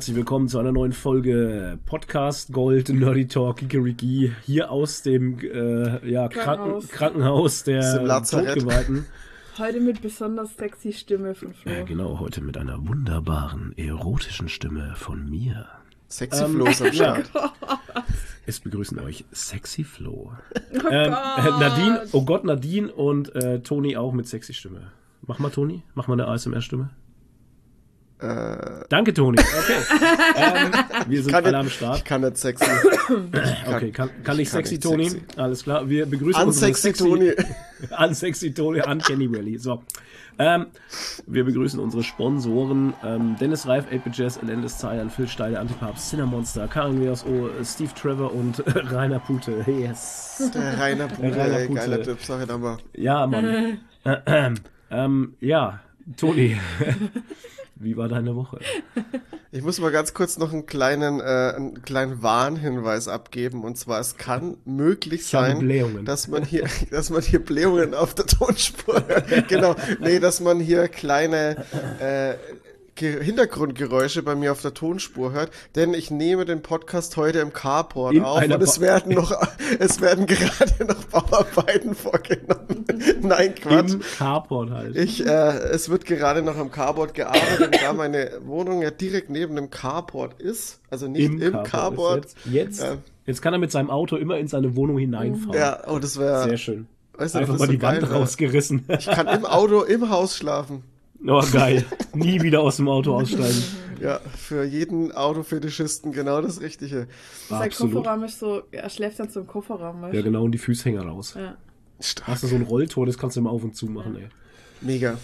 herzlich willkommen zu einer neuen Folge Podcast Gold Nerdy Talk Kikeriki hier aus dem äh, ja, Krankenhaus. Krankenhaus der Todgeweihten. Heute mit besonders sexy Stimme von Flo. Ja, genau, heute mit einer wunderbaren, erotischen Stimme von mir. Sexy ähm, Flo ist am Start. Es begrüßen euch Sexy Flo. Oh ähm, äh, Nadine, oh Gott, Nadine und äh, Toni auch mit sexy Stimme. Mach mal, Toni, mach mal eine ASMR-Stimme. Äh, Danke, Toni. Okay. ähm, wir sind alle am Start. Ich kann nicht sexy. okay, kann, kann ich, ich sexy, Toni? Sexy. Alles klar. Wir begrüßen uns. Unsexy Toni. Unsexy Toni, an Kenny Valley. So. Ähm, wir begrüßen unsere Sponsoren ähm, Dennis Reif, 8 Jazz, Elendes Zeilen, Phil Steide, Antipapst, Cinnamonster, Karin O, Steve Trevor und Rainer Pute. Yes. Der Rainer Pute, Rainer Pute. geiler Typ, sag ich mal. Ja, Mann. äh, ähm, ja, Toni. Wie war deine Woche? Ich muss mal ganz kurz noch einen kleinen, äh, einen kleinen Warnhinweis abgeben. Und zwar, es kann möglich sein, dass man hier, dass man hier Blähungen auf der Tonspur, genau, nee, dass man hier kleine, äh, Hintergrundgeräusche bei mir auf der Tonspur hört, denn ich nehme den Podcast heute im Carport In auf und es werden noch, es werden gerade noch Bauarbeiten vorgenommen. Nein, Quatsch. Im Carport halt. Ich, äh, es wird gerade noch am Carport gearbeitet, und da meine Wohnung ja direkt neben dem Carport ist, also nicht im, im Carport. Carport jetzt, jetzt, äh, jetzt, kann er mit seinem Auto immer in seine Wohnung hineinfahren. Ja, oh, das wäre sehr schön. Weißt du, Einfach mal so die Wand rausgerissen. Ich kann im Auto, im Haus schlafen. Oh, geil. Nie wieder aus dem Auto aussteigen. Ja, für jeden Autofetischisten genau das Richtige. Sein Kofferraum ist so, er schläft dann zum Kofferraum. Weißt? Ja, genau, und die Füße hängen raus. Ja. Stark. Hast du so ein Rolltor, das kannst du immer auf und zu machen, ey. Mega.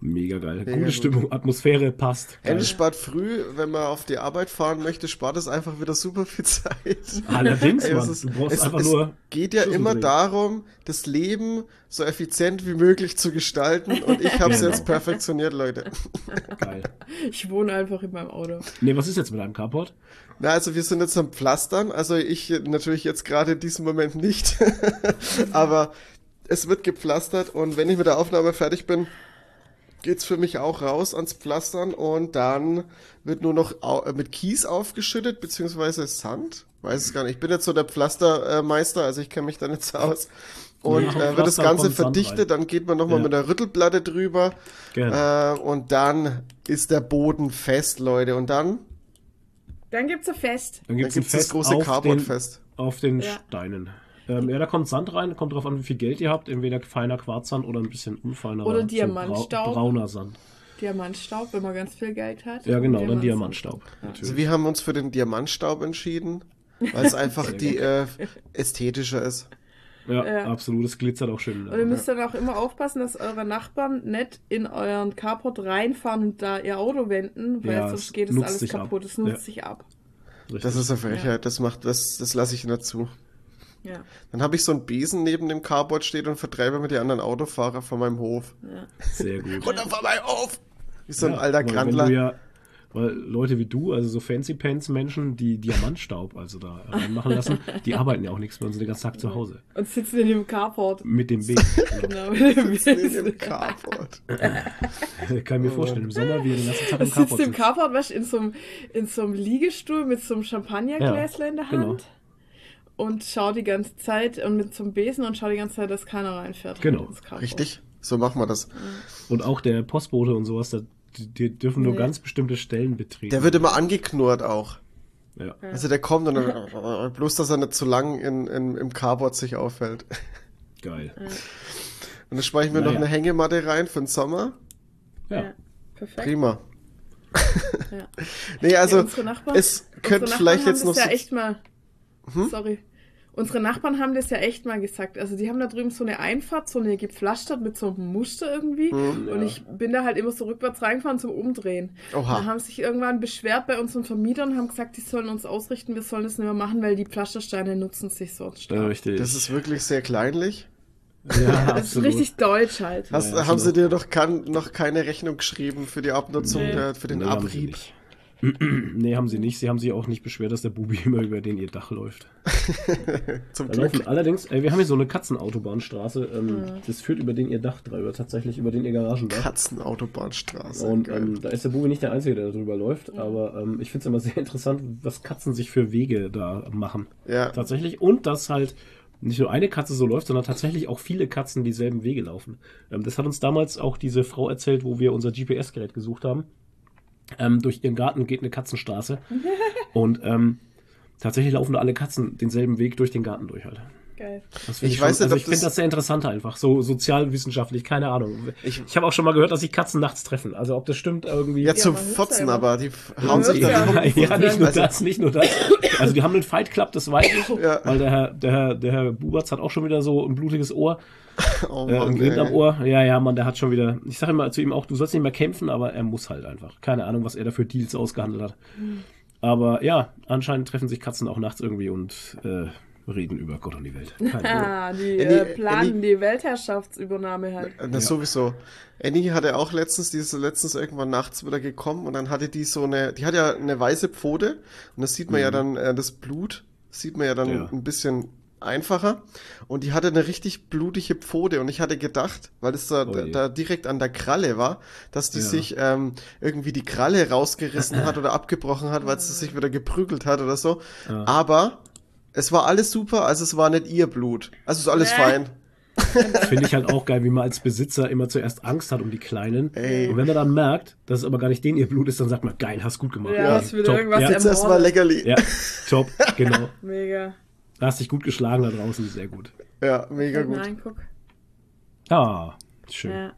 Mega geil. Mega Gute gut. Stimmung, Atmosphäre passt. Ende spart früh, wenn man auf die Arbeit fahren möchte, spart es einfach wieder super viel Zeit. Allerdings, Ey, Mann, ist, du brauchst es, einfach es nur. geht ja immer darum, das Leben so effizient wie möglich zu gestalten und ich habe es genau. jetzt perfektioniert, Leute. Geil. Ich wohne einfach in meinem Auto. Nee, was ist jetzt mit deinem Carport? Na, also wir sind jetzt am Pflastern, also ich natürlich jetzt gerade in diesem Moment nicht, aber es wird gepflastert und wenn ich mit der Aufnahme fertig bin, geht's für mich auch raus ans Pflastern und dann wird nur noch äh, mit Kies aufgeschüttet, beziehungsweise Sand. Weiß es gar nicht. Ich bin jetzt so der Pflastermeister, also ich kenne mich da nicht so aus. Und ja, äh, wird das Ganze verdichtet, dann geht man nochmal ja. mit der Rüttelplatte drüber. Genau. Äh, und dann ist der Boden fest, Leute. Und dann? Dann gibt's ein Fest. Dann gibt's, dann gibt's das große Cardboard-Fest. Auf den ja. Steinen. Ähm, ja, da kommt Sand rein, kommt drauf an, wie viel Geld ihr habt. Entweder feiner Quarzsand oder ein bisschen unfeiner. Oder Diamantstaub. So brauner Sand. Diamantstaub, wenn man ganz viel Geld hat. Ja, genau, dann Diamantstaub. Ja. Also wir haben uns für den Diamantstaub entschieden, weil es einfach die äh, ästhetischer ist. Ja, ja, absolut. Es glitzert auch schön. Und ihr müsst dann auch immer aufpassen, dass eure Nachbarn nicht in euren Carport reinfahren und da ihr Auto wenden, weil ja, sonst geht es alles kaputt. Es nutzt ja. sich ab. Richtig. Das ist eine Frechheit. Das macht, das, das lasse ich nicht zu. Ja. Dann habe ich so einen Besen neben dem Carport steht und vertreibe mit die anderen Autofahrer von meinem Hof. Ja. Sehr gut. Runter von meinem Hof! Wie so ein ja, alter Grandler. Ja, weil Leute wie du, also so Fancy Pants Menschen, die Diamantstaub also da reinmachen lassen, die arbeiten ja auch nichts mehr und sind den ganzen Tag zu Hause. Und sitzen in dem Carport. Mit dem Besen. genau, mit dem Besen. in dem Carport. Kann ich mir vorstellen, im Sommer wie den ganzen Tag im Carport. Sitzt im Carport, weißt, in so einem, in so einem Liegestuhl mit so einem Champagnergläschen ja, in der genau. Hand. Genau und schau die ganze Zeit und mit zum Besen und schau die ganze Zeit, dass keiner reinfährt. Genau. Richtig. So machen wir das. Und auch der Postbote und sowas, da, die, die dürfen nur nee. ganz bestimmte Stellen betreten. Der wird immer angeknurrt auch. Ja. Also der kommt und dann, bloß, dass er nicht zu lang in, in, im Carport sich auffällt. Geil. Ja. Und dann speichern wir naja. noch eine Hängematte rein für den Sommer. Ja. ja. Perfekt. Prima. Ja. nee, also es könnte vielleicht jetzt noch. Ja echt mal hm? Sorry. Unsere Nachbarn haben das ja echt mal gesagt. Also die haben da drüben so eine Einfahrt, so eine gepflastert mit so einem Muster irgendwie. Hm, und ja. ich bin da halt immer so rückwärts reingefahren zum Umdrehen. Oha. Da haben sich irgendwann beschwert bei unseren Vermietern und haben gesagt, die sollen uns ausrichten, wir sollen das nicht mehr machen, weil die Pflastersteine nutzen sich sonst. Ja, richtig. Das ist wirklich sehr kleinlich. Ja, das ist richtig deutsch halt. Hast, ja, haben sie dir doch kann, noch keine Rechnung geschrieben für die Abnutzung, nee. der, für den nee, Abrieb? nee, haben sie nicht. Sie haben sich auch nicht beschwert, dass der Bubi immer über den ihr Dach läuft. Zum da Glück. allerdings, ey, wir haben hier so eine Katzenautobahnsstraße. Ähm, mhm. Das führt über den ihr Dach drüber, tatsächlich über den ihr Garagendach. Katzenautobahnsstraße. Und ähm, da ist der Bubi nicht der Einzige, der darüber läuft. Mhm. Aber ähm, ich finde es immer sehr interessant, was Katzen sich für Wege da machen. Ja. Tatsächlich. Und dass halt nicht nur eine Katze so läuft, sondern tatsächlich auch viele Katzen dieselben Wege laufen. Ähm, das hat uns damals auch diese Frau erzählt, wo wir unser GPS-Gerät gesucht haben. Ähm, durch ihren Garten geht eine Katzenstraße. und ähm, tatsächlich laufen da alle Katzen denselben Weg durch den Garten durch halt. Geil. ich, ich weiß nicht, also ich finde das sehr interessant einfach, so sozialwissenschaftlich, keine Ahnung. Ich, ich habe auch schon mal gehört, dass sich Katzen nachts treffen. Also ob das stimmt irgendwie. Ja, zum Fotzen, aber die hauen sich ja, ja, ja, nicht nur also, das, nicht nur das. Also die haben einen Fight Club, das weiß ich, ja. weil der Herr, der Herr, der Herr Bubatz hat auch schon wieder so ein blutiges Ohr. Oh äh, Mann, äh, am Ohr. Ja, ja, Mann, der hat schon wieder. Ich sage immer zu ihm auch, du sollst nicht mehr kämpfen, aber er muss halt einfach. Keine Ahnung, was er da für Deals ausgehandelt hat. Mhm. Aber ja, anscheinend treffen sich Katzen auch nachts irgendwie und äh, reden über Gott und die Welt. Ah, die äh, planen Annie, die Weltherrschaftsübernahme halt. Das ja. sowieso. Annie hatte auch letztens, die ist letztens irgendwann nachts wieder gekommen und dann hatte die so eine, die hat ja eine weiße Pfote und das sieht man mhm. ja dann, äh, das Blut sieht man ja dann ja. ein bisschen einfacher und die hatte eine richtig blutige Pfote und ich hatte gedacht, weil es da, da direkt an der Kralle war, dass die ja. sich ähm, irgendwie die Kralle rausgerissen hat oder abgebrochen hat, weil sie sich wieder geprügelt hat oder so. Ja. Aber es war alles super, also es war nicht ihr Blut. Also ist alles äh. fein. Finde ich halt auch geil, wie man als Besitzer immer zuerst Angst hat um die Kleinen. Ey. Und wenn man dann merkt, dass es aber gar nicht den ihr Blut ist, dann sagt man, geil, hast gut gemacht. Ja, ja hast wieder top. irgendwas ja. Jetzt erstmal Leckerli. Ja, top, genau. Mega. Da hast dich gut geschlagen da draußen, sehr gut. Ja, mega gut. Nein, guck. Ah, schön. Ja.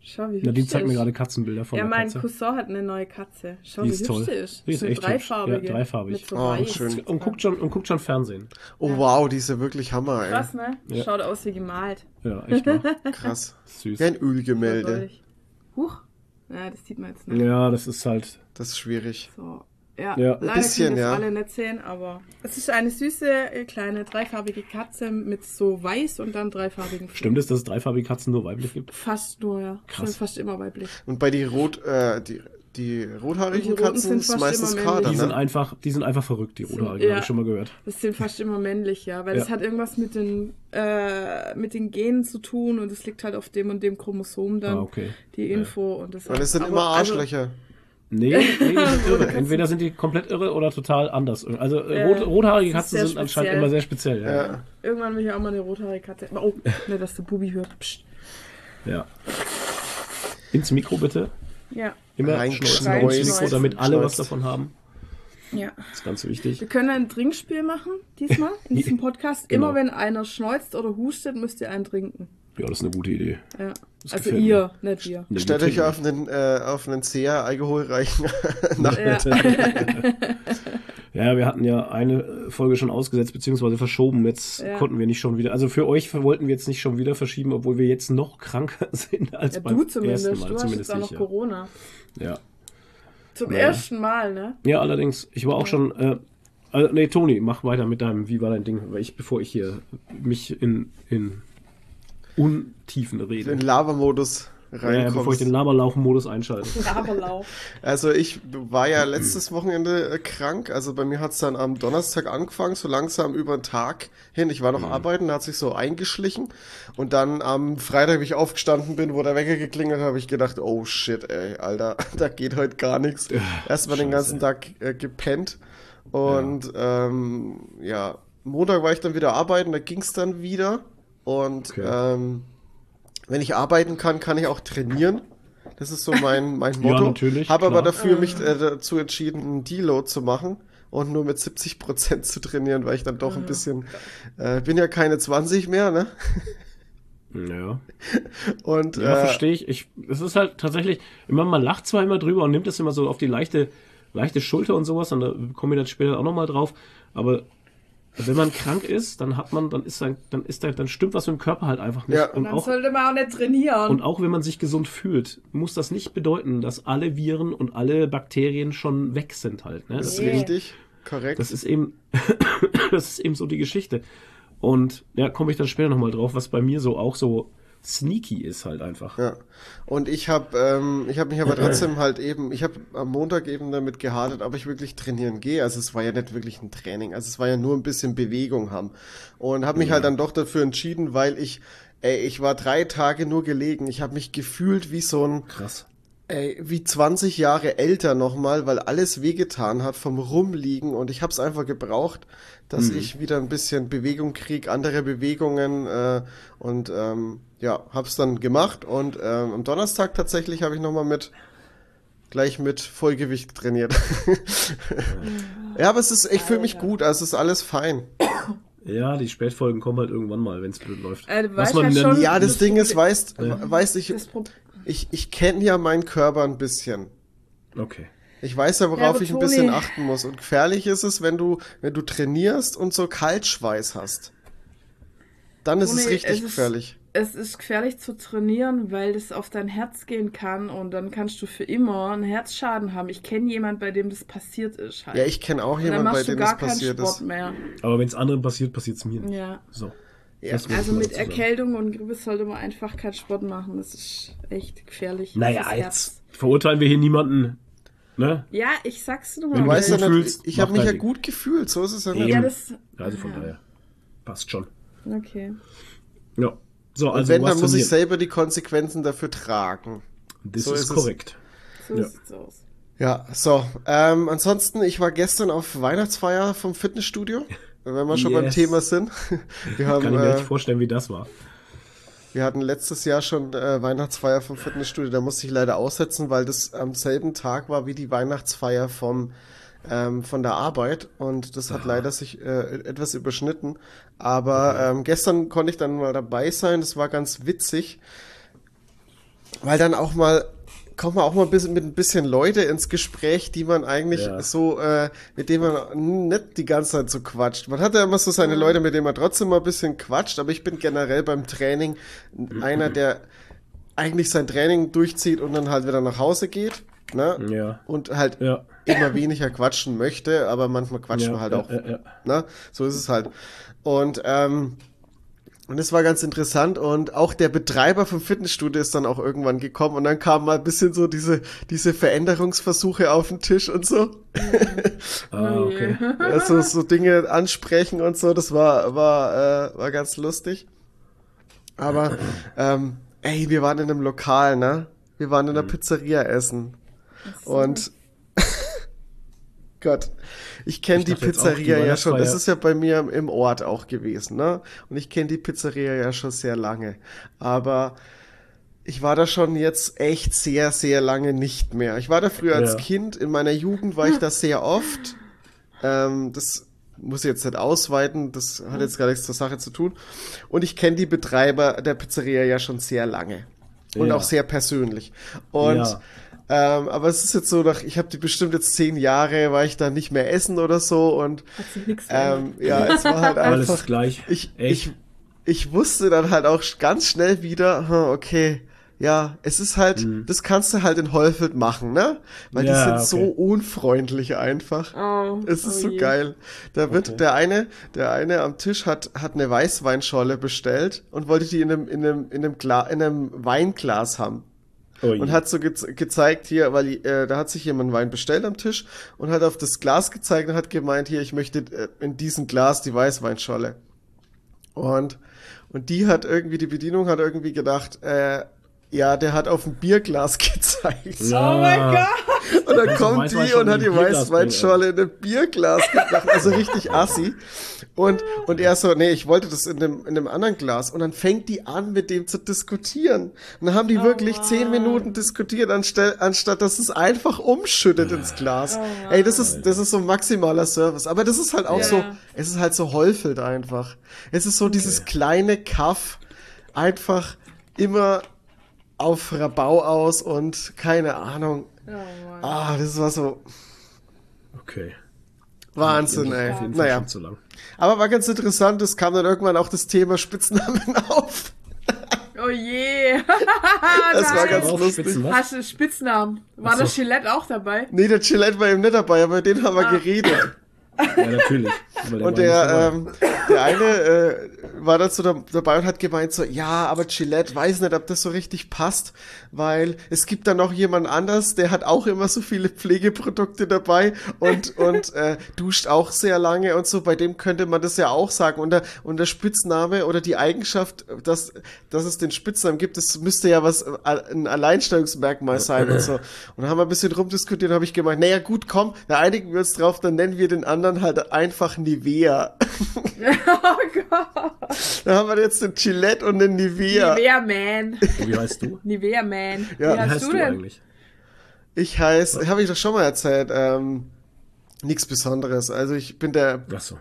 Schau, wie hübsch Nadine zeigt mir gerade Katzenbilder von Ja, mein Katze. Cousin hat eine neue Katze. Schau, die wie hübsch toll. sie ist. Die ist echt dreifarbige. Ja, dreifarbig. So oh, schön. Und guckt, schon, und guckt schon Fernsehen. Oh, wow, die ist ja wirklich Hammer, ey. Krass, ne? Ja. Schaut aus wie gemalt. Ja, echt mal. Krass. Süß. Wie ein Ölgemälde. Huch. Ja, das sieht man jetzt nicht. Ja, das ist halt... Das ist schwierig. So. Ja, ja. leider bisschen, können ja. alle nicht sehen, aber es ist eine süße, äh, kleine, dreifarbige Katze mit so weiß und dann dreifarbigen Flecken. Stimmt es, dass es dreifarbige Katzen nur weiblich gibt? Fast nur, ja. Krass. Sind fast immer weiblich. Und bei die rot, äh, die, die rothaarigen die Katzen sind meistens Kader, Die ne? sind einfach, die sind einfach verrückt, die rothaarigen, ja, habe ich schon mal gehört. Das sind fast immer männlich, ja, weil ja. das hat irgendwas mit den, äh, mit den Genen zu tun und es liegt halt auf dem und dem Chromosom dann, ah, okay. die Info ja. und das. Und es sind immer also Arschlöcher. Also, Nee, nee, die sind irre. Entweder sind die komplett irre oder total anders. Also äh, rot, rothaarige Katzen sind speziell. anscheinend immer sehr speziell. Ja. ja. Irgendwann will ich auch mal eine rothaarige Katze. Oh, ne, dass der Bubi hört. Psst. Ja. Ins Mikro bitte. Ja. Immer schneuzen ins Mikro, damit alle was davon haben. Ja. Das ist ganz wichtig. Wir können ein Trinkspiel machen diesmal in diesem Podcast. Immer genau. wenn einer schneuzt oder hustet, müsst ihr einen trinken. Ja, das ist eine gute Idee. Ja. Also ihr, mir. nicht wir. Nee, Stellt euch auf einen, äh, auf einen sehr alkoholreichen Nachmittag. Ja. ja. wir hatten ja eine Folge schon ausgesetzt, beziehungsweise verschoben. Jetzt ja. konnten wir nicht schon wieder. Also für euch wollten wir jetzt nicht schon wieder verschieben, obwohl wir jetzt noch kranker sind als ja, beim du zumindest. ersten Mal. Du zumindest hast jetzt auch noch Corona. Ja. Zum naja. ersten Mal, ne? Ja, allerdings. Ich war auch schon. Äh, also, nee, Toni, mach weiter mit deinem, wie war dein Ding? Weil ich, bevor ich hier mich in, in Untiefen rede. Den Lava-Modus reinkommst. Ja, bevor ich den Laberlauch-Modus einschalte. Laberlauch. Also ich war ja letztes Wochenende äh, krank. Also bei mir hat es dann am Donnerstag angefangen, so langsam über den Tag hin. Ich war noch mhm. arbeiten, da hat sich so eingeschlichen. Und dann am Freitag, wie ich aufgestanden bin, wo der Wecker geklingelt hat, habe ich gedacht, oh shit, ey, Alter, da geht heute gar nichts. Erstmal den ganzen Tag äh, gepennt. Und ja. Ähm, ja, Montag war ich dann wieder arbeiten, da ging es dann wieder. Und okay. ähm, wenn ich arbeiten kann, kann ich auch trainieren. Das ist so mein, mein Motto. Ja, natürlich. Habe aber dafür mich äh, dazu entschieden, einen Deload zu machen und nur mit 70 Prozent zu trainieren, weil ich dann doch ein bisschen, äh, bin ja keine 20 mehr, ne? Ja. Und, ja, äh, verstehe ich. ich. Es ist halt tatsächlich, immer man lacht zwar immer drüber und nimmt es immer so auf die leichte, leichte Schulter und sowas, und da komme ich dann später auch nochmal drauf, aber wenn man krank ist, dann hat man, dann ist dann, dann ist da, dann stimmt was mit dem Körper halt einfach nicht. Ja. Und, und dann auch, sollte man auch nicht trainieren. Und auch wenn man sich gesund fühlt, muss das nicht bedeuten, dass alle Viren und alle Bakterien schon weg sind halt. Ne? Das, das ist richtig, korrekt. Das ist eben, das ist eben so die Geschichte. Und ja, komme ich dann später nochmal drauf, was bei mir so auch so sneaky ist halt einfach. Ja. Und ich habe ähm, ich habe mich aber trotzdem halt eben, ich habe am Montag eben damit gehadert, ob ich wirklich trainieren gehe. Also es war ja nicht wirklich ein Training, also es war ja nur ein bisschen Bewegung haben. Und habe mich ja. halt dann doch dafür entschieden, weil ich ey, ich war drei Tage nur gelegen. Ich habe mich gefühlt wie so ein krass ey, wie 20 Jahre älter nochmal, weil alles wehgetan hat vom Rumliegen und ich habe es einfach gebraucht, dass mhm. ich wieder ein bisschen Bewegung krieg, andere Bewegungen äh, und ähm, ja, hab's dann gemacht und ähm, am Donnerstag tatsächlich habe ich nochmal mit gleich mit Vollgewicht trainiert. ja, aber es ist, ich fühle mich gut, also es ist alles fein. Ja, die Spätfolgen kommen halt irgendwann mal, wenn es blöd läuft. Äh, Was man ja, schon, ja, das Ding ist, weißt, ja. weißt ich, ich, ich kenne ja meinen Körper ein bisschen. Okay. Ich weiß ja, worauf ja, ich ein bisschen achten muss. Und gefährlich ist es, wenn du, wenn du trainierst und so Kaltschweiß hast. Dann ist Toni, es richtig es gefährlich. Ist, es ist gefährlich zu trainieren, weil das auf dein Herz gehen kann und dann kannst du für immer einen Herzschaden haben. Ich kenne jemanden, bei dem das passiert ist. Halt. Ja, ich kenne auch jemanden, bei dem das passiert ist. Mehr. Aber wenn es anderen passiert, passiert es mir. Ja. So. Ja. Also mit Erkältung und Grippe sollte man einfach keinen Sport machen. Das ist echt gefährlich. Naja, jetzt verurteilen wir hier niemanden. Ne? Ja, ich sag's nur mal. Du weißt ja, fühlst, ich habe mich ja gut gefühlt, so ist es ja nicht. Ja, das, also von ja. daher. Passt schon. Okay. Ja. So, also und wenn, dann muss ich selber die Konsequenzen dafür tragen. Das so ist, ist korrekt. So ja. sieht's aus. Ja, so. Ähm, ansonsten, ich war gestern auf Weihnachtsfeier vom Fitnessstudio. wenn wir schon yes. beim Thema sind. Wir haben, Kann ich mir äh, nicht vorstellen, wie das war. Wir hatten letztes Jahr schon äh, Weihnachtsfeier vom Fitnessstudio, da musste ich leider aussetzen, weil das am selben Tag war wie die Weihnachtsfeier vom ähm, von der Arbeit und das hat Aha. leider sich äh, etwas überschnitten. Aber okay. ähm, gestern konnte ich dann mal dabei sein, das war ganz witzig, weil dann auch mal kommt man auch mal ein bisschen mit ein bisschen Leute ins Gespräch, die man eigentlich ja. so, äh, mit denen man nicht die ganze Zeit so quatscht. Man hat ja immer so seine mhm. Leute, mit denen man trotzdem mal ein bisschen quatscht, aber ich bin generell beim Training einer, der eigentlich sein Training durchzieht und dann halt wieder nach Hause geht. Ne? Ja. Und halt ja. immer weniger quatschen möchte, aber manchmal quatscht ja, man halt auch. Ne? So ist es halt. Und ähm, und es war ganz interessant und auch der Betreiber vom Fitnessstudio ist dann auch irgendwann gekommen und dann kamen mal ein bisschen so diese, diese Veränderungsversuche auf den Tisch und so. ah, okay. ja, so, Dinge ansprechen und so, das war, war, äh, war ganz lustig. Aber, ähm, ey, wir waren in einem Lokal, ne? Wir waren in einer mhm. Pizzeria essen. So. Und Gott. Ich kenne die Pizzeria die ja schon. Das ist ja bei mir im Ort auch gewesen, ne? Und ich kenne die Pizzeria ja schon sehr lange. Aber ich war da schon jetzt echt sehr, sehr lange nicht mehr. Ich war da früher als ja. Kind. In meiner Jugend war ich da sehr oft. Ähm, das muss ich jetzt nicht ausweiten. Das hat jetzt gar nichts zur Sache zu tun. Und ich kenne die Betreiber der Pizzeria ja schon sehr lange. Und ja. auch sehr persönlich. Und ja ähm, aber es ist jetzt so, nach, ich habe die bestimmt jetzt zehn Jahre, war ich da nicht mehr essen oder so und ähm, ja, es war halt einfach Alles gleich. Ich, ich, ich wusste dann halt auch ganz schnell wieder, hm, okay, ja, es ist halt, mhm. das kannst du halt in Holfeld machen, ne? Weil ja, die sind okay. so unfreundlich einfach. Oh, es ist oh so je. geil. Da wird okay. der eine, der eine am Tisch hat, hat eine Weißweinscholle bestellt und wollte die in einem, in einem, in einem, Gla in einem Weinglas haben. Oh und hat so ge gezeigt hier, weil äh, da hat sich jemand Wein bestellt am Tisch und hat auf das Glas gezeigt und hat gemeint, hier, ich möchte äh, in diesem Glas die Weißweinscholle. Und, und die hat irgendwie, die Bedienung hat irgendwie gedacht, äh, ja, der hat auf ein Bierglas gezeigt. Ja. Oh mein Gott! Und dann kommt die und hat die Weißweinschorle in ein Bierglas gebracht, also richtig assi. Und, und er so, nee, ich wollte das in einem, in einem anderen Glas. Und dann fängt die an, mit dem zu diskutieren. Und dann haben die oh wirklich zehn Minuten diskutiert, anstatt, anstatt dass es einfach umschüttet ins Glas. Oh Ey, das ist, das ist so maximaler Service. Aber das ist halt auch yeah. so, es ist halt so Häufelt einfach. Es ist so okay. dieses kleine Kaff, einfach immer auf Rabau aus und keine Ahnung. Oh ah, das war so. Okay. Wahnsinn, ey. Naja. Aber war ganz interessant, es kam dann irgendwann auch das Thema Spitznamen auf. Oh je. das war ganz lustig. Hast du Spitznamen? War so. das Gillette auch dabei? Nee, der Gillette war eben nicht dabei, aber den haben wir ah. geredet. Ja, natürlich. Der und der, ähm, der eine äh, war dazu da, dabei und hat gemeint so, ja, aber Gillette weiß nicht, ob das so richtig passt, weil es gibt da noch jemand anders, der hat auch immer so viele Pflegeprodukte dabei und, und äh, duscht auch sehr lange und so, bei dem könnte man das ja auch sagen. Und der, und der Spitzname oder die Eigenschaft, dass, dass es den Spitznamen gibt, das müsste ja was, äh, ein Alleinstellungsmerkmal sein und so. Und dann haben wir ein bisschen rumdiskutiert und habe ich gemeint, naja gut, komm, da einigen wir uns drauf, dann nennen wir den anderen halt einfach Nivea. oh Gott. Da haben wir jetzt den Gillette und den Nivea. Nivea Man. Wie heißt du? Nivea Man. Ja. Wie, heißt, heißt du, denn? eigentlich? Ich heiße, habe ich doch schon mal erzählt, ähm, nichts Besonderes. Also ich bin der, so.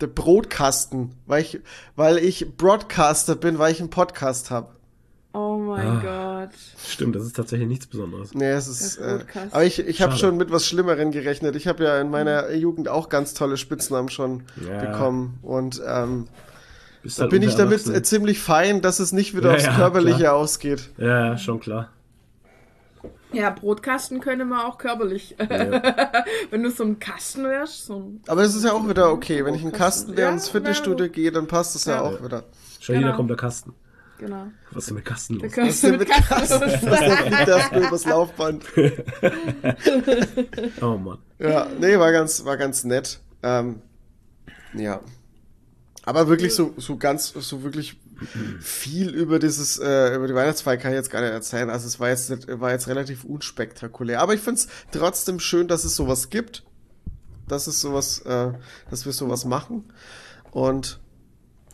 der Brotkasten, weil ich, weil ich Broadcaster bin, weil ich einen Podcast habe. Oh mein ah, Gott. Stimmt, das ist tatsächlich nichts Besonderes. Nee, es ist. Äh, aber ich, ich habe schon mit was Schlimmerem gerechnet. Ich habe ja in meiner mhm. Jugend auch ganz tolle Spitznamen schon ja. bekommen. Und ähm, da halt bin ich damit äh, ziemlich fein, dass es nicht wieder ja, aufs Körperliche klar. ausgeht. Ja, schon klar. Ja, Brotkasten könnte man auch körperlich. Ja. wenn du so ein Kasten wärst. So ein Aber es ist ja auch wieder okay. Wenn ich ein Kasten wäre und ins Fitnessstudio gehe, dann passt das ja, auch wieder. Schon genau. jeder kommt der Kasten. Genau. Was ist denn mit Kasten los? Was ist denn mit Kasten los? das nur übers Laufband. oh Mann. Ja, nee, war ganz, war ganz nett. Ähm, ja. Aber wirklich so, so ganz, so wirklich viel über dieses, äh, über die Weihnachtsfeier kann ich jetzt gar nicht erzählen. Also es war jetzt, war jetzt relativ unspektakulär. Aber ich finde es trotzdem schön, dass es sowas gibt. Dass es sowas, äh, dass wir sowas machen. Und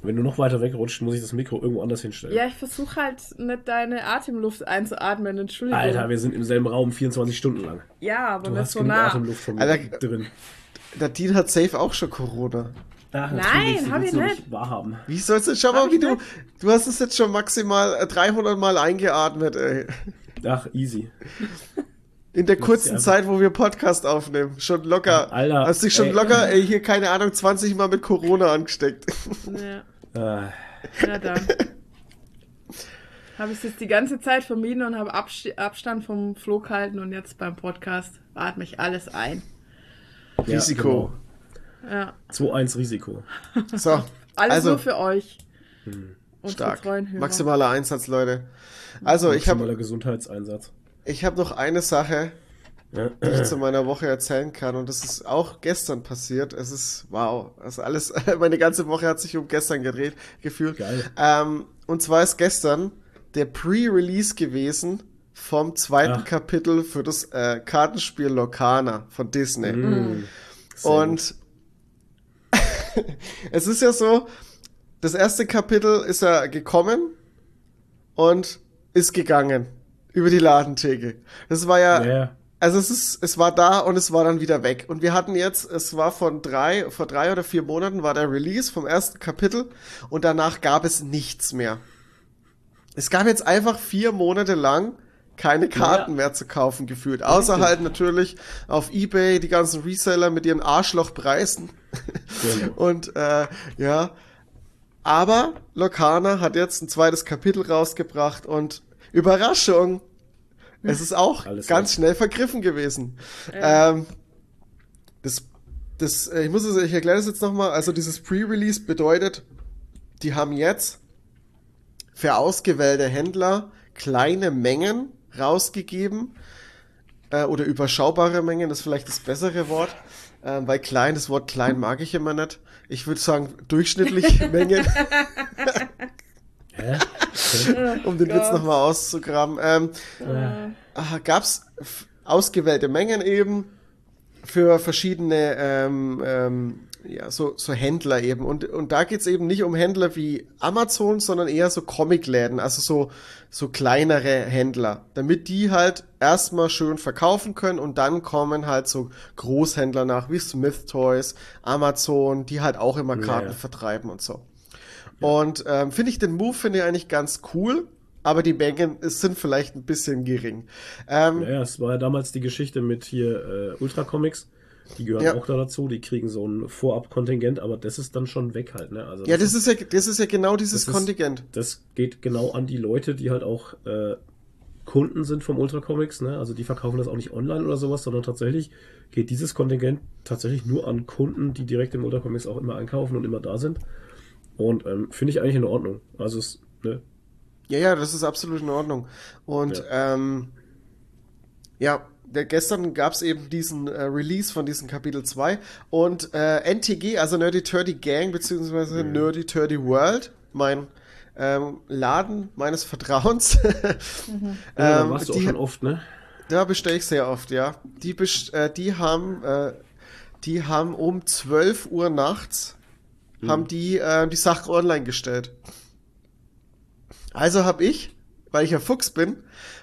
wenn du noch weiter wegrutscht, muss ich das Mikro irgendwo anders hinstellen. Ja, ich versuche halt nicht deine Atemluft einzuatmen, Entschuldigung. Alter, wir sind im selben Raum 24 Stunden lang. Ja, aber du nicht hast so nah. Atemluft von mir Alter, drin. Der Dean hat safe auch schon Corona. Ach, Nein, hab ich nicht. Wahrhaben. Wie sollst du, schau mal, wie du, du hast es jetzt schon maximal 300 Mal eingeatmet, ey. Ach, easy. In der kurzen Zeit, wo wir Podcast aufnehmen, schon locker. Alter. Hast dich schon ey. locker, ey, hier, keine Ahnung, 20 Mal mit Corona angesteckt. Ja. Ah. Na dann. Habe ich es jetzt die ganze Zeit vermieden und habe Abst Abstand vom Flo gehalten und jetzt beim Podcast atme ich alles ein. Ja, Risiko. Genau. Ja. 2-1 Risiko. So. alles also, nur für euch. Hm. Stark. Maximaler Einsatz, Leute. Also, ich habe. Maximaler Gesundheitseinsatz. Ich habe noch eine Sache, die ich zu meiner Woche erzählen kann. Und das ist auch gestern passiert. Es ist, wow, also alles, meine ganze Woche hat sich um gestern gedreht, gefühlt. Geil. Ähm, und zwar ist gestern der Pre-Release gewesen vom zweiten Ach. Kapitel für das äh, Kartenspiel Locana von Disney. Mm. Und es ist ja so, das erste Kapitel ist ja gekommen und ist gegangen über die Ladentheke. Das war ja yeah. Also es ist, es war da und es war dann wieder weg. Und wir hatten jetzt, es war von drei, vor drei oder vier Monaten war der Release vom ersten Kapitel und danach gab es nichts mehr. Es gab jetzt einfach vier Monate lang keine Karten ja. mehr zu kaufen gefühlt. Außer Richtig. halt natürlich auf Ebay die ganzen Reseller mit ihren Arschlochpreisen. Genau. und äh, ja. Aber Lokana hat jetzt ein zweites Kapitel rausgebracht und Überraschung, es ist auch Alles ganz schnell vergriffen gewesen. Ja. Ähm, das, das, äh, ich muss es, ich erkläre das jetzt nochmal. Also dieses Pre-Release bedeutet, die haben jetzt für ausgewählte Händler kleine Mengen rausgegeben äh, oder überschaubare Mengen, das ist vielleicht das bessere Wort, äh, weil klein, das Wort klein mag ich immer nicht. Ich würde sagen durchschnittliche Mengen. Um den oh Witz nochmal auszugraben. Ähm, ja. Gab es ausgewählte Mengen eben für verschiedene ähm, ähm, ja, so, so Händler eben. Und, und da geht's eben nicht um Händler wie Amazon, sondern eher so Comicläden, also so, so kleinere Händler, damit die halt erstmal schön verkaufen können und dann kommen halt so Großhändler nach wie Smith Toys, Amazon, die halt auch immer Karten ja, ja. vertreiben und so. Und ähm, finde ich den Move finde ich eigentlich ganz cool, aber die Mengen sind vielleicht ein bisschen gering. Ähm, ja, es war ja damals die Geschichte mit hier äh, Ultra Comics. Die gehören ja. auch da dazu, die kriegen so ein Vorab-Kontingent, aber das ist dann schon weg halt, ne? Also ja, das, ist, ist, ja, das ist ja genau dieses das Kontingent. das geht genau an die Leute, die halt auch äh, Kunden sind vom Ultra Comics, ne? Also die verkaufen das auch nicht online oder sowas, sondern tatsächlich geht dieses Kontingent tatsächlich nur an Kunden, die direkt im Ultra Comics auch immer einkaufen und immer da sind. Und ähm, finde ich eigentlich in Ordnung. Also es, ne? Ja, ja, das ist absolut in Ordnung. Und ja, ähm, ja der, gestern gab es eben diesen äh, Release von diesem Kapitel 2 und äh, NTG, also Nerdy Turdy Gang, beziehungsweise mhm. Nerdy Turdy World, mein ähm, Laden meines Vertrauens. mhm. ja, da ähm, warst du auch schon oft, ne? Da bestelle ich sehr oft, ja. Die, äh, die haben äh, die haben um 12 Uhr nachts mhm. haben die äh, die Sache online gestellt. Also habe ich, weil ich ja Fuchs bin,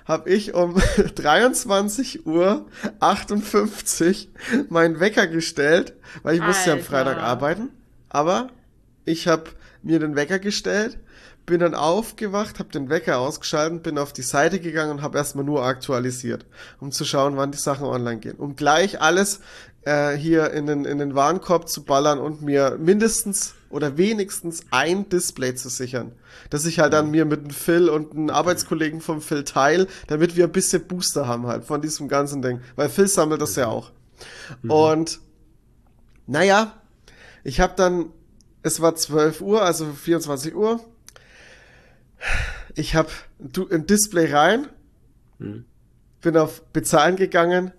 habe ich um 23 Uhr 58 meinen Wecker gestellt, weil ich Alter. musste ja am Freitag arbeiten. Aber ich habe mir den Wecker gestellt, bin dann aufgewacht, habe den Wecker ausgeschaltet, bin auf die Seite gegangen und habe erstmal nur aktualisiert, um zu schauen, wann die Sachen online gehen. Um gleich alles äh, hier in den, in den Warenkorb zu ballern und mir mindestens oder wenigstens ein Display zu sichern. Dass ich halt dann mir mit einem Phil und einem Arbeitskollegen vom Phil teile, damit wir ein bisschen Booster haben halt von diesem ganzen Ding. Weil Phil sammelt das ja auch. Mhm. Und naja, ich habe dann, es war 12 Uhr, also 24 Uhr. Ich habe ein Display rein, mhm. bin auf Bezahlen gegangen,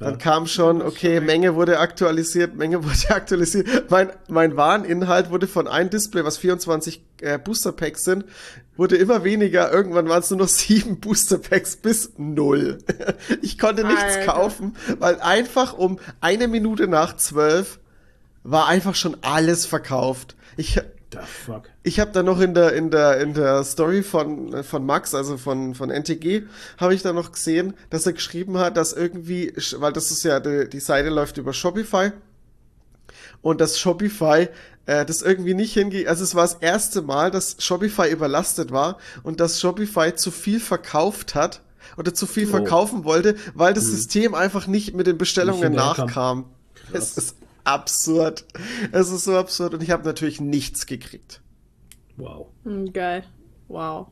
dann kam schon, okay, Menge wurde aktualisiert, Menge wurde aktualisiert. Mein, mein Wareninhalt wurde von einem Display, was 24 äh, Booster Packs sind, wurde immer weniger. Irgendwann waren es nur noch sieben Booster Packs bis null. Ich konnte nichts Alter. kaufen, weil einfach um eine Minute nach zwölf war einfach schon alles verkauft. Ich, The fuck? Ich habe da noch in der in der in der Story von von Max, also von von NTG, habe ich da noch gesehen, dass er geschrieben hat, dass irgendwie, weil das ist ja die, die Seite läuft über Shopify und das Shopify äh, das irgendwie nicht hingeht. Also es war das erste Mal, dass Shopify überlastet war und dass Shopify zu viel verkauft hat oder zu viel oh. verkaufen wollte, weil das hm. System einfach nicht mit den Bestellungen nachkam. Es ist absurd. Es ist so absurd und ich habe natürlich nichts gekriegt. Wow. Hm, geil. Wow.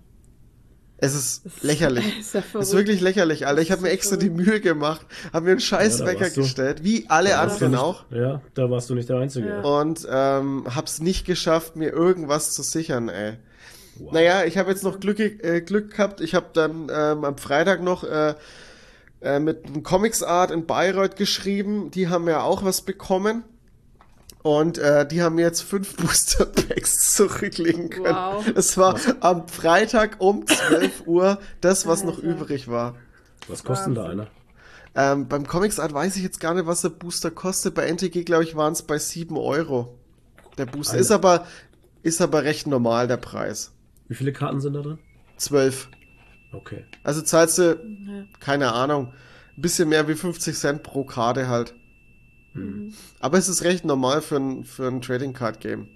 Es ist das lächerlich. Ist ja es ist wirklich lächerlich, Alter. Ich habe mir extra verrückt. die Mühe gemacht, habe mir einen scheiß ja, Wecker gestellt, wie alle anderen nicht, auch. Ja, da warst du nicht der Einzige. Ja. Und ähm, hab's nicht geschafft, mir irgendwas zu sichern, ey. Wow. Naja, ich habe jetzt noch Glück, äh, Glück gehabt. Ich habe dann ähm, am Freitag noch äh, äh, mit einem Comics Art in Bayreuth geschrieben. Die haben ja auch was bekommen. Und äh, die haben mir jetzt fünf Booster Packs zurücklegen können. Wow. Es war am Freitag um 12 Uhr das, was noch übrig war. Was kostet da einer? Ähm, beim Comics Art weiß ich jetzt gar nicht, was der Booster kostet. Bei NTG, glaube ich, waren es bei 7 Euro. Der Booster Alter. ist aber, ist aber recht normal, der Preis. Wie viele Karten sind da drin? 12. Okay. Also zahlst du, keine Ahnung, ein bisschen mehr wie 50 Cent pro Karte halt. Mhm. Aber es ist recht normal für ein, für ein Trading Card Game.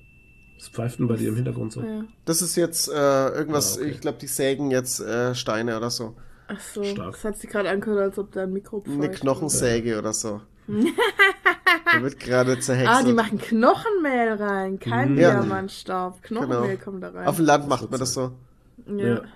Was pfeift denn bei dir im Hintergrund so? Ja. Das ist jetzt äh, irgendwas, ah, okay. ich glaube, die sägen jetzt äh, Steine oder so. Ach so, Stark. das hat sich gerade angehört, als ob dein Mikro pfeift. Eine Knochensäge ja. oder so. Der wird gerade zerhext. Ah, die machen Knochenmehl rein, kein ja. Diamantstaub. Knochenmehl genau. kommt da rein. Auf dem Land macht man das so. Ja.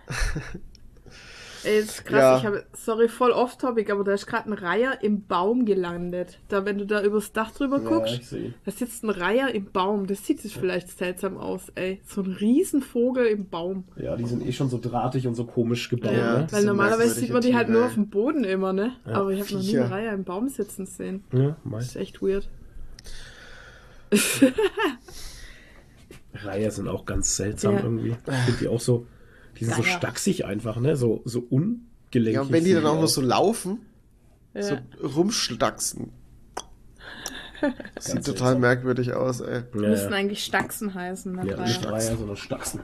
Ey, ist krass, ja. ich habe, sorry, voll off-topic, aber da ist gerade ein Reiher im Baum gelandet. Da, wenn du da übers Dach drüber guckst, ja, da sitzt ein Reiher im Baum. Das sieht sich vielleicht seltsam aus, ey. So ein Riesenvogel im Baum. Ja, die sind eh schon so drahtig und so komisch gebaut, ja, ne? Weil normalerweise sieht man die halt nur auf dem Boden immer, ne? Aber ich habe noch nie einen Reiher im Baum sitzen sehen. Ja, mein. Das ist echt weird. Reiher sind auch ganz seltsam irgendwie. Ich finde die auch so die sind ja, so ja. stacksig einfach, ne? So, so ungelenkig. Ja, und wenn die dann auch noch so laufen, ja. so rumstaxen. Sieht total seltsam. merkwürdig aus, ey. Die ja, müssen eigentlich Staxen heißen. Ne? Ja, nicht Dreier, sondern Staxen.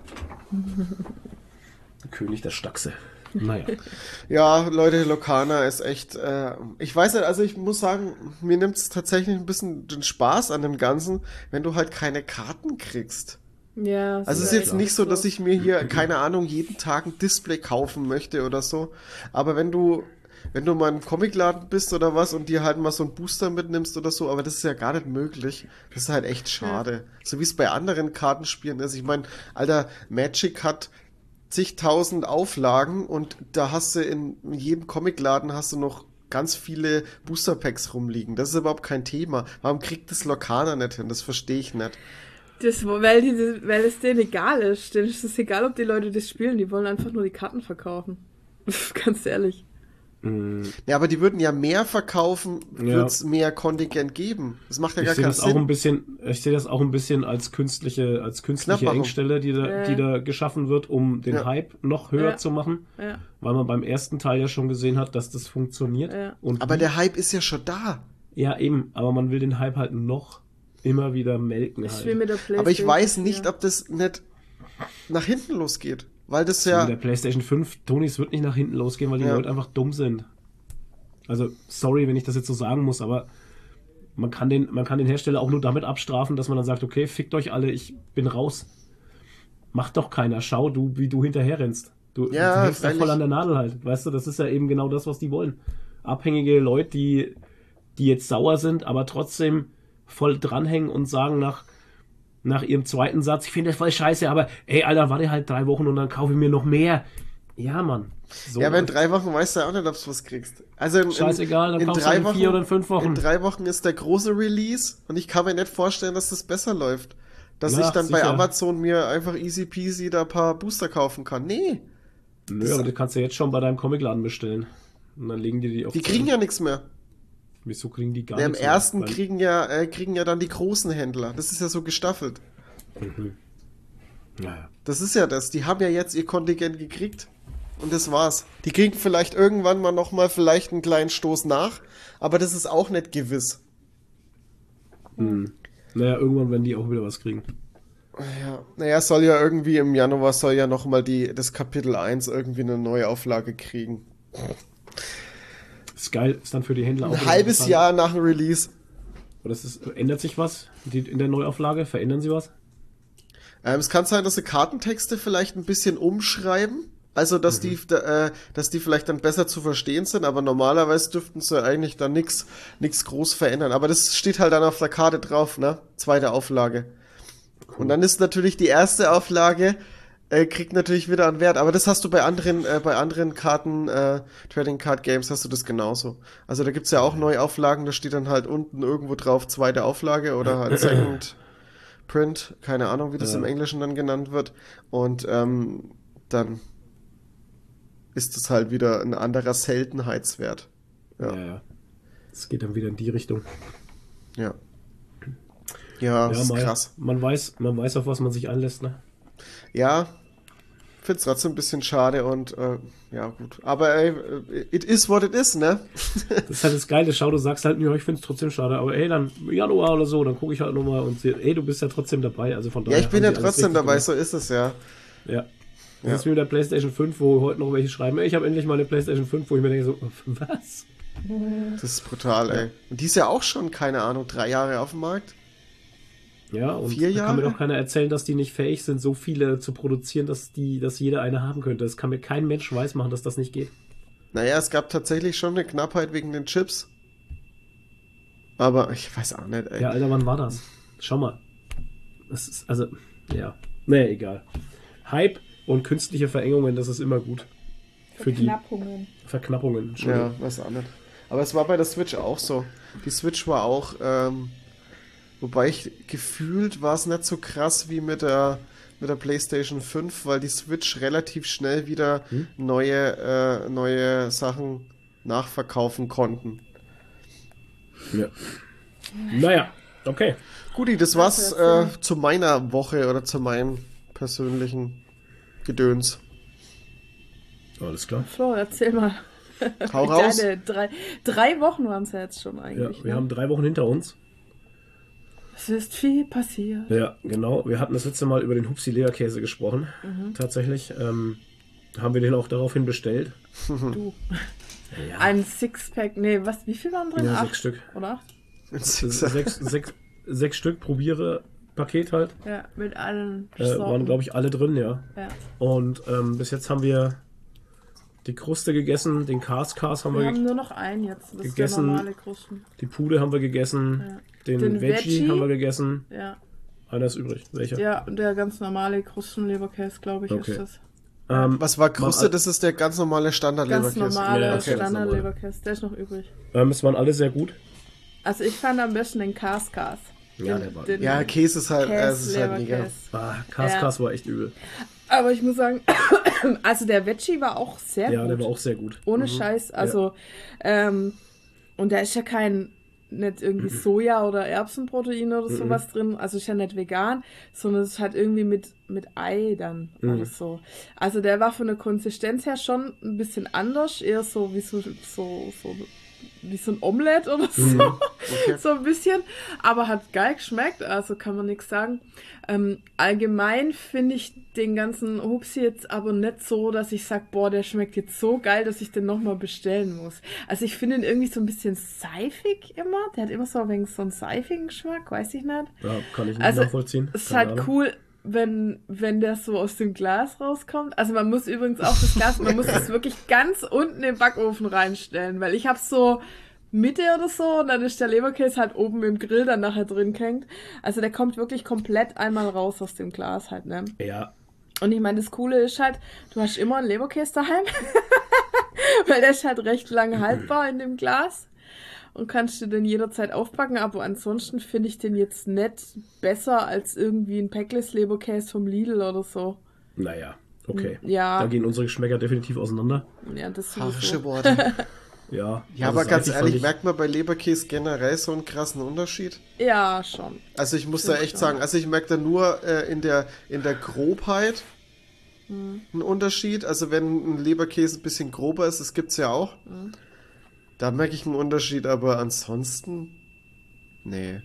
König der Staxe. Naja. ja, Leute, Lokana ist echt. Äh, ich weiß nicht, also ich muss sagen, mir nimmt es tatsächlich ein bisschen den Spaß an dem Ganzen, wenn du halt keine Karten kriegst. Ja. Also es ist jetzt nicht so, dass ich mir hier, keine Ahnung, jeden Tag ein Display kaufen möchte oder so. Aber wenn du, wenn du mal im Comicladen bist oder was und dir halt mal so einen Booster mitnimmst oder so, aber das ist ja gar nicht möglich. Das ist halt echt schade. Ja. So wie es bei anderen Kartenspielen ist. Ich meine, alter, Magic hat zigtausend Auflagen und da hast du in jedem Comicladen hast du noch ganz viele Booster Packs rumliegen. Das ist überhaupt kein Thema. Warum kriegt das Lokana nicht hin? Das verstehe ich nicht. Das, weil, die, weil es denen egal ist. Denen ist es egal, ob die Leute das spielen. Die wollen einfach nur die Karten verkaufen. Ganz ehrlich. Mm. Ja, aber die würden ja mehr verkaufen, würde es ja. mehr Kontingent geben. Das macht ja ich gar keinen das Sinn. Auch ein bisschen, ich sehe das auch ein bisschen als künstliche, als künstliche Engstelle, die da, ja. die da geschaffen wird, um den ja. Hype noch höher zu machen. Weil man beim ersten Teil ja schon gesehen hat, dass das funktioniert. aber der Hype ist ja schon da. Ja, eben, aber man will den Hype halt noch immer wieder melken. Halt. aber ich weiß nicht, ob das nicht nach hinten losgeht. Weil das ja. Der PlayStation 5, Tonys wird nicht nach hinten losgehen, weil die ja. Leute einfach dumm sind. Also, sorry, wenn ich das jetzt so sagen muss, aber man kann, den, man kann den Hersteller auch nur damit abstrafen, dass man dann sagt, okay, fickt euch alle, ich bin raus. Macht doch keiner, schau du, wie du hinterher rennst. Du, ja, du hängst da voll an der Nadel halt. Weißt du, das ist ja eben genau das, was die wollen. Abhängige Leute, die, die jetzt sauer sind, aber trotzdem voll dranhängen und sagen nach, nach ihrem zweiten Satz, ich finde das voll scheiße, aber ey, Alter, warte halt drei Wochen und dann kaufe ich mir noch mehr. Ja, Mann. So ja, aber in drei Wochen weißt du ja auch nicht, ob du was kriegst. Also in, Scheißegal, dann in kaufst drei du in vier oder in fünf Wochen. In drei Wochen ist der große Release und ich kann mir nicht vorstellen, dass das besser läuft. Dass ja, ich dann sicher. bei Amazon mir einfach easy peasy da ein paar Booster kaufen kann. Nee. Nö, aber du kannst ja jetzt schon bei deinem Comicladen bestellen. Und dann legen die die auf. Die kriegen ja nichts mehr. Wieso kriegen die gar ja, nichts mehr? Im ersten kriegen ja, äh, kriegen ja dann die großen Händler. Das ist ja so gestaffelt. Mhm. Ja. Das ist ja das. Die haben ja jetzt ihr Kontingent gekriegt. Und das war's. Die kriegen vielleicht irgendwann mal nochmal vielleicht einen kleinen Stoß nach, aber das ist auch nicht gewiss. Hm. Naja, irgendwann werden die auch wieder was kriegen. Ja, naja, soll ja irgendwie im Januar soll ja nochmal die, das Kapitel 1 irgendwie eine neue Auflage kriegen. Ist geil, ist dann für die Händler auch. Ein halbes Jahr nach dem Release. Oder ist, ändert sich was in der Neuauflage? Verändern sie was? Ähm, es kann sein, dass sie Kartentexte vielleicht ein bisschen umschreiben. Also, dass mhm. die, äh, dass die vielleicht dann besser zu verstehen sind, aber normalerweise dürften sie eigentlich dann nichts nix groß verändern. Aber das steht halt dann auf der Karte drauf, ne? Zweite Auflage. Cool. Und dann ist natürlich die erste Auflage, äh, kriegt natürlich wieder an Wert. Aber das hast du bei anderen, äh, bei anderen Karten, äh, Trading Card Games hast du das genauso. Also da gibt's ja auch Neuauflagen, da steht dann halt unten irgendwo drauf zweite Auflage oder halt Second Print, keine Ahnung, wie das ja. im Englischen dann genannt wird. Und ähm, dann ist es halt wieder ein anderer Seltenheitswert. Ja, ja. Es geht dann wieder in die Richtung. Ja. Ja, ja ist mal, krass. Man weiß, man weiß, auf was man sich anlässt, ne? Ja, finde es trotzdem ein bisschen schade und äh, ja, gut. Aber ey, it is what it is, ne? das ist halt das Geile. Schau, du sagst halt mir, ich finde es trotzdem schade. Aber ey, dann Januar oder so, dann gucke ich halt nochmal und sehe, ey, du bist ja trotzdem dabei. Also von daher. Ja, ich bin ja trotzdem dabei, gemacht. so ist es ja. Ja. Das ja. ist wie mit der PlayStation 5, wo heute noch welche schreiben, ey, ich habe endlich mal eine PlayStation 5, wo ich mir denke, so, was? Das ist brutal, ey. Und die ist ja auch schon, keine Ahnung, drei Jahre auf dem Markt. Ja, und Vier Jahre? kann mir doch keiner erzählen, dass die nicht fähig sind, so viele zu produzieren, dass die, dass jeder eine haben könnte. Das kann mir kein Mensch weismachen, dass das nicht geht. Naja, es gab tatsächlich schon eine Knappheit wegen den Chips. Aber ich weiß auch nicht, ey. Ja, Alter, wann war das? Schau mal. Das ist, also, ja. Naja, egal. Hype und künstliche Verengungen, das ist immer gut. Für Verknappungen. die Verknappungen. Ja, weiß auch nicht. Aber es war bei der Switch auch so. Die Switch war auch ähm, Wobei ich gefühlt war es nicht so krass wie mit der, mit der PlayStation 5, weil die Switch relativ schnell wieder hm? neue, äh, neue Sachen nachverkaufen konnten. Ja. Naja, okay. Guti, das war's äh, zu meiner Woche oder zu meinem persönlichen Gedöns. Alles klar. So, erzähl mal. Hau raus. Deine drei, drei Wochen waren es ja jetzt schon eigentlich. Ja, wir ne? haben drei Wochen hinter uns. Es ist viel passiert. Ja, genau. Wir hatten das letzte Mal über den Hupsi Leerkäse gesprochen. Mhm. Tatsächlich. Ähm, haben wir den auch daraufhin bestellt. Du. Ja. Ein Sixpack, nee, was, wie viel waren drin? Ja, acht, sechs Stück. Oder? Sechs, sechs, sechs Stück probiere Paket halt. Ja, mit allen äh, Waren, glaube ich, alle drin, ja. ja. Und ähm, bis jetzt haben wir die Kruste gegessen, den Cars haben wir, wir haben nur noch einen jetzt. Das gegessen. normale Krusten. Die Pude haben wir gegessen. Ja. Den, den Veggie, Veggie, haben wir gegessen. Ja. Einer ist übrig. Welcher? Ja, der ganz normale Krustenleberkäse, glaube ich, okay. ist das. Ähm, Was war Kruste? Das ist der ganz normale Standard-Leberkäse. Ganz normale ja, okay. Standard-Leberkäse. Der ist noch übrig. Ähm, es waren alle sehr gut. Also ich fand am besten den Kaskas. Ja, der war. Ja, Käse ist halt, Käse, äh, ist halt mega. Ah, Kaskas ja. war echt übel. Aber ich muss sagen, also der Veggie war auch sehr ja, gut. Ja, der war auch sehr gut. Ohne mhm. Scheiß. Also, ja. ähm, und da ist ja kein, nicht irgendwie Soja oder Erbsenprotein oder sowas drin. Also ist ja nicht vegan, sondern es ist halt irgendwie mit, mit Ei dann mhm. oder so. Also der war von der Konsistenz her schon ein bisschen anders, eher so wie so, so, so wie so ein Omelett oder so. Mhm. Okay. so ein bisschen. Aber hat geil geschmeckt, also kann man nichts sagen. Ähm, allgemein finde ich den ganzen Hupsi jetzt aber nicht so, dass ich sage, boah, der schmeckt jetzt so geil, dass ich den nochmal bestellen muss. Also ich finde ihn irgendwie so ein bisschen seifig immer. Der hat immer so ein wenig so einen seifigen Geschmack, weiß ich nicht. Ja, kann ich nicht also, nachvollziehen. Es ist halt Ahnung. cool wenn, wenn der so aus dem Glas rauskommt. Also man muss übrigens auch das Glas, man muss es wirklich ganz unten im Backofen reinstellen, weil ich habe so Mitte oder so und dann ist der Leberkäse halt oben im Grill dann nachher drin hängt. Also der kommt wirklich komplett einmal raus aus dem Glas halt, ne? Ja. Und ich meine, das Coole ist halt, du hast immer einen Leberkäse daheim, weil der ist halt recht lang haltbar in dem Glas und kannst du den jederzeit aufpacken, aber ansonsten finde ich den jetzt nicht besser als irgendwie ein Packless Leberkäse vom Lidl oder so. Naja, okay. Ja. Da gehen unsere Geschmäcker definitiv auseinander. Ja, das Harsche so. Worte. ja. Ja, aber ganz ehrlich, merkt man bei Leberkäse generell so einen krassen Unterschied? Ja, schon. Also ich muss da echt schon. sagen, also ich merke da nur äh, in, der, in der Grobheit hm. einen Unterschied. Also wenn ein Leberkäse ein bisschen grober ist, das gibt es ja auch. Hm. Da merke ich einen Unterschied, aber ansonsten. Nee.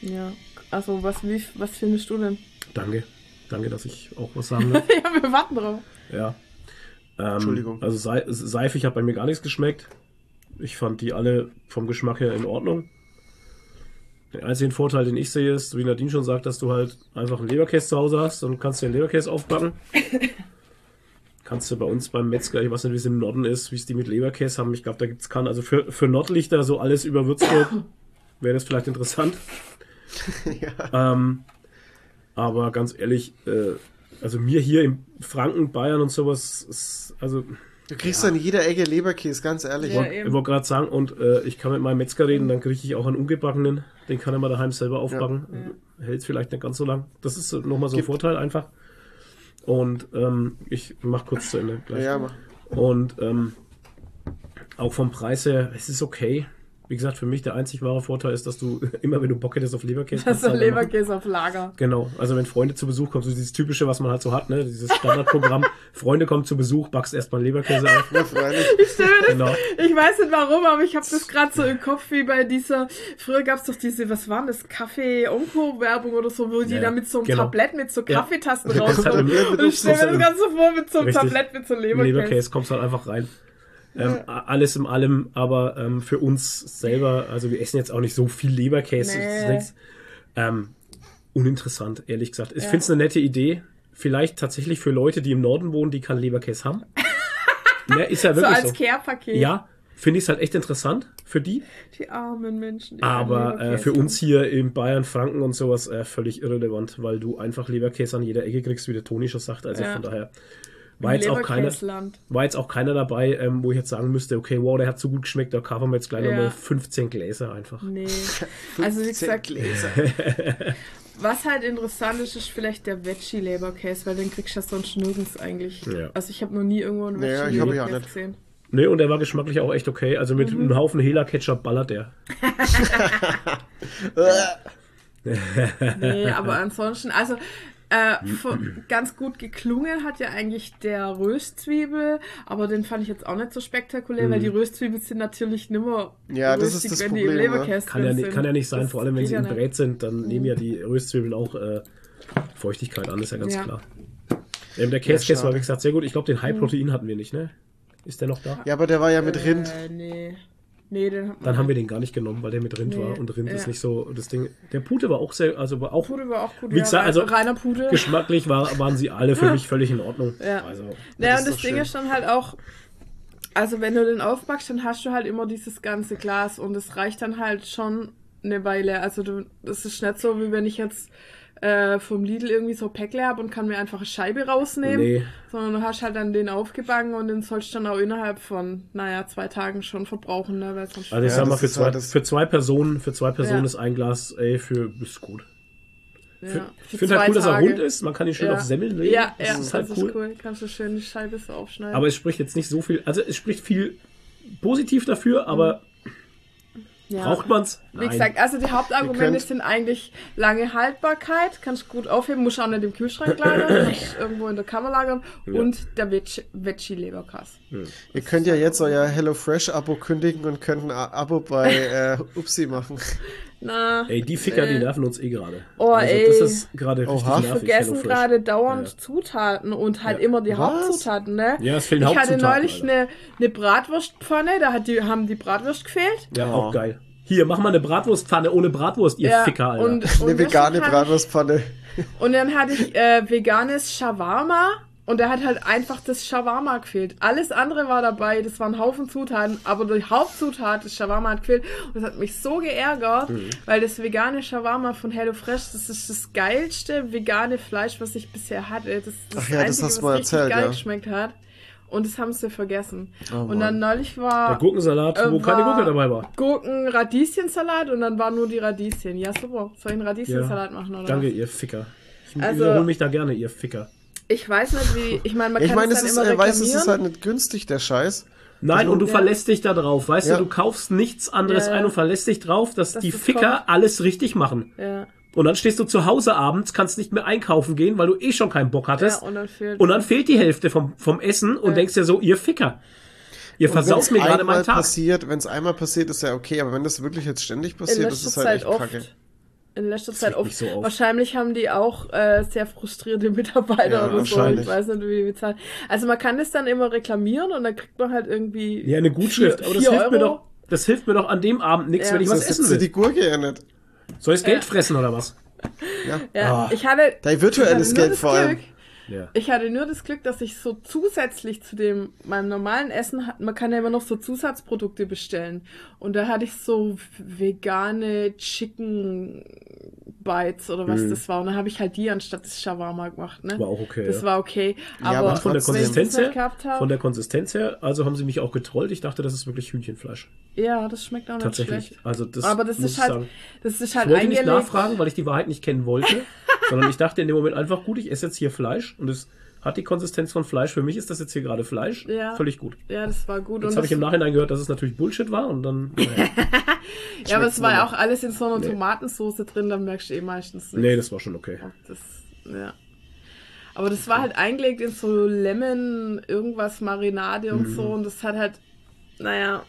Ja, also was, wie, was findest du denn? Danke. Danke, dass ich auch was sagen darf. ja, wir warten drauf. Ja. Ähm, Entschuldigung. Also seifig hat bei mir gar nichts geschmeckt. Ich fand die alle vom Geschmack her in Ordnung. Der einzige Vorteil, den ich sehe, ist, wie Nadine schon sagt, dass du halt einfach einen Leberkäse zu Hause hast und kannst dir einen Leberkäse aufbacken. kannst du bei uns beim Metzger, ich weiß nicht, wie es im Norden ist, wie es die mit Leberkäse haben. Ich glaube, da gibt es kann. Also für, für Nordlichter so alles über Würzburg wäre das vielleicht interessant. ja. ähm, aber ganz ehrlich, äh, also mir hier in Franken, Bayern und sowas, ist, also. Du kriegst ja. an jeder Ecke Leberkäse, ganz ehrlich. Ja, ich wollte gerade sagen, und äh, ich kann mit meinem Metzger reden, dann kriege ich auch einen ungebackenen. Den kann er mal daheim selber aufbacken. Ja. Hält vielleicht nicht ganz so lang. Das ist nochmal so ein Vorteil einfach. Und ähm, ich mach kurz zu Ende gleich. Ja, mach. Und ähm, auch vom Preis her, es ist okay. Wie gesagt, für mich der einzig wahre Vorteil ist, dass du immer, wenn du Bock hättest auf Leberkäse hast. du Leberkäse auf Lager. Genau. Also wenn Freunde zu Besuch kommen, so dieses typische, was man halt so hat, ne? Dieses Standardprogramm. Freunde kommen zu Besuch, backst erstmal Leberkäse auf. Ja, ich, genau. ich weiß nicht warum, aber ich habe das gerade so im Kopf wie bei dieser, früher gab es doch diese, was waren das, Kaffee-Onko-Werbung oder so, wo die ja, da mit so einem genau. Tablett mit so Kaffeetasten ja. rauskommen. und ich stelle mir das Ganze vor mit so einem. Tablett mit so Leberkäse. Leberkäse kommst halt einfach rein. Ähm, ja. Alles in allem, aber ähm, für uns selber, also wir essen jetzt auch nicht so viel Leberkäse. Nee. Ähm, uninteressant, ehrlich gesagt. Ich ja. finde es eine nette Idee. Vielleicht tatsächlich für Leute, die im Norden wohnen, die keinen Leberkäse haben. ja, ist ja wirklich so. als so. Care-Paket. Ja, finde ich es halt echt interessant für die. Die armen Menschen. Die aber äh, für uns hier in Bayern, Franken und sowas äh, völlig irrelevant, weil du einfach Leberkäse an jeder Ecke kriegst, wie der Toni schon sagt. Also ja. von daher war jetzt, auch keiner, war jetzt auch keiner dabei, ähm, wo ich jetzt sagen müsste, okay, wow, der hat so gut geschmeckt, da kaufen wir jetzt gleich ja. nochmal 15 Gläser einfach. Nee. also wie gesagt, Gläser. was halt interessant ist, ist vielleicht der Veggie Leberkäse, weil den kriegst du ja sonst nirgends eigentlich. Ja. Also ich habe noch nie irgendwo einen Veggie ja, Leberkäse ja gesehen. Nee, und der war geschmacklich auch echt okay. Also mit mhm. einem Haufen Hela-Ketchup ballert der. nee, aber ansonsten, also äh, von, ganz gut geklungen hat ja eigentlich der Röstzwiebel, aber den fand ich jetzt auch nicht so spektakulär, mhm. weil die Röstzwiebeln sind natürlich nimmer ja, röstig, das ist das wenn Problem, die im Leberkäse kann ja, sind. Kann ja nicht sein, das vor allem wenn sie ja im Brät sind, dann mhm. nehmen ja die Röstzwiebeln auch äh, Feuchtigkeit an, ist ja ganz ja. klar. Ähm, der Käse ja, war, wie gesagt, sehr gut. Ich glaube, den High-Protein mhm. hatten wir nicht, ne? Ist der noch da? Ja, aber der war ja mit Rind. Äh, nee. Nee, den Dann haben wir den gar nicht genommen, weil der mit Rind nee, war und Rind ja. ist nicht so das Ding. Der Pute war auch sehr, also war auch. Pute war auch gut. Wie gesagt, also reiner Pute. Geschmacklich war, waren sie alle für mich völlig in Ordnung. Ja. Also, naja, und das Ding schön. ist dann halt auch, also wenn du den aufbackst, dann hast du halt immer dieses ganze Glas und es reicht dann halt schon eine Weile. Also du, das ist nicht so, wie wenn ich jetzt äh, vom Lidl irgendwie so Päckle habe und kann mir einfach eine Scheibe rausnehmen. Nee. Sondern du hast halt dann den aufgebacken und den sollst du dann auch innerhalb von, naja, zwei Tagen schon verbrauchen. Ne? Weil sonst also ich sag mal, für zwei, halt für zwei Personen, für zwei Personen ja. ist ein Glas, ey, für, ist gut. Ja, ich finde halt cool, Tage. dass er rund ist. Man kann ihn schön ja. auf Semmeln legen. Ja, das ja, ist halt das cool. Ist cool. Kannst du schön die Scheibe so aufschneiden. Aber es spricht jetzt nicht so viel, also es spricht viel positiv dafür, aber ja. Braucht man's? Nein. Wie gesagt, also die Hauptargumente sind eigentlich lange Haltbarkeit, kannst gut aufheben, musst auch nicht im Kühlschrank lagern, musst irgendwo in der Kammer lagern ja. und der Veggie-Leberkass. Hm. Ihr könnt ja jetzt euer HelloFresh-Abo kündigen und könnt ein Abo bei äh, Upsi machen. Na, ey, die Ficker, äh, die nerven uns eh gerade. Oh, also, ey. Das ist gerade richtig Oha. nervig. vergessen gerade dauernd ja. Zutaten und halt ja. immer die Was? Hauptzutaten, ne? Ja, es fehlen Ich hatte neulich eine, eine Bratwurstpfanne, da hat die, haben die Bratwurst gefehlt. Ja, auch geil. Hier, mach mal eine Bratwurstpfanne ohne Bratwurst, ihr ja, Ficker, Alter. Und, und eine vegane Bratwurstpfanne. Und dann hatte ich äh, veganes Shawarma und er hat halt einfach das Shawarma gefehlt. Alles andere war dabei, das waren Haufen Zutaten, aber die Hauptzutat, das Shawarma hat gefehlt. Und das hat mich so geärgert, mhm. weil das vegane Shawarma von HelloFresh, das ist das geilste vegane Fleisch, was ich bisher hatte. Das, das Ach ja, Einzige, das hast du mal erzählt, geil ja. geschmeckt hat. Und das haben sie vergessen. Oh, und dann neulich war. Der Gurkensalat, äh, wo keine Gurke dabei war. Gurken-Radieschensalat und dann waren nur die Radieschen. Ja, super. Soll ich einen Radieschensalat ja. machen, oder? Danke, was? ihr Ficker. Ich also, wiederhole mich da gerne, ihr Ficker. Ich weiß nicht, wie. Ich meine, man kann ich mein, es, es ist, immer weiß, es ist halt nicht günstig, der Scheiß. Nein, also, und du ja. verlässt dich da drauf. Weißt ja. du, du kaufst nichts anderes ja, ein und verlässt dich drauf, dass das die Ficker kommt. alles richtig machen. Ja. Und dann stehst du zu Hause abends, kannst nicht mehr einkaufen gehen, weil du eh schon keinen Bock hattest. Ja, und, dann fehlt, und dann fehlt die Hälfte vom, vom Essen und denkst dir so, ihr Ficker. Ihr versaut mir gerade meinen Tag. Wenn es einmal passiert, ist ja okay, aber wenn das wirklich jetzt ständig passiert, ist es halt echt oft. kacke in letzter Zeit oft. So wahrscheinlich haben die auch äh, sehr frustrierte Mitarbeiter ja, oder so. Ich weiß nicht, wie die bezahlen. Also man kann das dann immer reklamieren und dann kriegt man halt irgendwie. Ja, eine Gutschrift. aber das hilft Euro. mir doch. Das hilft mir doch an dem Abend nichts, ja. wenn ich was essen will. die Gurke ja nicht. Soll ich Geld fressen oder was? Ja. ja oh. Ich hatte. Dein virtuelles Geld vor allem. Glück, ja. Ich hatte nur das Glück, dass ich so zusätzlich zu dem meinem normalen Essen, man kann ja immer noch so Zusatzprodukte bestellen. Und da hatte ich so vegane Chicken Bites oder was mhm. das war. Und dann habe ich halt die anstatt des Shawarma gemacht. Ne? War auch okay. Das ja. war okay. Aber, ja, aber von der Konsistenz her, von der Konsistenz her, also haben sie mich auch getrollt. Ich dachte, das ist wirklich Hühnchenfleisch. Ja, das schmeckt auch nicht Tatsächlich. schlecht. Also das aber das ist halt, sagen. das ist halt ich wollte eingelegt. nicht nachfragen, weil ich die Wahrheit nicht kennen wollte, sondern ich dachte in dem Moment einfach gut, ich esse jetzt hier Fleisch und es hat die Konsistenz von Fleisch. Für mich ist das jetzt hier gerade Fleisch. Ja. Völlig gut. Ja, das war gut. Jetzt habe ich im Nachhinein gehört, dass es natürlich Bullshit war und dann. Naja. ja, aber es war ja auch alles in so einer nee. Tomatensoße drin, dann merkst du eh meistens nicht. Nee, das war schon okay. Das, ja. Aber das war halt eingelegt in so Lemon, irgendwas Marinade und mhm. so und das hat halt, naja,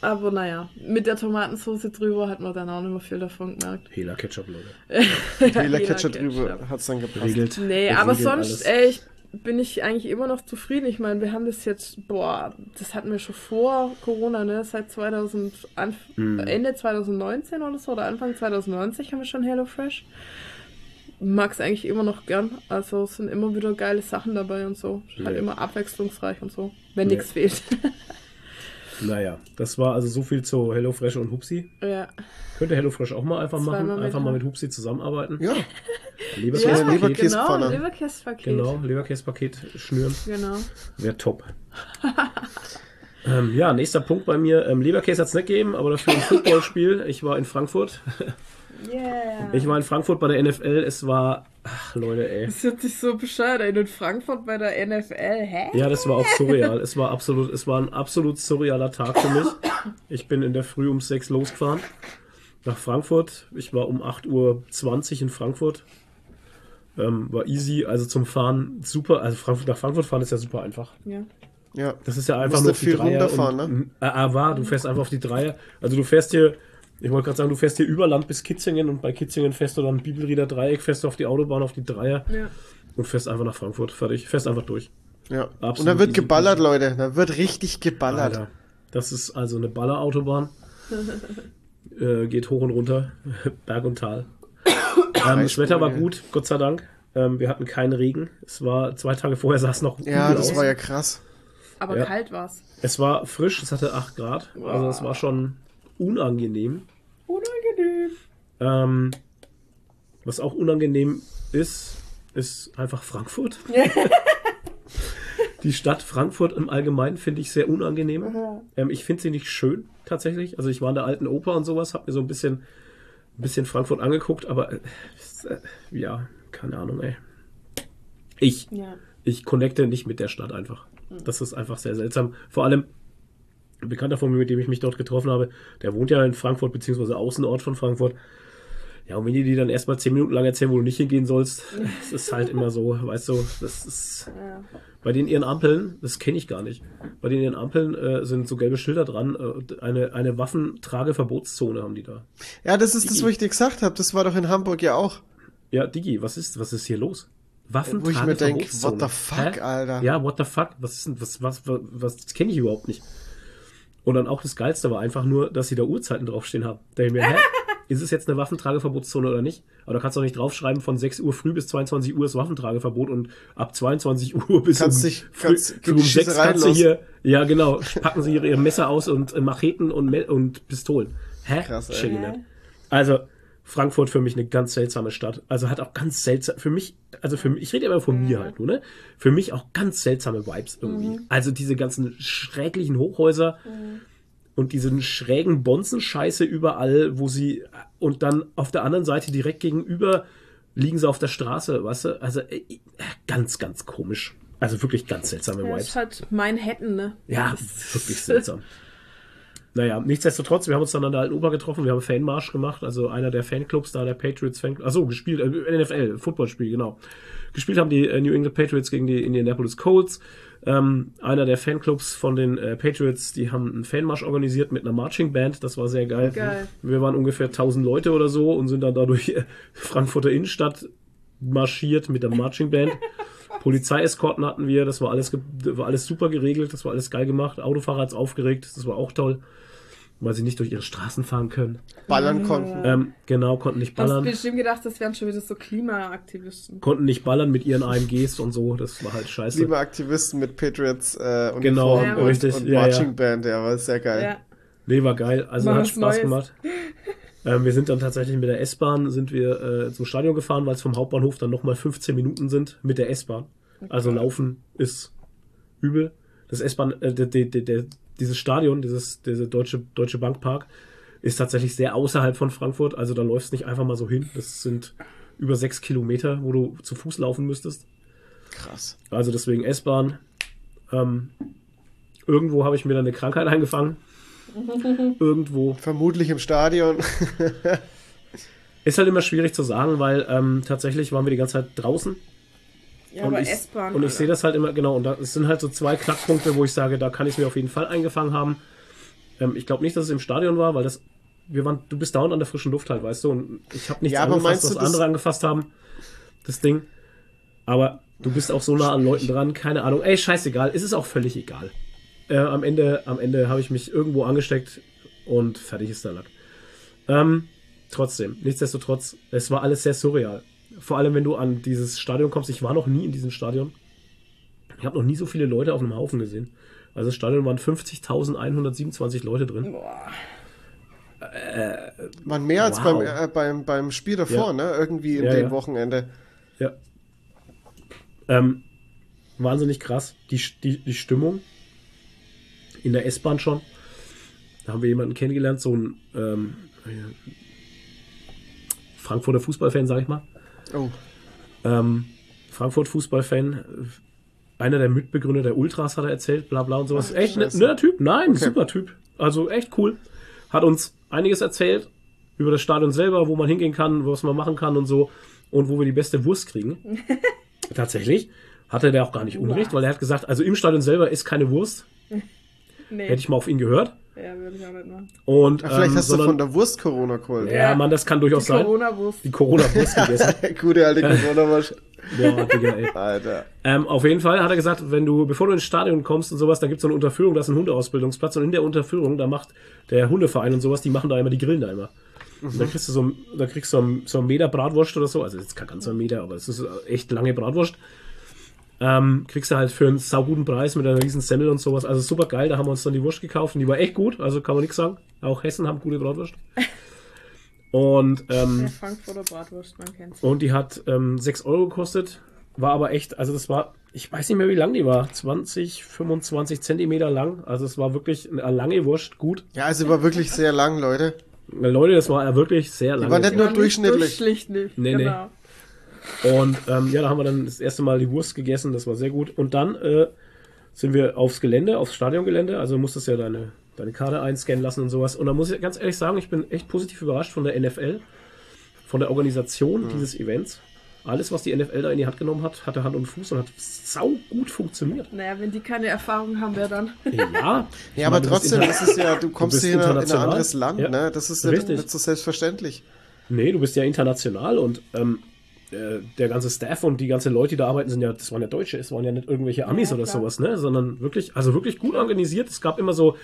aber naja, mit der Tomatensauce drüber hat man dann auch nicht mehr viel davon gemerkt. Hela Ketchup, Leute. Hela Ketchup drüber hat es dann gepasst. Regelt. Nee, aber sonst, ey, ich bin ich eigentlich immer noch zufrieden. Ich meine, wir haben das jetzt, boah, das hatten wir schon vor Corona, ne? Seit 2000, Anf mm. Ende 2019 oder so, oder Anfang 2090 haben wir schon HelloFresh. Mag es eigentlich immer noch gern. Also es sind immer wieder geile Sachen dabei und so. Halt nee. Halt immer abwechslungsreich und so, wenn nee. nichts fehlt. Naja, das war also so viel zu HelloFresh und Hupsi. Ja. Könnte HelloFresh auch mal einfach machen, mal einfach mal mit Hupsi zusammenarbeiten. Ja. Leberkäsepaket. Ja. Genau, Leberkäsepaket. Genau, Leberkäsepaket schnüren. Genau. Wäre top. ähm, ja, nächster Punkt bei mir. Ähm, Leberkäse hat es nicht gegeben, aber dafür ein Footballspiel. Ich war in Frankfurt. Yeah. Ich war in Frankfurt bei der NFL. Es war. Ach, Leute, ey. Das hört sich so bescheuert an. In Frankfurt bei der NFL, hä? Ja, das war auch surreal. es war absolut, es war ein absolut surrealer Tag für mich. Ich bin in der Früh um sechs losgefahren. Nach Frankfurt. Ich war um 8.20 Uhr in Frankfurt. Ähm, war easy, also zum Fahren super. Also Frankfurt, nach Frankfurt fahren ist ja super einfach. Ja. Ja. Das ist ja einfach nur viel Dreier. Runterfahren, und, ne? Äh, äh, war, du fährst einfach auf die Dreier. Also du fährst hier ich wollte gerade sagen, du fährst hier über Land bis Kitzingen und bei Kitzingen fährst du dann Bibelrieder Dreieck, fährst du auf die Autobahn, auf die Dreier ja. und fährst einfach nach Frankfurt. Fertig. Fährst einfach durch. Ja. Absolut und da wird geballert, Leute. Da wird richtig geballert. Alter. Das ist also eine Ballerautobahn. äh, geht hoch und runter. Berg und Tal. ähm, das Wetter war gut, Gott sei Dank. Ähm, wir hatten keinen Regen. Es war zwei Tage vorher sah es noch Ja, das aus. war ja krass. Aber ja. kalt war es. Es war frisch, es hatte 8 Grad. Also es war schon unangenehm. Unangenehm. Ähm, Was auch unangenehm ist, ist einfach Frankfurt. die Stadt Frankfurt im Allgemeinen finde ich sehr unangenehm. Ähm, ich finde sie nicht schön, tatsächlich. Also ich war in der alten Oper und sowas, habe mir so ein bisschen, ein bisschen Frankfurt angeguckt, aber äh, ja, keine Ahnung, ey. Ich, ja. ich connecte nicht mit der Stadt einfach. Mhm. Das ist einfach sehr seltsam. Vor allem, ein Bekannter von mir, mit dem ich mich dort getroffen habe, der wohnt ja in Frankfurt, beziehungsweise Außenort von Frankfurt. Ja, und wenn die dir dann erstmal zehn Minuten lang erzählen, wo du nicht hingehen sollst, das ist halt immer so, weißt du, das ist. Ja. Bei den ihren Ampeln, das kenne ich gar nicht, bei den ihren Ampeln äh, sind so gelbe Schilder dran, äh, eine, eine Waffentrageverbotszone haben die da. Ja, das ist Digi. das, wo ich dir gesagt habe, das war doch in Hamburg ja auch. Ja, Digi, was ist, was ist hier los? Waffen Wo ich mir denke, what the fuck, Hä? Alter. Ja, what the fuck? Was ist denn, was, was, was, was, das kenne ich überhaupt nicht. Und dann auch das Geilste war einfach nur, dass sie da Uhrzeiten draufstehen haben. Da ich mir, hä? Ist es jetzt eine Waffentrageverbotszone oder nicht? Aber da kannst du auch nicht draufschreiben, von 6 Uhr früh bis 22 Uhr ist Waffentrageverbot und ab 22 Uhr bis kannst um, dich, kannst, früh, um 6 kannst du hier, ja genau, packen sie ihre Messer aus und äh, Macheten und, und Pistolen. Hä? Krass, ey. Also, Frankfurt für mich eine ganz seltsame Stadt. Also hat auch ganz seltsam, für mich, also für mich, ich rede immer von mir halt nur, ne? Für mich auch ganz seltsame Vibes irgendwie. Mhm. Also diese ganzen schräglichen Hochhäuser mhm. und diesen schrägen Bonzenscheiße überall, wo sie, und dann auf der anderen Seite direkt gegenüber liegen sie auf der Straße, weißt du? Also äh, ganz, ganz komisch. Also wirklich ganz seltsame ja, Vibes. Das ist halt Manhattan, ne? Ja, wirklich seltsam. Naja, nichtsdestotrotz, wir haben uns dann an der alten Oper getroffen, wir haben Fanmarsch gemacht, also einer der Fanclubs da, der Patriots Fanclub, achso, gespielt, äh, NFL, Footballspiel, genau. Gespielt haben die äh, New England Patriots gegen die Indianapolis Colts. Ähm, einer der Fanclubs von den äh, Patriots, die haben einen Fanmarsch organisiert mit einer Marching Band, das war sehr geil. geil. Wir waren ungefähr 1000 Leute oder so und sind dann dadurch äh, Frankfurter Innenstadt marschiert mit der Marching Band. Polizeieskorten hatten wir, das war alles, war alles super geregelt, das war alles geil gemacht. Autofahrer hat's aufgeregt, das war auch toll weil sie nicht durch ihre Straßen fahren können. Ballern konnten. Ähm, genau, konnten nicht ballern. Ich bestimmt gedacht, das wären schon wieder so Klimaaktivisten. Konnten nicht ballern mit ihren AMGs und so, das war halt scheiße. Klimaaktivisten mit Patriots äh, und genau, ja, richtig. und ja, Marching ja. Band, ja, war sehr geil. Ja. Nee, war geil, also war hat Spaß Neues. gemacht. ähm, wir sind dann tatsächlich mit der S-Bahn sind wir äh, zum Stadion gefahren, weil es vom Hauptbahnhof dann nochmal 15 Minuten sind mit der S-Bahn. Okay. Also laufen ist übel. Das S-Bahn, äh, der, der, der, dieses Stadion, dieses, dieser Deutsche, Deutsche Bankpark, ist tatsächlich sehr außerhalb von Frankfurt. Also da läufst du nicht einfach mal so hin. Das sind über sechs Kilometer, wo du zu Fuß laufen müsstest. Krass. Also deswegen S-Bahn. Ähm, irgendwo habe ich mir dann eine Krankheit eingefangen. irgendwo. Vermutlich im Stadion. ist halt immer schwierig zu sagen, weil ähm, tatsächlich waren wir die ganze Zeit draußen ja, und aber S-Bahn. Und ich sehe das halt immer, genau, und das sind halt so zwei Knackpunkte, wo ich sage, da kann ich es mir auf jeden Fall eingefangen haben. Ähm, ich glaube nicht, dass es im Stadion war, weil das, wir waren, du bist dauernd an der frischen Luft halt, weißt du, und ich habe nichts ja, angefasst, was andere angefasst haben, das Ding. Aber du bist auch so nah an Leuten dran, keine Ahnung. Ey, scheißegal, ist es auch völlig egal. Äh, am Ende, am Ende habe ich mich irgendwo angesteckt und fertig ist der Lack. Ähm, trotzdem, nichtsdestotrotz, es war alles sehr surreal vor allem wenn du an dieses Stadion kommst. Ich war noch nie in diesem Stadion. Ich habe noch nie so viele Leute auf einem Haufen gesehen. Also das Stadion waren 50.127 Leute drin. Boah. Äh, waren mehr wow. als beim, äh, beim, beim Spiel davor, ja. ne? Irgendwie in ja, dem ja. Wochenende. Ja. Ähm, wahnsinnig krass. Die, die, die Stimmung in der S-Bahn schon. Da haben wir jemanden kennengelernt, so ein ähm, Frankfurter Fußballfan, sag ich mal. Oh. Ähm, Frankfurt Fußballfan, einer der Mitbegründer der Ultras hat er erzählt, bla bla und sowas. Ach, echt ein netter Typ? Nein, okay. super Typ. Also echt cool. Hat uns einiges erzählt über das Stadion selber, wo man hingehen kann, was man machen kann und so und wo wir die beste Wurst kriegen. Tatsächlich hatte der auch gar nicht Unrecht, weil er hat gesagt, also im Stadion selber ist keine Wurst. Nee. Hätte ich mal auf ihn gehört. Ja, würde ich auch nicht machen. Und, ja, vielleicht ähm, hast sondern, du von der Wurst Corona geholt. Ja, Mann, das kann durchaus die sein. Corona-Wurst. Die Corona-Wurst gegessen. Gute alte Corona-Wurst. Boah, Digga, ey. Alter. Ähm, auf jeden Fall hat er gesagt, wenn du, bevor du ins Stadion kommst und sowas, da gibt es so eine Unterführung, das ist ein Hundeausbildungsplatz und in der Unterführung, da macht der Hundeverein und sowas, die machen da immer, die grillen da immer. Mhm. Und da kriegst du so, da kriegst du so, ein Meter Bratwurst oder so, also jetzt kein ganzer Meter, aber es ist echt lange Bratwurst. Ähm, kriegst du halt für einen sauguten Preis mit einer riesen Semmel und sowas. Also super geil, da haben wir uns dann die Wurst gekauft und die war echt gut, also kann man nichts sagen. Auch Hessen haben gute Bratwurst. Und, ähm, ja, Frankfurter Bratwurst, man kennt's. Und die hat ähm, 6 Euro gekostet. War aber echt, also das war, ich weiß nicht mehr, wie lang die war. 20, 25 Zentimeter lang. Also es war wirklich eine lange Wurst, gut. Ja, also war wirklich sehr lang, Leute. Leute, das war wirklich sehr lang. Die war nicht nur durchschnittlich. Schlicht nicht. Nee, genau. nee. Und ähm, ja, da haben wir dann das erste Mal die Wurst gegessen, das war sehr gut. Und dann äh, sind wir aufs Gelände, aufs Stadiongelände. Also musstest ja deine, deine Karte einscannen lassen und sowas. Und da muss ich ganz ehrlich sagen, ich bin echt positiv überrascht von der NFL, von der Organisation mhm. dieses Events. Alles, was die NFL da in die Hand genommen hat, hatte Hand und Fuß und hat sau gut funktionioniert. Naja, wenn die keine Erfahrung haben, wer dann? Ja, ja aber trotzdem ist es ja, du kommst du hier in, in ein anderes Land, ja. ne? Das ist ja nicht so selbstverständlich. Nee, du bist ja international und ähm, äh, der ganze Staff und die ganzen Leute, die da arbeiten, sind ja, das waren ja Deutsche, es waren ja nicht irgendwelche Amis ja, oder klar. sowas, ne? Sondern wirklich, also wirklich gut organisiert. Es gab immer so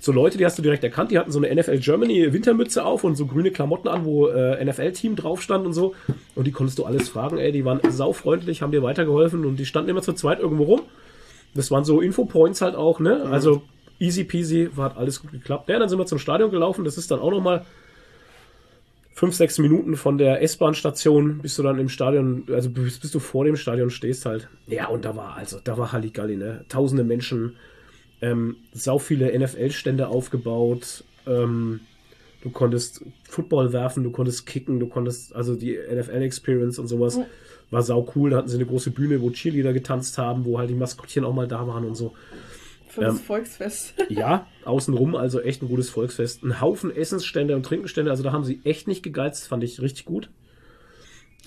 so Leute, die hast du direkt erkannt, die hatten so eine NFL Germany Wintermütze auf und so grüne Klamotten an, wo äh, NFL-Team drauf stand und so. Und die konntest du alles fragen, ey, die waren saufreundlich, haben dir weitergeholfen und die standen immer zu zweit irgendwo rum. Das waren so Infopoints halt auch, ne? Mhm. Also easy peasy, hat alles gut geklappt. Ja, dann sind wir zum Stadion gelaufen, das ist dann auch nochmal fünf, sechs Minuten von der S-Bahn-Station, bis du dann im Stadion, also bis, bis, du vor dem Stadion stehst halt. Ja, und da war, also, da war Halligalli, ne? Tausende Menschen, ähm, sau viele NFL-Stände aufgebaut. Ähm, du konntest Football werfen, du konntest kicken, du konntest, also die NFL-Experience und sowas war sau cool. Da hatten sie eine große Bühne, wo Cheerleader getanzt haben, wo halt die Maskottchen auch mal da waren und so. Das ähm, Volksfest. ja, außenrum, also echt ein gutes Volksfest. Ein Haufen Essensstände und Trinkenstände, also da haben sie echt nicht gegeizt, fand ich richtig gut.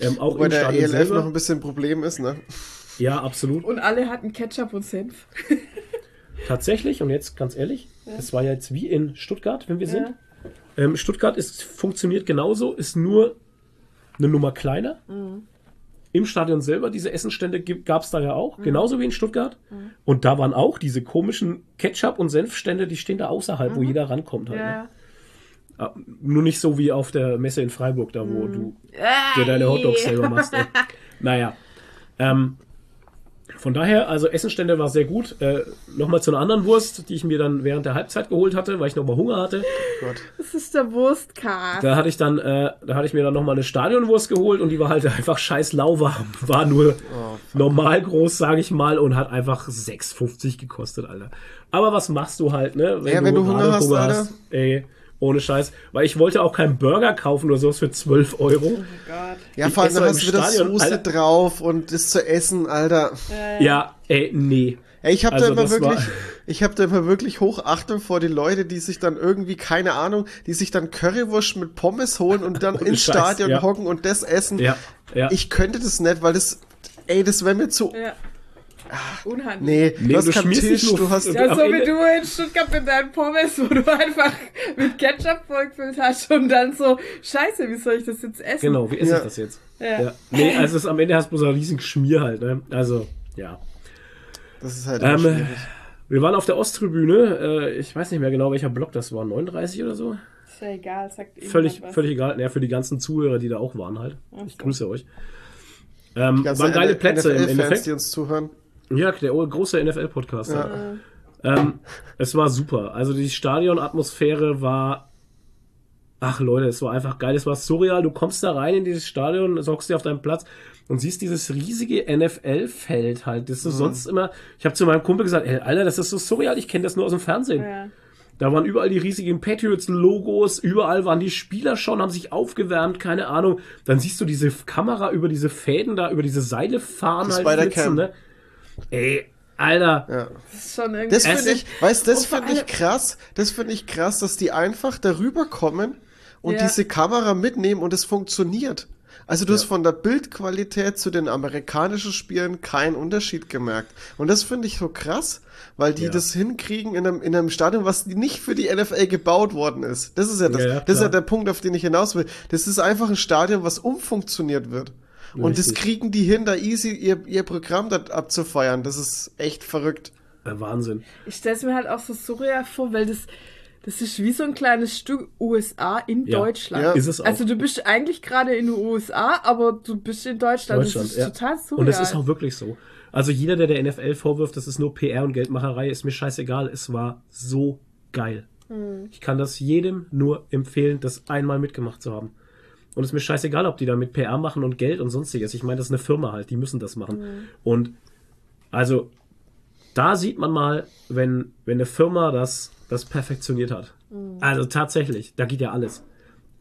Ähm, auch Wobei der ELF selber. noch ein bisschen ein Problem ist, ne? Ja, absolut. Und alle hatten Ketchup und Senf. Tatsächlich, und jetzt ganz ehrlich, es ja. war ja jetzt wie in Stuttgart, wenn wir ja. sind. Ähm, Stuttgart ist, funktioniert genauso, ist nur eine Nummer kleiner. Mhm. Im Stadion selber, diese Essenstände gab es da ja auch, mhm. genauso wie in Stuttgart. Mhm. Und da waren auch diese komischen Ketchup- und Senfstände, die stehen da außerhalb, wo mhm. jeder rankommt halt. Ja. Ne? Ah, nur nicht so wie auf der Messe in Freiburg, da wo mhm. du dir deine Hotdogs selber machst. Ey. naja. Ähm, von daher, also Essenstände war sehr gut. Äh, nochmal zu einer anderen Wurst, die ich mir dann während der Halbzeit geholt hatte, weil ich nochmal Hunger hatte. Gott. Das ist der Wurstcast. Da hatte ich dann, äh, da hatte ich mir dann nochmal eine Stadionwurst geholt und die war halt einfach scheiß lauwarm. War nur oh, normal groß, sage ich mal, und hat einfach 6,50 gekostet, Alter. Aber was machst du halt, ne? Wenn, ja, du, wenn du Hunger hast, Hunger hast, ey. Ohne Scheiß. Weil ich wollte auch keinen Burger kaufen oder sowas für 12 Euro. Oh Gott. Ja, vor allem hast du wieder Soße Alter. drauf und das zu essen, Alter. Ja, ja ey, nee. Ey, ich habe also, da immer wirklich, ich habe da immer wirklich Hochachtung vor die Leute, die sich dann irgendwie, keine Ahnung, die sich dann Currywurst mit Pommes holen und dann ins Scheiß, Stadion ja. hocken und das essen. Ja, ja. Ich könnte das nicht, weil das, ey, das wäre mir zu, ja. Unhandlich. Nee, nee, du hast keinen Tisch, du hast... Ja, so wie du in Stuttgart mit deinen Pommes, wo du einfach mit Ketchup vollgefüllt hast und dann so, scheiße, wie soll ich das jetzt essen? Genau, wie esse ja. ich das jetzt? Ja. ja. Nee, also es, am Ende hast du so einen riesigen Schmier halt, ne? Also, ja. Das ist halt ähm, Wir waren auf der Osttribüne, äh, ich weiß nicht mehr genau, welcher Block das war, 39 oder so? Ist ja egal, sagt Völlig, völlig egal, ja, für die ganzen Zuhörer, die da auch waren halt. Okay. Ich grüße euch. Ähm, waren geile Plätze im Endeffekt. die uns zuhören. Ja, der große NFL-Podcast. Ja. Ähm, es war super. Also die Stadionatmosphäre war. Ach Leute, es war einfach geil. Es war surreal. Du kommst da rein in dieses Stadion, sorgst dir auf deinen Platz und siehst dieses riesige NFL-Feld halt. Das ist mhm. sonst immer. Ich habe zu meinem Kumpel gesagt, ey, Alter, das ist so surreal. Ich kenne das nur aus dem Fernsehen. Ja. Da waren überall die riesigen Patriots-Logos, überall waren die Spieler schon, haben sich aufgewärmt, keine Ahnung. Dann siehst du diese Kamera über diese Fäden da, über diese Seile fahren das halt flitzen, ne? Ey, Alter. Ja. Das ist schon irgendwie. Das finde ich, weißt das finde ich krass. Das finde ich krass, dass die einfach darüber kommen und ja. diese Kamera mitnehmen und es funktioniert. Also du ja. hast von der Bildqualität zu den amerikanischen Spielen keinen Unterschied gemerkt. Und das finde ich so krass, weil die ja. das hinkriegen in einem, in einem Stadion, was nicht für die NFL gebaut worden ist. Das ist ja das, ja, das ist ja der Punkt, auf den ich hinaus will. Das ist einfach ein Stadion, was umfunktioniert wird. Und das kriegen die hin, da easy ihr, ihr Programm da abzufeiern. Das ist echt verrückt. Der Wahnsinn. Ich stelle es mir halt auch so surreal vor, weil das, das ist wie so ein kleines Stück USA in ja. Deutschland. Ja. Ist es auch. Also du bist eigentlich gerade in den USA, aber du bist in Deutschland. Deutschland das ist ja. total surreal. Und es ist auch wirklich so. Also jeder, der der NFL vorwirft, das ist nur PR und Geldmacherei, ist mir scheißegal. Es war so geil. Mhm. Ich kann das jedem nur empfehlen, das einmal mitgemacht zu haben. Und es ist mir scheißegal, ob die da mit PR machen und Geld und sonstiges. Ich meine, das ist eine Firma halt, die müssen das machen. Mhm. Und also, da sieht man mal, wenn, wenn eine Firma das, das perfektioniert hat. Mhm. Also tatsächlich, da geht ja alles.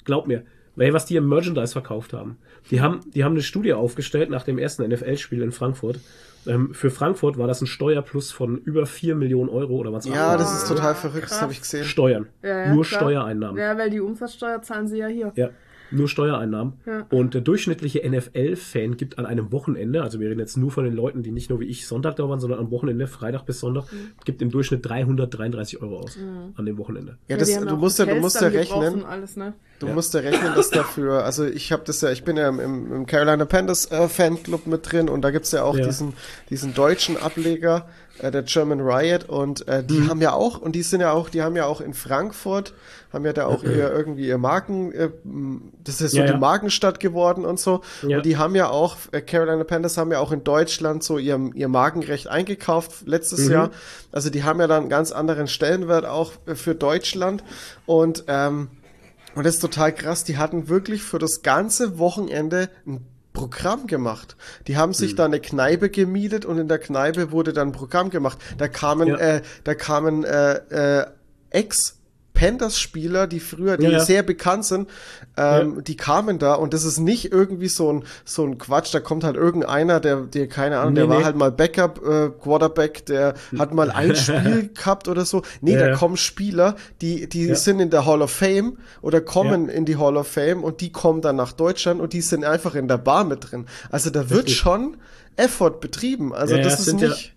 Glaub mir, weil was die im Merchandise verkauft haben. Die haben, die haben eine Studie aufgestellt nach dem ersten NFL-Spiel in Frankfurt. Ähm, für Frankfurt war das ein Steuerplus von über 4 Millionen Euro oder was Ja, das ist total verrückt, das habe ich gesehen. Steuern. Ja, ja, Nur klar. Steuereinnahmen. Ja, weil die Umsatzsteuer zahlen sie ja hier. Ja nur Steuereinnahmen. Ja. Und der durchschnittliche NFL-Fan gibt an einem Wochenende, also wir reden jetzt nur von den Leuten, die nicht nur wie ich Sonntag da waren, sondern am Wochenende, Freitag bis Sonntag, mhm. gibt im Durchschnitt 333 Euro aus mhm. an dem Wochenende. Ja, das, ja du, musst ja, du musst ja rechnen. Alles, ne? Du ja. musst ja rechnen, dass dafür, also ich habe das ja, ich bin ja im, im Carolina Panthers äh, Fanclub mit drin und da gibt's ja auch diesen, diesen deutschen Ableger, äh, der German Riot und äh, die mhm. haben ja auch, und die sind ja auch, die haben ja auch in Frankfurt haben ja da auch ihr irgendwie ihr Marken, äh, das ist so ja, die ja. Markenstadt geworden und so. Ja. Und die haben ja auch, äh, Carolina Panthers haben ja auch in Deutschland so ihr, ihr Markenrecht eingekauft letztes mhm. Jahr. Also die haben ja dann einen ganz anderen Stellenwert auch für Deutschland. Und, ähm, und das ist total krass. Die hatten wirklich für das ganze Wochenende ein Programm gemacht. Die haben sich hm. da eine Kneipe gemietet und in der Kneipe wurde dann ein Programm gemacht. Da kamen, ja. äh, da kamen äh, äh, Ex Panthers-Spieler, die früher, die ja, ja. sehr bekannt sind, ähm, ja. die kamen da und das ist nicht irgendwie so ein, so ein Quatsch, da kommt halt irgendeiner, der, der keine Ahnung, nee, der nee. war halt mal Backup, äh, Quarterback, der hat mal ein Spiel gehabt oder so. Nee, da kommen Spieler, die, die sind in der Hall of Fame oder kommen in die Hall of Fame und die kommen dann nach Deutschland und die sind einfach in der Bar mit drin. Also da wird Richtig. schon Effort betrieben. Also das ist nicht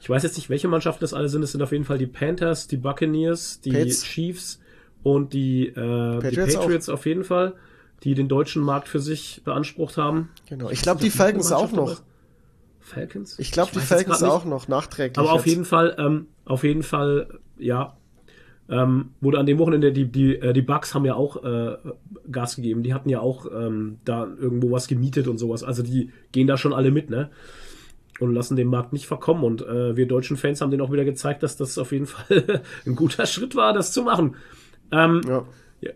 ich weiß jetzt nicht, welche Mannschaften das alle sind. Es sind auf jeden Fall die Panthers, die Buccaneers, die Pates. Chiefs und die, äh, Patriots, die Patriots auf jeden Fall, die den deutschen Markt für sich beansprucht haben. Genau. Ich glaube, die Falcons auch noch. Falcons? Ich glaube, die Falcons auch noch nachträglich. Aber auf jetzt. jeden Fall, ähm, auf jeden Fall, ja, ähm, wurde an dem Wochenende die die äh, die Bugs haben ja auch äh, Gas gegeben. Die hatten ja auch ähm, da irgendwo was gemietet und sowas. Also die gehen da schon alle mit, ne? Und lassen den Markt nicht verkommen. Und äh, wir deutschen Fans haben denen auch wieder gezeigt, dass das auf jeden Fall ein guter Schritt war, das zu machen. Ähm, ja.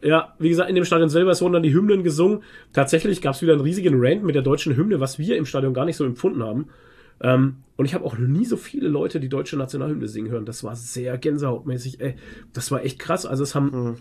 Ja, wie gesagt, in dem Stadion selber wurden dann die Hymnen gesungen. Tatsächlich gab es wieder einen riesigen Rant mit der deutschen Hymne, was wir im Stadion gar nicht so empfunden haben. Ähm, und ich habe auch nie so viele Leute die deutsche Nationalhymne singen hören. Das war sehr gänsehautmäßig. Ey, das war echt krass. Also es haben mhm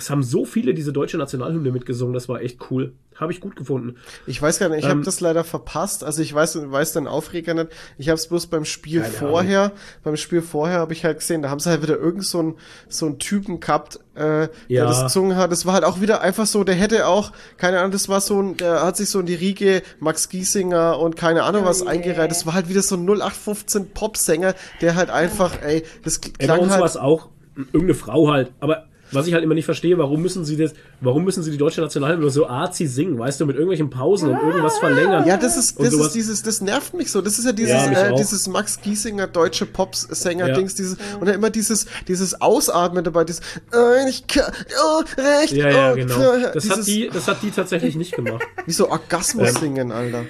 es haben so viele diese deutsche Nationalhymne mitgesungen, das war echt cool. Habe ich gut gefunden. Ich weiß gar nicht, ich ähm, habe das leider verpasst. Also ich weiß, weiß den Aufreger nicht. Ich habe es bloß beim Spiel vorher, Ahnung. beim Spiel vorher habe ich halt gesehen, da haben sie halt wieder irgend so einen so einen Typen gehabt, äh, ja. der das gesungen hat. Das war halt auch wieder einfach so, der hätte auch, keine Ahnung, das war so ein, der hat sich so in die Riege Max Giesinger und keine Ahnung was oh, yeah. eingereiht. Das war halt wieder so ein 0815 Popsänger, der halt einfach, ey, das klang ey, bei uns halt. war es auch irgendeine Frau halt, aber was ich halt immer nicht verstehe, warum müssen sie das, warum müssen sie die deutsche Nationalhymne so arzi singen, weißt du, mit irgendwelchen Pausen und irgendwas verlängern. Ja, das ist, das ist dieses, das nervt mich so. Das ist ja dieses, ja, äh, dieses Max Giesinger deutsche Popsänger-Dings, ja. dieses, und dann immer dieses, dieses Ausatmen dabei, dieses, äh, ich kann, oh, recht, ja, ja, oh, genau. Das dieses, hat die, das hat die tatsächlich nicht gemacht. Wie so Orgasmus singen, Alter.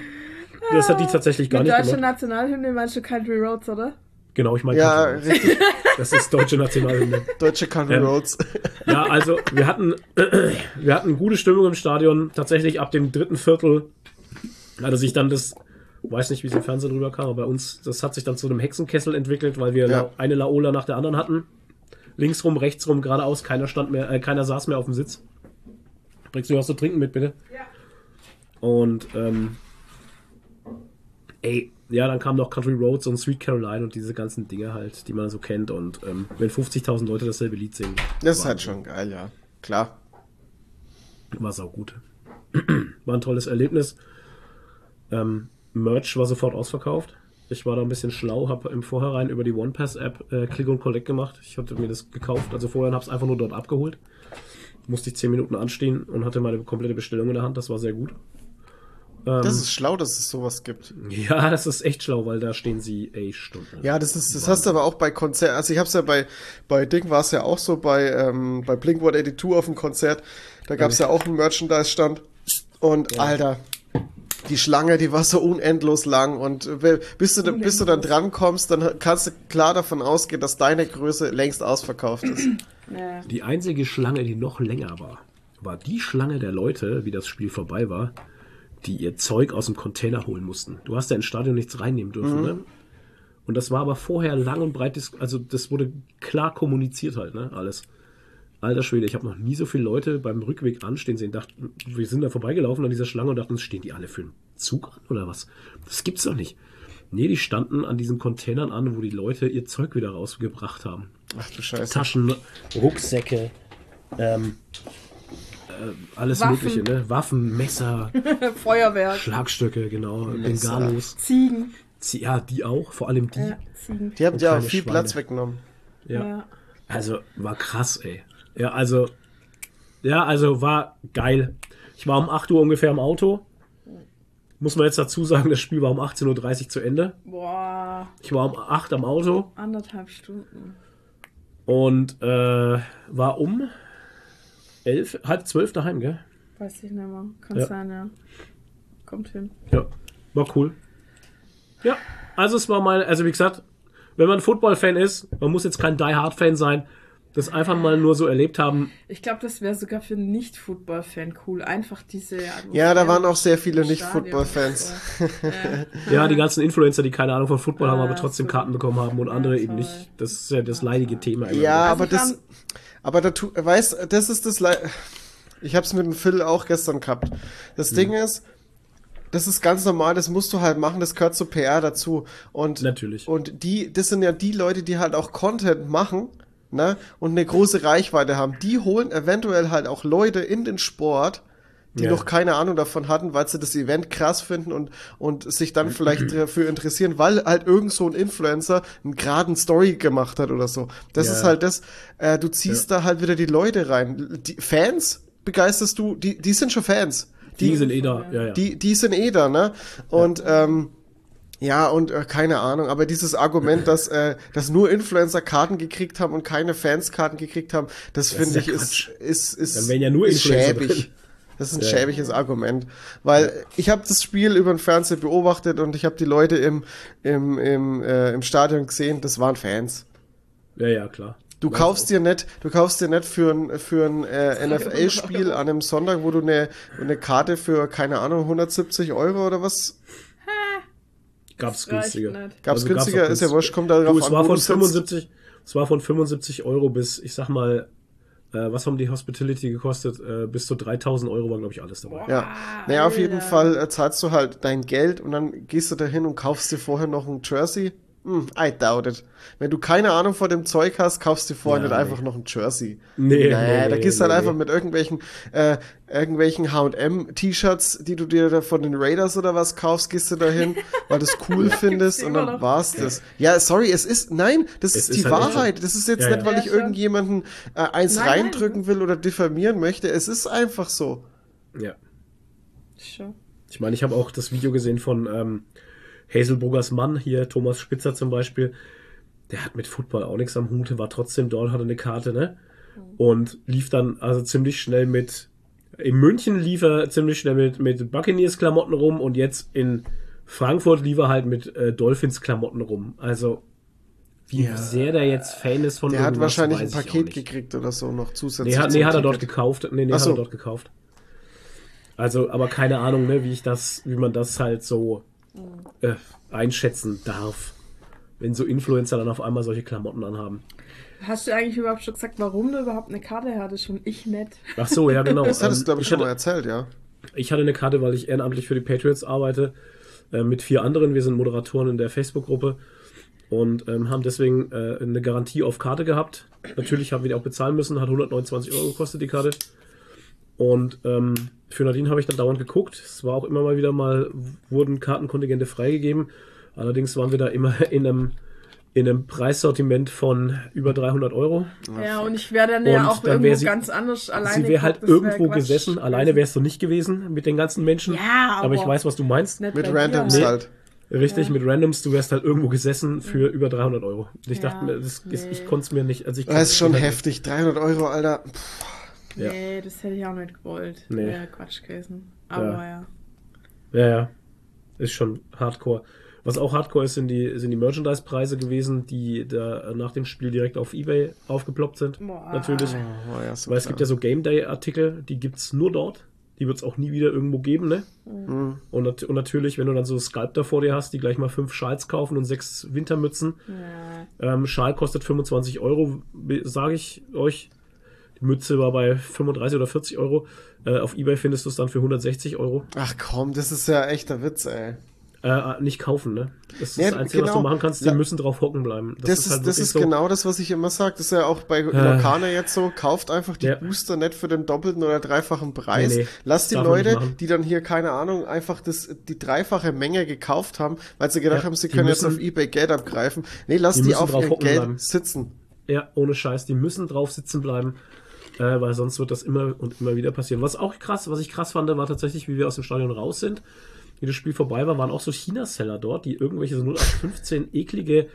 Das hat die tatsächlich gar Mit nicht gemacht. deutsche Nationalhymne meinst du Country Roads, oder? Genau, ich meine. Ja, richtig. Das ist deutsche Nationalhymne. Deutsche Country ähm, Roads. Ja, also wir hatten, äh, wir hatten gute Stimmung im Stadion. Tatsächlich ab dem dritten Viertel hatte sich dann das, weiß nicht, wie es im Fernsehen drüber kam, aber bei uns, das hat sich dann zu einem Hexenkessel entwickelt, weil wir ja. eine Laola nach der anderen hatten. Linksrum, rechtsrum, geradeaus, keiner stand mehr, äh, keiner saß mehr auf dem Sitz. Bringst du was zu trinken mit, bitte? Ja. Und ähm, ey, ja, dann kam noch Country Roads und Sweet Caroline und diese ganzen Dinge halt, die man so kennt. Und ähm, wenn 50.000 Leute dasselbe Lied singen. Das ist halt schon geil, ja. Klar. War sau gut. war ein tolles Erlebnis. Ähm, Merch war sofort ausverkauft. Ich war da ein bisschen schlau, habe im Vorhinein über die OnePass-App äh, Click und Collect gemacht. Ich hatte mir das gekauft, also vorher habe es einfach nur dort abgeholt. Musste ich 10 Minuten anstehen und hatte meine komplette Bestellung in der Hand. Das war sehr gut. Ähm, das ist schlau, dass es sowas gibt. Ja, das ist echt schlau, weil da stehen sie ey Stunden. Ja, das ist, das hast du aber auch bei Konzerten. Also ich hab's ja bei, bei Ding war es ja auch so, bei, ähm, bei Blink-182 auf dem Konzert. Da gab's ja, ja auch einen Merchandise-Stand. Und ja. Alter, die Schlange, die war so unendlos lang und bis du, bis du dann dran kommst, dann kannst du klar davon ausgehen, dass deine Größe längst ausverkauft ist. Die einzige Schlange, die noch länger war, war die Schlange der Leute, wie das Spiel vorbei war, die ihr Zeug aus dem Container holen mussten. Du hast ja ins Stadion nichts reinnehmen dürfen, mhm. ne? Und das war aber vorher lang und breit, also das wurde klar kommuniziert halt, ne? Alles. Alter Schwede, ich habe noch nie so viele Leute beim Rückweg anstehen sehen. Dachten, wir sind da vorbeigelaufen an dieser Schlange und dachten, stehen die alle für einen Zug an oder was? Das gibt's doch nicht. Nee, die standen an diesen Containern an, wo die Leute ihr Zeug wieder rausgebracht haben. Ach du Scheiße. Taschen, Rucksäcke, ähm, äh, alles Waffen. Mögliche, ne? Waffen, Messer, Feuerwerk, Schlagstöcke, genau, Bengalos. Ziegen. Ja, die auch, vor allem die. Ja, Ziegen. Die haben ja auch viel Schweine. Platz weggenommen. Ja. ja. Also war krass, ey. Ja, also, ja, also war geil. Ich war um 8 Uhr ungefähr im Auto. Muss man jetzt dazu sagen, das Spiel war um 18.30 Uhr zu Ende. Boah. Ich war um 8 am Auto. Anderthalb Stunden. Und äh, war um 11, halb 12 daheim, gell? Weiß ich nicht mehr. Kann ja. sein, ja. Kommt hin. Ja, war cool. Ja, also es war mal, also wie gesagt, wenn man Football-Fan ist, man muss jetzt kein Die Hard-Fan sein, das einfach mal nur so erlebt haben. Ich glaube, das wäre sogar für einen Nicht-Football-Fan cool. Einfach diese. Ja, da waren auch sehr viele Nicht-Football-Fans. ja. ja. die ganzen Influencer, die keine Ahnung von Football ja, haben, aber trotzdem. Karten bekommen haben und andere eben nicht. Das ist ja das leidige Thema. Ja, also aber das. Aber da tu, weißt, das ist das. Le ich habe es mit dem Phil auch gestern gehabt. Das hm. Ding ist, das ist ganz normal, das musst du halt machen, das gehört zu PR dazu. Und, Natürlich. Und die, das sind ja die Leute, die halt auch Content machen, ne, und eine große Reichweite haben. Die holen eventuell halt auch Leute in den Sport, die ja. noch keine Ahnung davon hatten, weil sie das Event krass finden und, und sich dann vielleicht dafür interessieren, weil halt irgend so ein Influencer einen geraden Story gemacht hat oder so. Das ja. ist halt das, äh, du ziehst ja. da halt wieder die Leute rein. Die Fans begeisterst du, die, die sind schon Fans. Die, die sind eh da, ja, ja. Die, die sind eh da, ne? Und, ähm, ja, und äh, keine Ahnung, aber dieses Argument, dass, äh, dass nur Influencer Karten gekriegt haben und keine Fans Karten gekriegt haben, das, das finde ich ist, ist, ist, Dann wären ja nur ist schäbig. Drin. Das ist ein ja. schäbiges Argument, weil ich habe das Spiel über den Fernseher beobachtet und ich habe die Leute im, im, im, äh, im Stadion gesehen, das waren Fans. Ja, ja, klar. Du Weiß kaufst auch. dir nicht, du kaufst dir nicht für ein, für ein äh, NFL-Spiel an einem Sonntag, wo du eine, eine Karte für, keine Ahnung, 170 Euro oder was Gab's günstiger. Gab's also günstiger, gab's ist ja wurscht, kommt darauf du, es an. War von 75, es war von 75 Euro bis, ich sag mal, äh, was haben die Hospitality gekostet? Äh, bis zu 3000 Euro war, glaube ich, alles dabei. Ja, naja, auf jeden Fall äh, zahlst du halt dein Geld und dann gehst du da hin und kaufst dir vorher noch ein Jersey hm, I doubt it. Wenn du keine Ahnung von dem Zeug hast, kaufst du vorher ja, nicht nee. einfach noch ein Jersey. Nee, nee, nee da gehst du nee, halt einfach mit irgendwelchen äh, irgendwelchen H&M-T-Shirts, die du dir da von den Raiders oder was kaufst, gehst du dahin, weil du es cool findest und dann war's das. Ja, sorry, es ist nein, das es ist die halt Wahrheit. So. Das ist jetzt ja, nicht, weil ja, ich irgendjemanden äh, eins nein, reindrücken nein. will oder diffamieren möchte. Es ist einfach so. Ja. Sure. Ich meine, ich habe auch das Video gesehen von ähm, Hazelburgers Mann, hier Thomas Spitzer zum Beispiel, der hat mit Football auch nichts am Hut, war trotzdem dort, hatte eine Karte, ne? Und lief dann also ziemlich schnell mit, in München lief er ziemlich schnell mit, mit Buccaneers-Klamotten rum und jetzt in Frankfurt lief er halt mit äh, Dolphins-Klamotten rum. Also, wie ja. sehr der jetzt Fan ist von Der hat wahrscheinlich ein Paket gekriegt oder so noch zusätzlich. Nee, hat, nee, hat er dort gekauft. Nee, nee, Ach hat er dort gekauft. Also, aber keine Ahnung, ne, wie ich das, wie man das halt so äh, einschätzen darf, wenn so Influencer dann auf einmal solche Klamotten anhaben. Hast du eigentlich überhaupt schon gesagt, warum du überhaupt eine Karte hattest und ich nicht? Ach so, ja genau. Das hattest du, glaube ich, ich, schon mal erzählt, ja. Ich hatte eine Karte, weil ich ehrenamtlich für die Patriots arbeite, äh, mit vier anderen. Wir sind Moderatoren in der Facebook-Gruppe und ähm, haben deswegen äh, eine Garantie auf Karte gehabt. Natürlich haben wir die auch bezahlen müssen, hat 129 Euro gekostet, die Karte. Und ähm, für Nadine habe ich dann dauernd geguckt. Es war auch immer mal wieder mal, wurden Kartenkontingente freigegeben. Allerdings waren wir da immer in einem, in einem Preissortiment von über 300 Euro. Ja, und ich wäre dann ja auch dann irgendwo sie, ganz anders alleine. Sie wäre halt irgendwo wär gesessen. Alleine wärst du nicht gewesen mit den ganzen Menschen. Ja, aber, aber ich weiß, was du meinst. Mit Randoms nee, halt. Richtig, ja. mit Randoms, du wärst halt irgendwo gesessen für über 300 Euro. Ich ja, dachte mir, das, nee. ich konnte es mir nicht. Also ich das ist schon heftig, 300 Euro, Alter. Puh. Nee, ja. das hätte ich auch nicht gewollt. Nee. Ja, Quatsch gewesen. Aber ja. ja. Ja, ja. Ist schon hardcore. Was auch hardcore ist, sind die, sind die Merchandise-Preise gewesen, die da nach dem Spiel direkt auf Ebay aufgeploppt sind. Boah. Natürlich. Oh, ja, Weil es gibt ja so Game Day-Artikel, die gibt's nur dort. Die wird's auch nie wieder irgendwo geben, ne? Mhm. Und, und, natürlich, wenn du dann so Sculptor vor dir hast, die gleich mal fünf Schals kaufen und sechs Wintermützen. Ja. Ähm, Schal kostet 25 Euro, sage ich euch. Mütze war bei 35 oder 40 Euro. Äh, auf Ebay findest du es dann für 160 Euro. Ach komm, das ist ja echter Witz, ey. Äh, nicht kaufen, ne? Das ist ja, das Einzige, genau. was du machen kannst, die ja. müssen drauf hocken bleiben. Das, das ist, halt das ist so. genau das, was ich immer sage. Das ist ja auch bei Lokana äh. jetzt so. Kauft einfach die ja. Booster nicht für den doppelten oder dreifachen Preis. Nee, nee. Lasst die Leute, die dann hier, keine Ahnung, einfach das, die dreifache Menge gekauft haben, weil sie gedacht haben, sie können müssen, jetzt auf Ebay Geld abgreifen. Nee, lasst die, die auf ihr Geld bleiben. sitzen. Ja, ohne Scheiß. Die müssen drauf sitzen bleiben. Äh, weil sonst wird das immer und immer wieder passieren. Was auch krass, was ich krass fand, war tatsächlich, wie wir aus dem Stadion raus sind wie das Spiel vorbei war, waren auch so China-Seller dort, die irgendwelche so 0815 eklige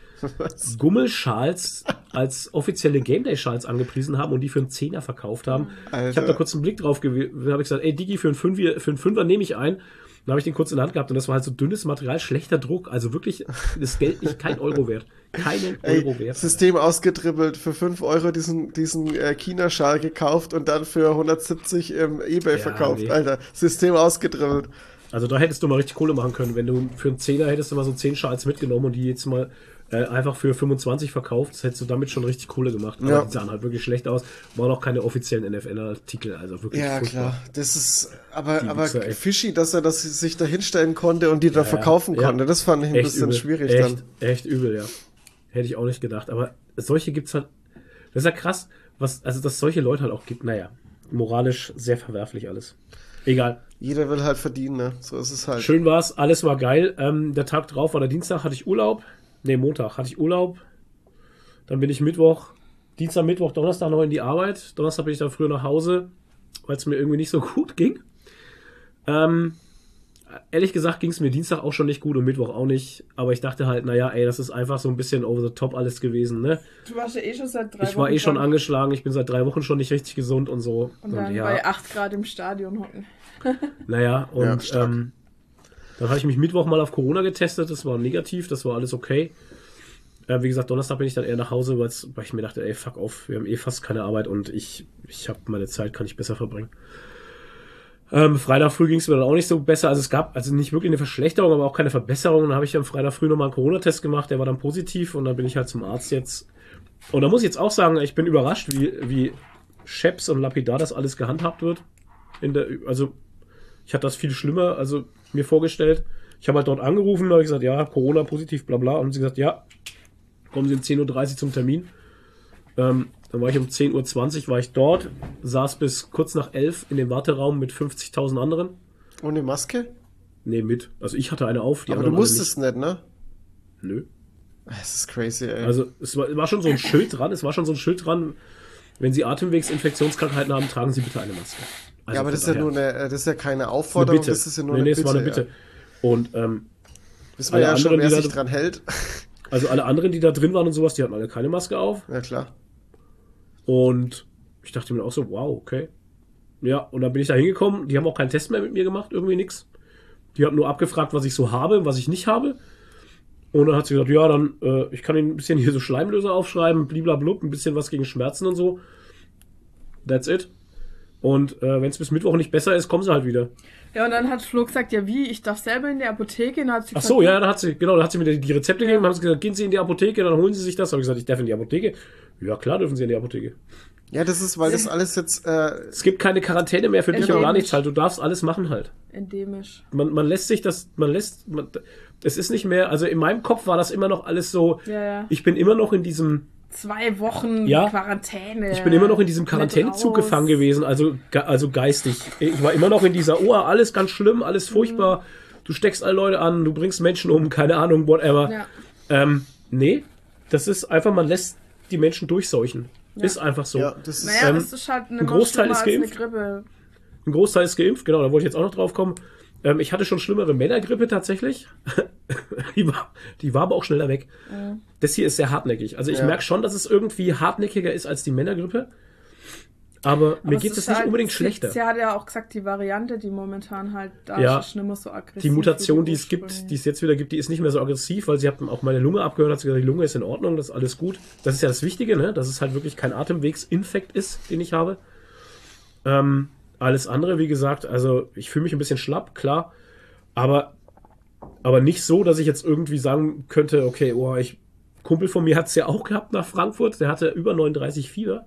Gummelschals als offizielle Game Day-Schals angepriesen haben und die für einen Zehner verkauft haben. Alter. Ich habe da kurz einen Blick drauf gewählt, habe ich gesagt, ey Digi, für einen Fünfer, für einen Fünfer nehme ich ein. Dann habe ich den kurz in der Hand gehabt und das war halt so dünnes Material, schlechter Druck, also wirklich das Geld nicht kein Euro wert. Keinen Euro Ey, wert. System ausgedribbelt, für 5 Euro diesen, diesen äh, China-Schal gekauft und dann für 170 im Ebay ja, verkauft. Nee. Alter, System ausgedribbelt. Also da hättest du mal richtig Kohle machen können. Wenn du für einen Zehner hättest du mal so 10 Schals mitgenommen und die jetzt mal äh, einfach für 25 verkauft, das hättest du damit schon richtig Kohle gemacht. Aber ja. die sahen halt wirklich schlecht aus. Waren auch keine offiziellen NFL-Artikel, also wirklich. Ja, furchtbar. klar. Das ist, aber, aber fishy, dass er das sich da hinstellen konnte und die da ja, verkaufen ja. konnte. Das fand ich ein echt bisschen übel. schwierig echt, dann. Echt übel, ja. Hätte ich auch nicht gedacht. Aber solche gibt's halt, das ist ja krass, was, also dass solche Leute halt auch gibt. Naja, moralisch sehr verwerflich alles. Egal. Jeder will halt verdienen, ne? So ist es halt. Schön war's, alles war geil. Ähm, der Tag drauf war der Dienstag, hatte ich Urlaub. Ne, Montag hatte ich Urlaub. Dann bin ich Mittwoch, Dienstag, Mittwoch, Donnerstag noch in die Arbeit. Donnerstag bin ich dann früher nach Hause, weil es mir irgendwie nicht so gut ging. Ähm, ehrlich gesagt ging es mir Dienstag auch schon nicht gut und Mittwoch auch nicht. Aber ich dachte halt, naja, ey, das ist einfach so ein bisschen over the top alles gewesen, ne? Du warst ja eh schon seit drei ich Wochen. Ich war eh schon angeschlagen, ich bin seit drei Wochen schon nicht richtig gesund und so. Und dann und, ja. bei 8 Grad im Stadion hocken. naja, und ja, ähm, dann habe ich mich Mittwoch mal auf Corona getestet, das war negativ, das war alles okay. Äh, wie gesagt, Donnerstag bin ich dann eher nach Hause, weil ich mir dachte, ey, fuck off, wir haben eh fast keine Arbeit und ich, ich habe meine Zeit, kann ich besser verbringen. Ähm, Freitag früh ging es mir dann auch nicht so besser. Also es gab also nicht wirklich eine Verschlechterung, aber auch keine Verbesserung. Dann habe ich am Freitag früh nochmal einen Corona-Test gemacht, der war dann positiv und dann bin ich halt zum Arzt jetzt. Und da muss ich jetzt auch sagen, ich bin überrascht, wie, wie Scheps und Lapidar das alles gehandhabt wird. In der, also ich hatte das viel schlimmer, also mir vorgestellt. Ich habe halt dort angerufen, habe gesagt, ja, Corona positiv, bla bla. Und sie gesagt, ja, kommen Sie um 10.30 Uhr zum Termin. Ähm, dann war ich um 10.20 Uhr war ich dort, saß bis kurz nach 11 in dem Warteraum mit 50.000 anderen. Ohne Maske? Nee, mit. Also ich hatte eine auf. Aber du musstest nicht. nicht, ne? Nö. Es ist crazy, ey. Also es war, war schon so ein Schild dran, es war schon so ein Schild dran, wenn Sie Atemwegsinfektionskrankheiten haben, tragen Sie bitte eine Maske. Also ja, aber das ist ja nur eine, das ist ja keine Aufforderung, eine das ist ja nur nee, eine nee, Bitte. War eine Bitte. Ja. Und ähm, Wissen wir ja anderen, schon, wer sich da, dran hält. Also alle anderen, die da drin waren und sowas, die hatten alle keine Maske auf. Ja, klar. Und ich dachte mir auch so, wow, okay. Ja, und dann bin ich da hingekommen. Die haben auch keinen Test mehr mit mir gemacht, irgendwie nix. Die haben nur abgefragt, was ich so habe, was ich nicht habe. Und dann hat sie gesagt, ja, dann, äh, ich kann Ihnen ein bisschen hier so Schleimlöser aufschreiben, bliblablub, ein bisschen was gegen Schmerzen und so. That's it. Und äh, wenn es bis Mittwoch nicht besser ist, kommen sie halt wieder. Ja, und dann hat Flo gesagt, ja wie, ich darf selber in die Apotheke. Und hat sie Ach so, ja, da hat sie, genau, da hat sie mir die Rezepte ja. gegeben, haben sie gesagt, gehen Sie in die Apotheke, dann holen Sie sich das. Habe ich gesagt, ich darf in die Apotheke. Ja, klar dürfen Sie in die Apotheke. Ja, das ist, weil das alles jetzt. Äh, es gibt keine Quarantäne mehr für dich und gar nichts halt. Du darfst alles machen halt. Endemisch. Man, man lässt sich das, man lässt, man, es ist nicht mehr, also in meinem Kopf war das immer noch alles so. Ja, ja. Ich bin immer noch in diesem zwei Wochen ja, Quarantäne. Ich bin immer noch in diesem Quarantänezug gefangen gewesen, also, also geistig. Ich war immer noch in dieser, oh, alles ganz schlimm, alles furchtbar. Mhm. Du steckst alle Leute an, du bringst Menschen um, keine Ahnung, whatever. Ja. Ähm, nee, das ist einfach, man lässt die Menschen durchseuchen. Ja. Ist einfach so. Ja, das ist, naja, ähm, das ist halt ein Großteil ist geimpft. Ein Großteil ist geimpft, genau, da wollte ich jetzt auch noch drauf kommen. Ähm, ich hatte schon schlimmere Männergrippe tatsächlich. die, war, die war aber auch schneller weg. Mhm. Das hier ist sehr hartnäckig. Also ich ja. merke schon, dass es irgendwie hartnäckiger ist als die Männergrippe. Aber, mir geht es nicht halt, unbedingt schlechter. Sie hat ja auch gesagt, die Variante, die momentan halt da ja, ist, nicht mehr so aggressiv. Die Mutation, die es gibt, die es jetzt wieder gibt, die ist nicht mehr so aggressiv, weil sie hat auch meine Lunge abgehört, hat sie gesagt, die Lunge ist in Ordnung, das ist alles gut. Das ist ja das Wichtige, ne? dass es halt wirklich kein Atemwegsinfekt ist, den ich habe. Ähm, alles andere, wie gesagt, also ich fühle mich ein bisschen schlapp, klar, aber, aber nicht so, dass ich jetzt irgendwie sagen könnte, okay, oh, ich, Kumpel von mir hat es ja auch gehabt nach Frankfurt, der hatte über 39 Fieber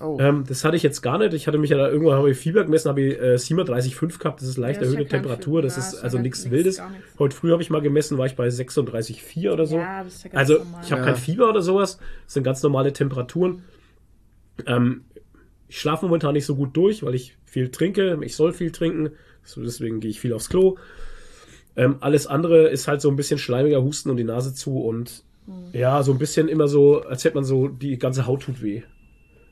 Oh. Ähm, das hatte ich jetzt gar nicht. Ich hatte mich ja da irgendwo habe ich Fieber gemessen, habe ich äh, 37,5 gehabt. Das ist leicht ja, erhöhte ist ja Temperatur. Das ist also nichts Wildes. Heute früh habe ich mal gemessen, war ich bei 36,4 oder so. Ja, das ist ja ganz also normal. ich habe kein Fieber oder sowas. Das sind ganz normale Temperaturen. Ähm, ich schlafe momentan nicht so gut durch, weil ich viel trinke. Ich soll viel trinken. So, deswegen gehe ich viel aufs Klo. Ähm, alles andere ist halt so ein bisschen schleimiger Husten und die Nase zu und hm. ja, so ein bisschen immer so, als hätte man so, die ganze Haut tut weh.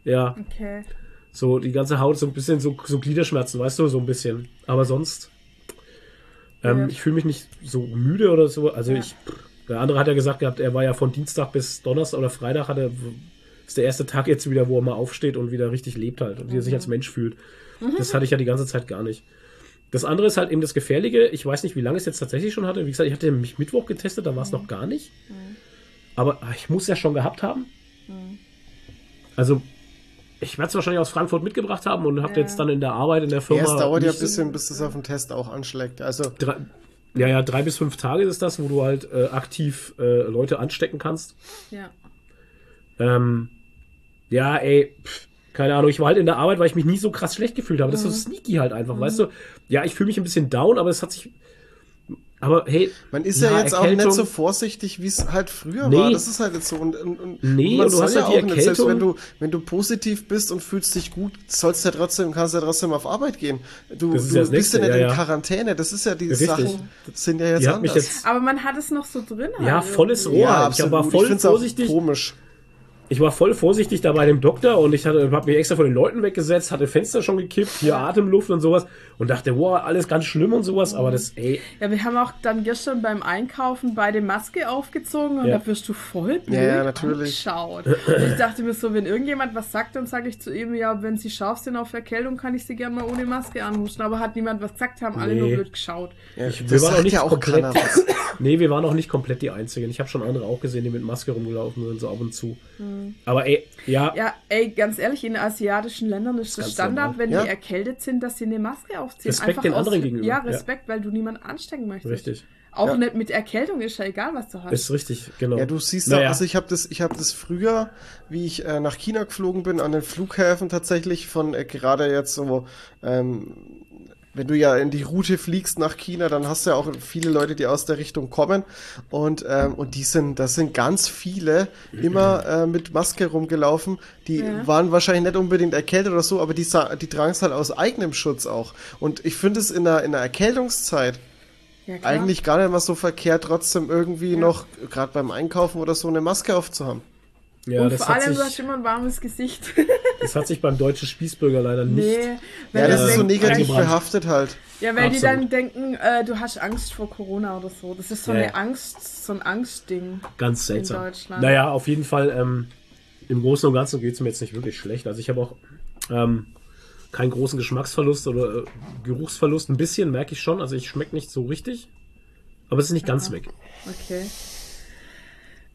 Ja. Okay. So, die ganze Haut, so ein bisschen so, so Gliederschmerzen, weißt du, so ein bisschen. Aber sonst, ähm, ja. ich fühle mich nicht so müde oder so. Also ja. ich, der andere hat ja gesagt gehabt, er war ja von Dienstag bis Donnerstag oder Freitag hat er, ist der erste Tag jetzt wieder, wo er mal aufsteht und wieder richtig lebt halt und mhm. sich als Mensch fühlt. Mhm. Das hatte ich ja die ganze Zeit gar nicht. Das andere ist halt eben das Gefährliche. Ich weiß nicht, wie lange es jetzt tatsächlich schon hatte. Wie gesagt, ich hatte mich Mittwoch getestet, da war es mhm. noch gar nicht. Mhm. Aber ich muss ja schon gehabt haben. Mhm. Also ich werde es wahrscheinlich aus Frankfurt mitgebracht haben und habe ja. jetzt dann in der Arbeit in der Firma. Ja, es dauert ja ein bisschen, bis das auf den Test auch anschlägt. Also drei, ja, ja, drei bis fünf Tage ist das, wo du halt äh, aktiv äh, Leute anstecken kannst. Ja. Ähm, ja, ey, pff, keine Ahnung, ich war halt in der Arbeit, weil ich mich nie so krass schlecht gefühlt habe. Das ist so mhm. sneaky halt einfach, mhm. weißt du? Ja, ich fühle mich ein bisschen down, aber es hat sich aber hey, man ist ja, jetzt Erkältung. auch nicht so vorsichtig, wie es halt früher nee. war. Das ist halt jetzt so. Und, und, und nee, man du hast ja halt auch nicht, selbst wenn du, wenn du positiv bist und fühlst dich gut, sollst ja trotzdem, kannst ja trotzdem auf Arbeit gehen. Du, du ja bist ja nicht in Quarantäne. Das ist ja die Richtig. Sachen, das sind ja jetzt die anders. Jetzt Aber man hat es noch so drin. Ja, halt volles Rohr. Ja, ich war voll ich vorsichtig. Auch komisch ich war voll vorsichtig da bei dem Doktor und ich hatte, hab mich extra von den Leuten weggesetzt, hatte Fenster schon gekippt, hier Atemluft und sowas und dachte, wow, alles ganz schlimm und sowas, aber das, ey. Ja, wir haben auch dann gestern beim Einkaufen beide Maske aufgezogen und ja. da wirst du voll blöd ja, ja, natürlich. angeschaut. ich dachte mir so, wenn irgendjemand was sagt, dann sage ich zu ihm, ja, wenn sie scharf sind auf Erkältung, kann ich sie gerne mal ohne Maske anhusten, aber hat niemand was gesagt, haben alle nur blöd geschaut. Ja, ich, wir waren auch nicht ja auch komplett, nee, wir waren auch nicht komplett die Einzigen. Ich habe schon andere auch gesehen, die mit Maske rumgelaufen sind, so ab und zu. Mhm. Aber ey, ja. Ja, ey, ganz ehrlich, in asiatischen Ländern ist das Standard, normal. wenn ja. die erkältet sind, dass sie eine Maske aufziehen. Respekt Einfach den aus, anderen gegenüber. Ja, Respekt, ja. weil du niemanden anstecken möchtest. Richtig. Auch ja. nicht mit Erkältung ist ja egal, was du hast. Ist richtig, genau. Ja, du siehst naja. auch, also ich habe das, ich habe das früher, wie ich äh, nach China geflogen bin, an den Flughäfen tatsächlich von äh, gerade jetzt so ähm, wenn du ja in die Route fliegst nach China, dann hast du ja auch viele Leute, die aus der Richtung kommen. Und, ähm, und die sind, das sind ganz viele immer äh, mit Maske rumgelaufen. Die ja. waren wahrscheinlich nicht unbedingt erkältet oder so, aber die, die tragen es halt aus eigenem Schutz auch. Und ich finde es in der, in der Erkältungszeit ja, eigentlich gar nicht mal so verkehrt, trotzdem irgendwie ja. noch, gerade beim Einkaufen oder so, eine Maske aufzuhaben. Ja, und vor allem, du hast immer ein warmes Gesicht. das hat sich beim deutschen Spießbürger leider nicht. Nee, ja, das ist so negativ behaftet halt. Ja, weil Absolut. die dann denken, äh, du hast Angst vor Corona oder so. Das ist so ja. eine Angst, so ein Angstding. Ganz seltsam. In Deutschland. Naja, auf jeden Fall, ähm, im Großen und Ganzen geht es mir jetzt nicht wirklich schlecht. Also ich habe auch ähm, keinen großen Geschmacksverlust oder äh, Geruchsverlust. Ein bisschen merke ich schon. Also ich schmecke nicht so richtig. Aber es ist nicht ganz Aha. weg. Okay.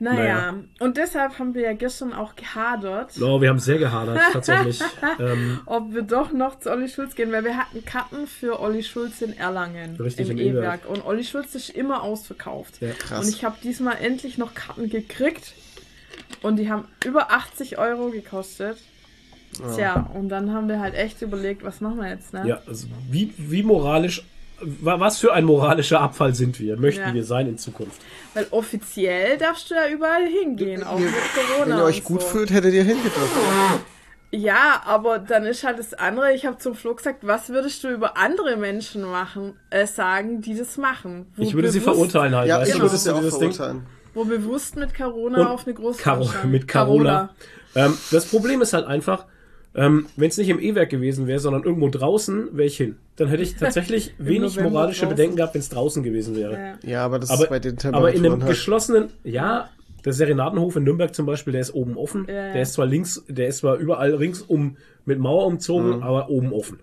Naja, naja, und deshalb haben wir ja gestern auch gehadert. Oh, wir haben sehr gehadert, tatsächlich. ähm, Ob wir doch noch zu Olli Schulz gehen, weil wir hatten Karten für Olli Schulz in Erlangen. Richtig, im E-Werk. Und Olli Schulz ist immer ausverkauft. Ja, krass. Und ich habe diesmal endlich noch Karten gekriegt. Und die haben über 80 Euro gekostet. Ja. Tja, und dann haben wir halt echt überlegt, was machen wir jetzt, ne? Ja, also wie, wie moralisch was für ein moralischer Abfall sind wir, möchten ja. wir sein in Zukunft? Weil offiziell darfst du ja überall hingehen, auch mit Corona. Wenn ihr euch gut so. fühlt, hättet ihr hingedürft. Ja, aber dann ist halt das andere, ich habe zum Flo gesagt, was würdest du über andere Menschen machen, äh, sagen, die das machen? ich würde sie verurteilen halt. Ja, ich genau. würde sie auch verurteilen. Ding? Wo bewusst mit Corona Und auf eine große Caro Mit Carola. Ähm, das Problem ist halt einfach, ähm, Wenn es nicht im E-Werk gewesen wäre, sondern irgendwo draußen, wäre ich hin. Dann hätte ich tatsächlich wenig moralische draußen. Bedenken gehabt, wenn es draußen gewesen wäre. Ja. aber das aber, ist bei den Temperaturen Aber in einem halt. geschlossenen, ja, der Serenadenhof in Nürnberg zum Beispiel, der ist oben offen. Ja, ja. Der ist zwar links, der ist zwar überall ringsum mit Mauer umzogen, mhm. aber oben offen.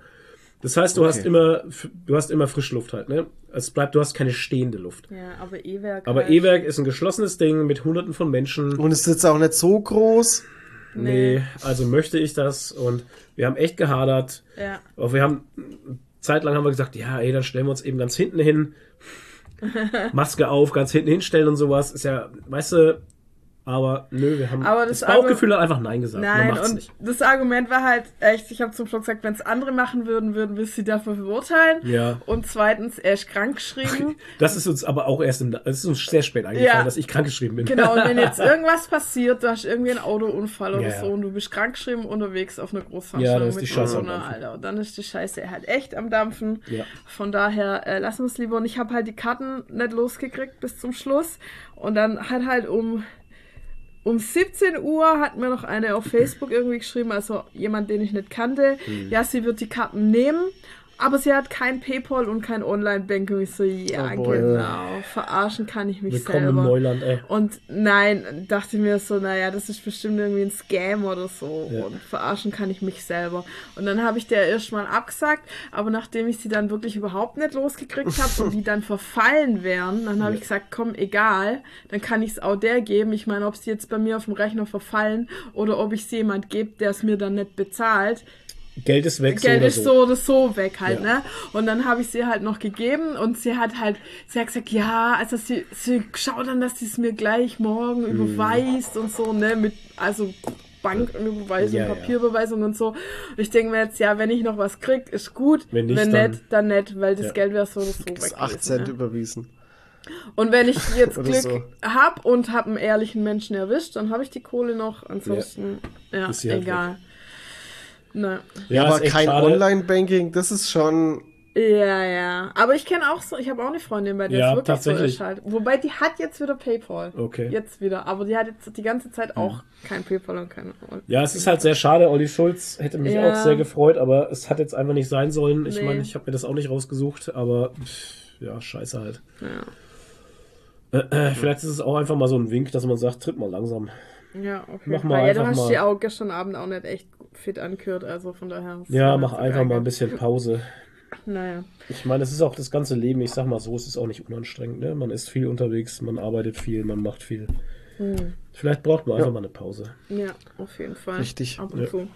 Das heißt, du okay. hast immer, du hast immer Frischluft halt, ne? Es bleibt, du hast keine stehende Luft. Ja, aber E-Werk. Aber halt. E-Werk ist ein geschlossenes Ding mit hunderten von Menschen. Und ist jetzt auch nicht so groß. Nee. nee, also möchte ich das und wir haben echt gehadert. Ja. Aber wir haben, zeitlang haben wir gesagt, ja, ey, dann stellen wir uns eben ganz hinten hin. Maske auf, ganz hinten hinstellen und sowas. Ist ja, weißt du, aber nö, wir haben aber das, das Bauchgefühl hat einfach Nein gesagt. Nein, und nicht. das Argument war halt echt, ich habe zum Schluss gesagt, wenn es andere machen würden, würden wir sie dafür verurteilen. Ja. Und zweitens, er ist krankgeschrieben. Das ist uns aber auch erst im, das ist uns sehr spät eingefallen, ja. dass ich krankgeschrieben bin. Genau, und wenn jetzt irgendwas passiert, du hast irgendwie einen Autounfall oder ja, so und du bist krankgeschrieben unterwegs auf einer Großveranstaltung ja, mit Corona, Alter. Und dann ist die Scheiße halt echt am Dampfen. Ja. Von daher äh, lassen wir es lieber. Und ich habe halt die Karten nicht losgekriegt bis zum Schluss. Und dann hat halt um um 17 Uhr hat mir noch eine auf Facebook irgendwie geschrieben, also jemand, den ich nicht kannte. Mhm. Ja, sie wird die Karten nehmen aber sie hat kein PayPal und kein Online-Banking. Ich so, ja, oh genau. Verarschen kann ich mich Willkommen selber. Im Neuland, ey. Und nein, dachte mir so, naja, das ist bestimmt irgendwie ein Scam oder so. Ja. Und verarschen kann ich mich selber. Und dann habe ich der erstmal abgesagt, aber nachdem ich sie dann wirklich überhaupt nicht losgekriegt habe und die dann verfallen wären, dann habe ja. ich gesagt, komm, egal, dann kann ich es auch der geben. Ich meine, ob sie jetzt bei mir auf dem Rechner verfallen oder ob ich sie jemand gebe, der es mir dann nicht bezahlt, Geld ist weg. Geld so ist so oder so weg halt, ja. ne? Und dann habe ich sie halt noch gegeben und sie hat halt, sie hat gesagt, ja, also sie, sie schaut dann, dass sie es mir gleich morgen mhm. überweist und so, ne? Mit, also Banküberweisung, ja, Papierüberweisung ja. und so. Und ich denke mir jetzt, ja, wenn ich noch was krieg, ist gut. Wenn, nicht, wenn dann, nicht, dann nicht, weil das ja. Geld wäre so oder so weg. 8 Cent ne? überwiesen. Und wenn ich jetzt Glück so. hab und hab einen ehrlichen Menschen erwischt, dann habe ich die Kohle noch. Ansonsten, ja, halt egal. Halt Ne. Ja, aber kein Online-Banking, das ist schon. Ja, ja. Aber ich kenne auch so, ich habe auch eine Freundin, bei der ja, es wirklich tatsächlich. so ist halt. Wobei die hat jetzt wieder PayPal. Okay. Jetzt wieder. Aber die hat jetzt die ganze Zeit auch hm. kein PayPal und kein. Ja, es ist halt sehr schade. Olli Schulz hätte mich ja. auch sehr gefreut, aber es hat jetzt einfach nicht sein sollen. Ich nee. meine, ich habe mir das auch nicht rausgesucht, aber pff, ja, scheiße halt. Ja. Äh, äh, vielleicht ist es auch einfach mal so ein Wink, dass man sagt, tritt mal langsam. Ja, okay. Mach mal ja, du hast mal. die auch gestern Abend auch nicht echt fit angehört, also von daher. Ja, mach einfach mal ein bisschen Pause. Naja. Ich meine, es ist auch das ganze Leben, ich sag mal so, es ist auch nicht unanstrengend, ne? Man ist viel unterwegs, man arbeitet viel, man macht viel. Hm. Vielleicht braucht man ja. einfach mal eine Pause. Ja, auf jeden Fall. Richtig. Ab und ja. zu.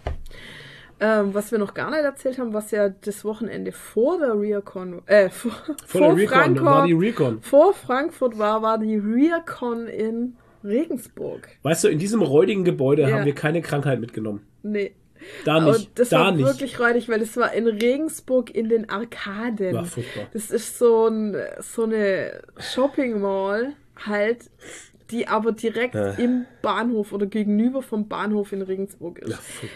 Ähm, was wir noch gar nicht erzählt haben, was ja das Wochenende vor der Rearcon, äh, vor, vor, vor der Recon, war die Recon. Vor Frankfurt war, war die Rearcon in Regensburg. Weißt du, in diesem räudigen Gebäude ja. haben wir keine Krankheit mitgenommen. Nee. Da nicht. Und das da war nicht. wirklich räudig, weil es war in Regensburg in den Arkaden. War furchtbar. Das ist so, ein, so eine Shopping Mall halt, die aber direkt äh. im Bahnhof oder gegenüber vom Bahnhof in Regensburg ist.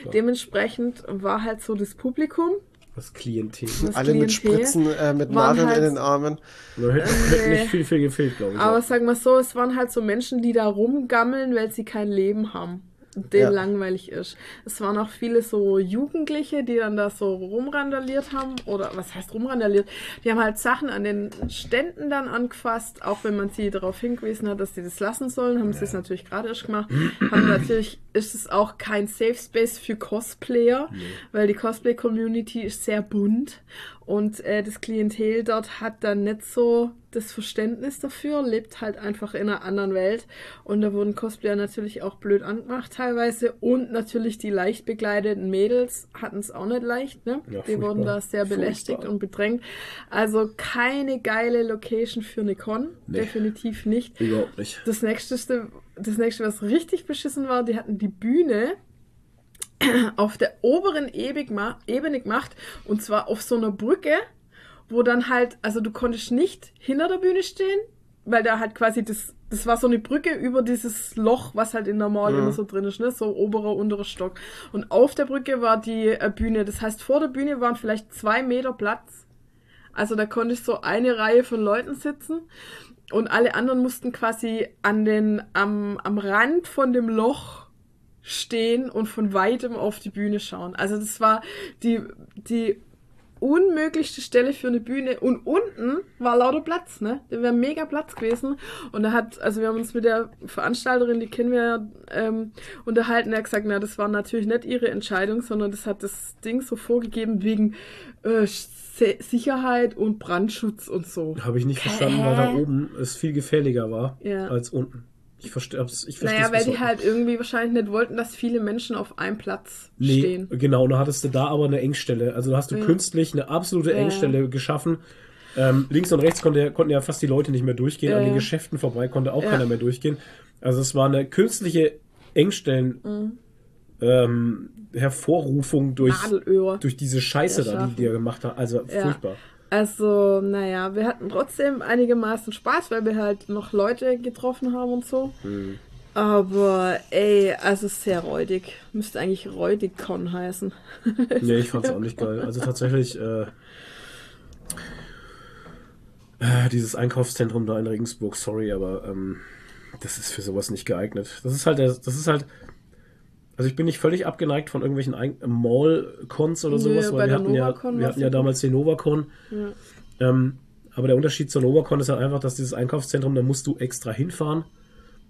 Ja, Dementsprechend war halt so das Publikum das Klientel. Das Alle Klientel mit Spritzen, äh, mit Nadeln halt, in den Armen. Da hätte, hätte nicht viel, viel gefehlt, glaube ich. Aber ja. sagen wir so, es waren halt so Menschen, die da rumgammeln, weil sie kein Leben haben denen ja. langweilig ist. Es waren auch viele so Jugendliche, die dann da so rumrandaliert haben. Oder was heißt rumrandaliert? Die haben halt Sachen an den Ständen dann angefasst, auch wenn man sie darauf hingewiesen hat, dass sie das lassen sollen, haben ja. sie es natürlich gerade erst gemacht. haben natürlich ist es auch kein Safe Space für Cosplayer, nee. weil die Cosplay-Community ist sehr bunt und äh, das Klientel dort hat dann nicht so das Verständnis dafür, lebt halt einfach in einer anderen Welt. Und da wurden Cosplayer natürlich auch blöd angemacht teilweise. Und natürlich die leicht begleiteten Mädels hatten es auch nicht leicht, ne? Ja, die wurden da sehr belästigt furchtbar. und bedrängt. Also keine geile Location für eine Con. Nee, Definitiv nicht. Überhaupt nicht. Das nächste, das nächste, was richtig beschissen war, die hatten die Bühne auf der oberen Ebene gemacht und zwar auf so einer Brücke, wo dann halt, also du konntest nicht hinter der Bühne stehen, weil da halt quasi das, das war so eine Brücke über dieses Loch, was halt in der Mall mhm. immer so drin ist, ne? so oberer, unterer Stock. Und auf der Brücke war die äh, Bühne, das heißt vor der Bühne waren vielleicht zwei Meter Platz. Also da konnte ich so eine Reihe von Leuten sitzen und alle anderen mussten quasi an den, am, am Rand von dem Loch stehen und von weitem auf die Bühne schauen. Also das war die, die unmöglichste Stelle für eine Bühne und unten war lauter Platz, ne? Da wäre mega Platz gewesen und da hat, also wir haben uns mit der Veranstalterin, die kennen wir, ähm, unterhalten, er hat gesagt, na, das war natürlich nicht ihre Entscheidung, sondern das hat das Ding so vorgegeben wegen äh, Sicherheit und Brandschutz und so. Habe ich nicht verstanden, weil da oben es viel gefährlicher war ja. als unten. Ich verstehe ich Naja, weil die halt irgendwie wahrscheinlich nicht wollten, dass viele Menschen auf einem Platz nee, stehen. Genau, da hattest du da aber eine Engstelle. Also da hast du ja. künstlich eine absolute Engstelle ja. geschaffen. Ähm, links und rechts konnte, konnten ja fast die Leute nicht mehr durchgehen. Ja. An den Geschäften vorbei konnte auch keiner mehr durchgehen. Also es war eine künstliche Engstellen. Mhm. Ähm, Hervorrufung durch, durch diese Scheiße da, die, die er gemacht hat. Also furchtbar. Also, naja, wir hatten trotzdem einigermaßen Spaß, weil wir halt noch Leute getroffen haben und so. Mhm. Aber ey, also sehr räudig. Müsste eigentlich Räudigcon heißen. nee, ich fand's auch nicht geil. Also tatsächlich, äh, äh, dieses Einkaufszentrum da in Regensburg, sorry, aber ähm, das ist für sowas nicht geeignet. Das ist halt, das ist halt also ich bin nicht völlig abgeneigt von irgendwelchen Mall-Cons oder sowas, Nö, weil wir hatten, ja, wir hatten ja damals den Novacon. Ja. Ähm, aber der Unterschied zur Novacon ist halt einfach, dass dieses Einkaufszentrum, da musst du extra hinfahren.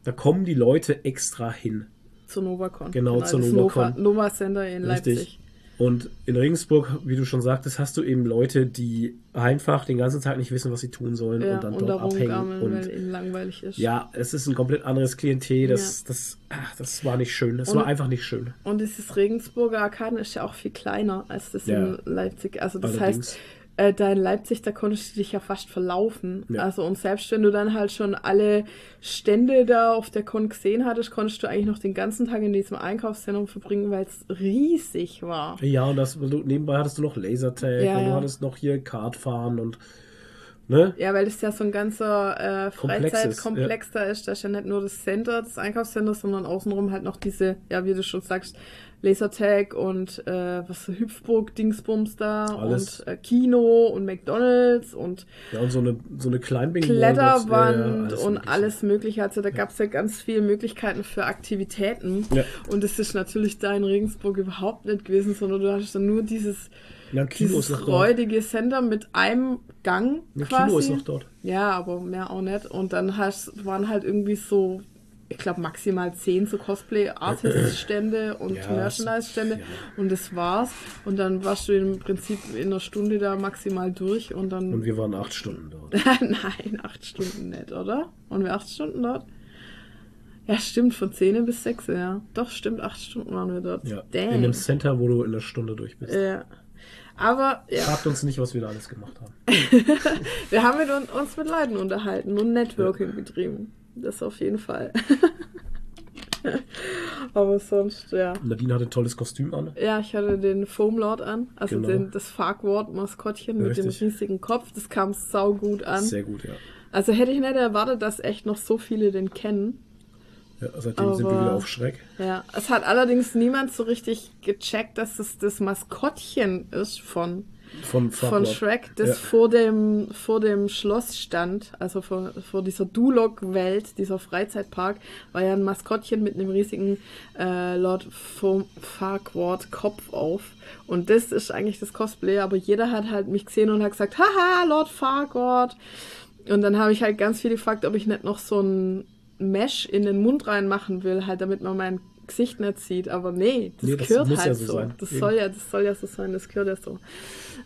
Da kommen die Leute extra hin. Zur Novacon. Genau, genau zur Novacon. Nova, Center in Richtig. Und in Regensburg, wie du schon sagtest, hast du eben Leute, die einfach den ganzen Tag nicht wissen, was sie tun sollen ja, und dann und dort abhängen. Und weil ihnen langweilig ist. Ja, es ist ein komplett anderes Klientel. Das, ja. das, ach, das war nicht schön. Das und, war einfach nicht schön. Und dieses Regensburger Arkaden ist ja auch viel kleiner als das ja. in Leipzig. Also das Allerdings. heißt, äh, da in Leipzig, da konntest du dich ja fast verlaufen. Ja. Also und selbst wenn du dann halt schon alle Stände da auf der Con gesehen hattest, konntest du eigentlich noch den ganzen Tag in diesem Einkaufszentrum verbringen, weil es riesig war. Ja, und das, nebenbei hattest du noch Lasertag ja, und du hattest noch hier Kartfahren und Ne? Ja, weil das ja so ein ganzer äh, Freizeitkomplex ja. da ist. Da ist ja nicht nur das Center, das Einkaufscenter, sondern außenrum halt noch diese, ja, wie du schon sagst, Lasertag und äh, was Hüpfburg, Dingsbums da Alles. und äh, Kino und McDonalds und ja und so eine so eine Kleinbing Kletterwand ja, ja, und alles mögliche. Also da gab es ja ganz viele Möglichkeiten für Aktivitäten und das ist natürlich da in Regensburg überhaupt nicht gewesen, sondern du hattest dann nur dieses ja, dieses räudige Center mit einem Gang ja, quasi. Kino ist noch dort. Ja, aber mehr auch nicht. Und dann hast, waren halt irgendwie so ich glaube, maximal zehn so Cosplay-Artist-Stände und ja, Merchandise-Stände ja. und das war's. Und dann warst du im Prinzip in einer Stunde da maximal durch und dann. Und wir waren acht Stunden dort. Nein, acht Stunden nicht, oder? Waren wir acht Stunden dort? Ja, stimmt, von 10 bis 6, ja. Doch, stimmt, acht Stunden waren wir dort. Ja, Dang. in dem Center, wo du in der Stunde durch bist. Ja. Aber, ja. Fragt uns nicht, was wir da alles gemacht haben. wir haben mit uns mit Leuten unterhalten und Networking ja. betrieben. Das auf jeden Fall. Aber sonst, ja. Nadine hatte ein tolles Kostüm an. Ja, ich hatte den Foamlord an, also genau. den, das Farquaad-Maskottchen mit dem riesigen Kopf. Das kam sau gut an. Sehr gut, ja. Also hätte ich nicht erwartet, dass echt noch so viele den kennen. Ja, seitdem Aber, sind wir wieder auf Schreck. Ja, es hat allerdings niemand so richtig gecheckt, dass es das Maskottchen ist von von, von Shrek, das ja. vor, dem, vor dem Schloss stand, also vor, vor dieser Duloc-Welt, dieser Freizeitpark, war ja ein Maskottchen mit einem riesigen äh, Lord Farquaad Kopf auf. Und das ist eigentlich das Cosplay, aber jeder hat halt mich gesehen und hat gesagt, haha, Lord Farquaad. Und dann habe ich halt ganz viel gefragt, ob ich nicht noch so ein Mesh in den Mund reinmachen will, halt damit man mein Gesicht nicht sieht. Aber nee, das, nee, das gehört halt ja so. so. Das soll ja, das soll ja so sein, das gehört ja so.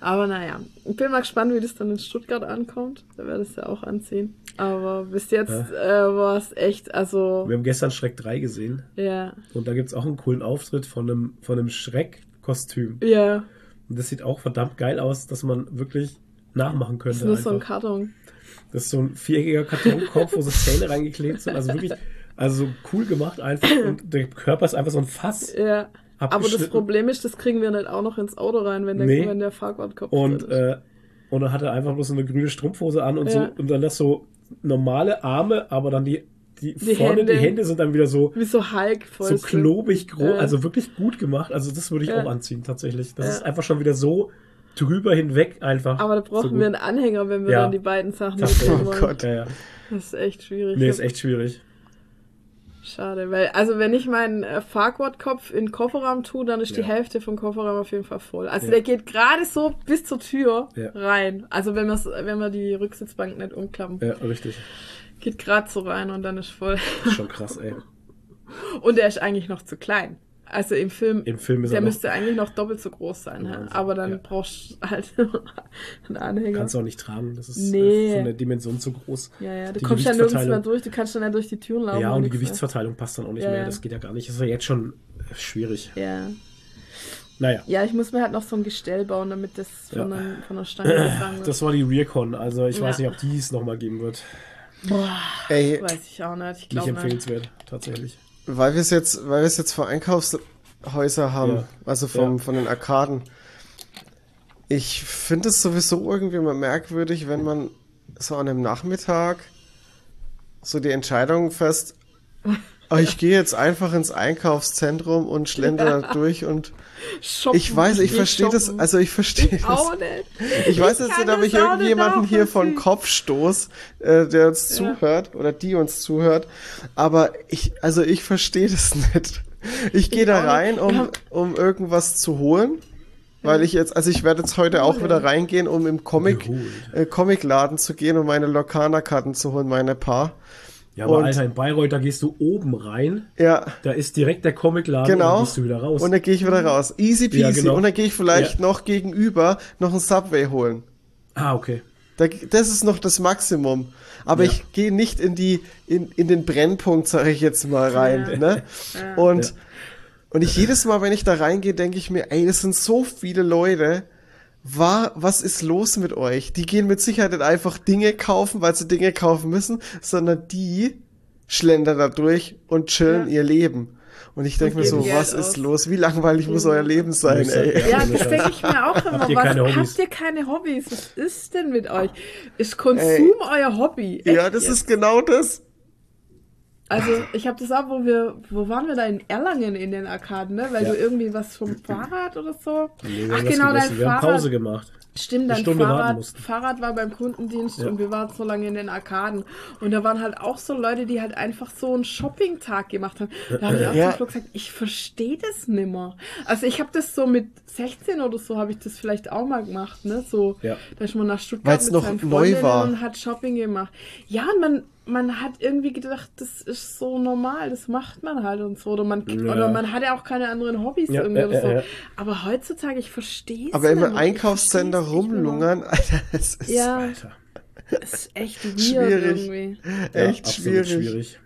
Aber naja, ich bin mal gespannt, wie das dann in Stuttgart ankommt. Da werde ich es ja auch anziehen. Aber bis jetzt ja. äh, war es echt, also. Wir haben gestern Schreck 3 gesehen. Ja. Und da gibt es auch einen coolen Auftritt von einem, von einem Schreck-Kostüm. Ja. Und das sieht auch verdammt geil aus, dass man wirklich nachmachen könnte. Das ist nur einfach. so ein Karton. Das ist so ein viereckiger Kartonkopf, wo so Zähne reingeklebt sind. Also wirklich, also cool gemacht einfach. Und der Körper ist einfach so ein Fass. Ja. Aber das Problem ist, das kriegen wir nicht auch noch ins Auto rein, wenn der, nee. wenn der Fahrradkopf und, äh, und dann hat er einfach bloß so eine grüne Strumpfhose an und ja. so und dann das so normale Arme, aber dann die die, die vorne Hände, die Hände sind dann wieder so wie so Hulk so klobig groß, ja. also wirklich gut gemacht. Also das würde ich ja. auch anziehen tatsächlich. Das ist einfach schon wieder so drüber hinweg einfach. Aber da brauchen so wir einen Anhänger, wenn wir dann die beiden Sachen mitnehmen wollen. Oh Gott, ja, ja. Das ist echt schwierig. Nee, ist echt schwierig. Schade, weil, also wenn ich meinen äh, Farquaad-Kopf in den Kofferraum tue, dann ist ja. die Hälfte vom Kofferraum auf jeden Fall voll. Also ja. der geht gerade so bis zur Tür ja. rein. Also wenn, wenn wir die Rücksitzbank nicht umklappen. Ja, richtig. Geht gerade so rein und dann ist voll. Ist schon krass, ey. und er ist eigentlich noch zu klein. Also im Film, Im Film ist der müsste eigentlich noch doppelt so groß sein, ja, aber dann ja. brauchst du halt einen Anhänger. Kannst du auch nicht tragen, das ist nee. von der Dimension zu groß. Ja, ja, du die kommst ja nirgends mehr durch, du kannst dann ja durch die Türen laufen. Ja, und die Gewichtsverteilung passt dann auch nicht ja, mehr, das geht ja gar nicht. Das ist ja jetzt schon schwierig. Ja. Naja. Ja, ich muss mir halt noch so ein Gestell bauen, damit das von, ja. einer, von der Stange gefangen wird. Das war die Rearcon, also ich weiß nicht, ob die es nochmal geben wird. Boah, Ey, weiß ich auch nicht. Ich nicht empfehlenswert, tatsächlich. Weil wir es jetzt, weil wir es jetzt vor Einkaufshäuser haben, ja. also vom, ja. von den Arkaden. Ich finde es sowieso irgendwie mal merkwürdig, wenn man so an einem Nachmittag so die Entscheidung fest, oh, ich gehe jetzt einfach ins Einkaufszentrum und schlender ja. durch und shoppen, ich weiß, ich verstehe das, also ich verstehe das. Auch nicht. Ich weiß jetzt nicht, ob ich irgendjemanden hier von Kopf stoß, äh, der uns ja. zuhört oder die uns zuhört, aber ich, also ich verstehe das nicht. Ich gehe da rein, um, um irgendwas zu holen. Weil ich jetzt, also ich werde jetzt heute auch wieder reingehen, um im Comic, äh, Comicladen zu gehen, um meine Lokana-Karten zu holen, meine Paar. Ja, aber und, Alter, in Bayreuth, da gehst du oben rein. Ja. Da ist direkt der Comicladen genau. und dann gehst du wieder raus. Und dann gehe ich wieder raus. Easy peasy. Ja, genau. Und dann gehe ich vielleicht ja. noch gegenüber noch ein Subway holen. Ah, okay. Da, das ist noch das Maximum. Aber ja. ich gehe nicht in die, in, in den Brennpunkt, sage ich jetzt mal, rein. Ja. Ne? Und, und ich jedes Mal, wenn ich da reingehe, denke ich mir, ey, das sind so viele Leute war, was ist los mit euch? Die gehen mit Sicherheit nicht einfach Dinge kaufen, weil sie Dinge kaufen müssen, sondern die schlendern da durch und chillen ja. ihr Leben. Und ich denke mir so, was ist los? Wie langweilig muss euer Leben sein, ey? Ja, das denke ich mir auch immer. Habt ihr, was, keine Hobbys? habt ihr keine Hobbys? Was ist denn mit euch? Ist Konsum ey. euer Hobby? Echt ja, das jetzt? ist genau das. Also ich habe das auch, wo wir, wo waren wir da in Erlangen in den Arkaden, ne? Weil ja. du irgendwie was vom Fahrrad oder so. Nee, Ach genau, dein wir Fahrrad. Haben Pause gemacht. Stimmt, dein Fahrrad, Fahrrad war beim Kundendienst ja. und wir waren so lange in den Arkaden. Und da waren halt auch so Leute, die halt einfach so einen Shopping-Tag gemacht haben. Da habe ich auch ja. gesagt, ich verstehe das nimmer. Also ich habe das so mit 16 oder so, habe ich das vielleicht auch mal gemacht, ne? So, ja. da ist man nach Stuttgart Weil's mit noch seinen Freundinnen und hat Shopping gemacht. Ja, und man, man hat irgendwie gedacht, das ist so normal, das macht man halt und so. Oder man, ja. oder man hat ja auch keine anderen Hobbys ja, irgendwie oder so. Aber heutzutage, ich verstehe es Aber immer Einkaufscenter rumlungern, Alter, das ist, ja, Alter. Das ist echt weird schwierig. irgendwie. Echt schwierig. schwierig.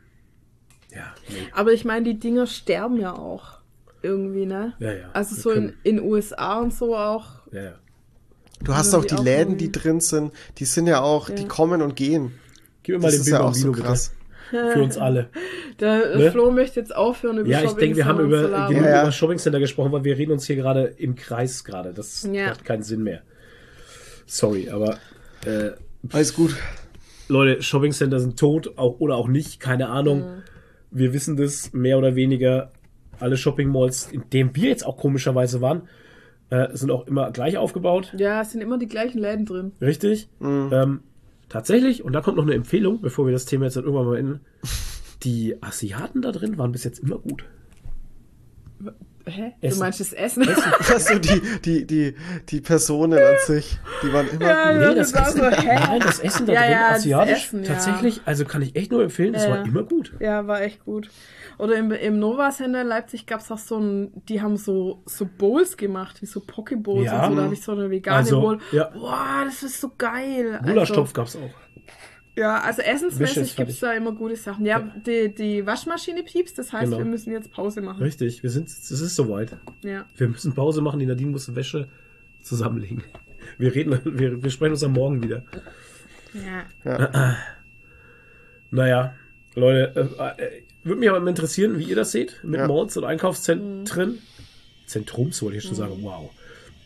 Ja. Nee. Aber ich meine, die Dinger sterben ja auch irgendwie, ne? Ja, ja. Also Wir so in, in USA und so auch. Ja, ja. Du hast auch die Läden, die drin sind, die sind ja auch, die kommen und gehen. Gib mir mal das den Bild ja so krass. Für uns alle. Der ne? Flo möchte jetzt aufhören über Ja, ich denke, wir haben über, genug ja, ja. über Shopping Center gesprochen, weil wir reden uns hier gerade im Kreis gerade. Das ja. macht keinen Sinn mehr. Sorry, aber äh, alles gut. Leute, Shopping Center sind tot, auch oder auch nicht, keine Ahnung. Mhm. Wir wissen das mehr oder weniger. Alle Shopping Malls, in denen wir jetzt auch komischerweise waren, äh, sind auch immer gleich aufgebaut. Ja, es sind immer die gleichen Läden drin. Richtig. Mhm. Ähm, Tatsächlich, und da kommt noch eine Empfehlung, bevor wir das Thema jetzt dann irgendwann mal enden. Die Asiaten da drin waren bis jetzt immer gut. Hä? Essen. Du meinst das Essen? Essen. Achso, die, die, die, die Personen an sich, die waren immer ja, gut. Nee, das, das Essen, so, nein, das Essen da ja, drin, ja, asiatisch, Essen, tatsächlich, also kann ich echt nur empfehlen, das war immer gut. Ja, war echt gut. Oder im, im Nova Center in Leipzig gab es auch so ein, die haben so, so Bowls gemacht, wie so Pokebowls ja. und so. Da habe ich so eine vegane also, Bowl. Ja. Boah, das ist so geil. Gulaschtopf also, gab es auch. Ja, also essensmäßig gibt es da immer gute Sachen. Ja, ja, Die, die Waschmaschine piepst, das heißt, genau. wir müssen jetzt Pause machen. Richtig, wir sind, es ist soweit. Ja. Wir müssen Pause machen, die Nadine muss Wäsche zusammenlegen. Wir reden, wir, wir sprechen uns am Morgen wieder. Ja. ja. Naja, Leute, äh, äh würde mich aber mal interessieren, wie ihr das seht, mit ja. Malls und Einkaufszentren. Mhm. Zentrums wollte ich schon mhm. sagen, wow.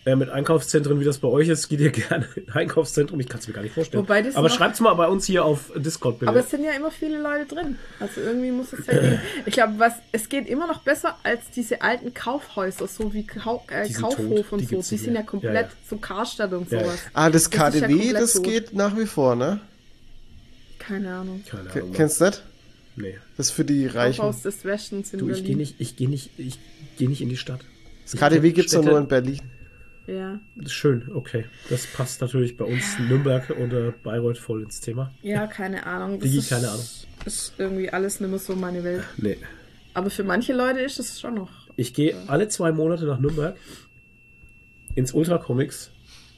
Äh, mit Einkaufszentren, wie das bei euch ist, geht ihr gerne in Einkaufszentrum. Ich kann es mir gar nicht vorstellen. Wobei das aber schreibt es mal bei uns hier auf Discord bitte. Aber es sind ja immer viele Leute drin. Also irgendwie muss es ja gehen. Ich glaube, was es geht immer noch besser als diese alten Kaufhäuser, so wie Kau äh, Kaufhof tot. und Die so. Die sind ja komplett ja, ja. so Karstadt und sowas. Ah, das, das KDW, ja das tot. geht nach wie vor, ne? Keine Ahnung. Keine Ahnung. Kennst du das? Nee. Das ist für die Reichen. Haus des Wäschens in du, ich gehe nicht, ich gehe nicht, ich gehe nicht in die Stadt. Das KDW gibt es nur in Berlin. Ja. Das ist schön, okay. Das passt natürlich bei uns. Nürnberg oder Bayreuth voll ins Thema. Ja, keine Ahnung. Das ist, keine Ahnung. ist irgendwie alles nicht mehr so meine Welt. Nee. Aber für manche Leute ist es schon noch. Ich gehe alle zwei Monate nach Nürnberg ins Ultra Comics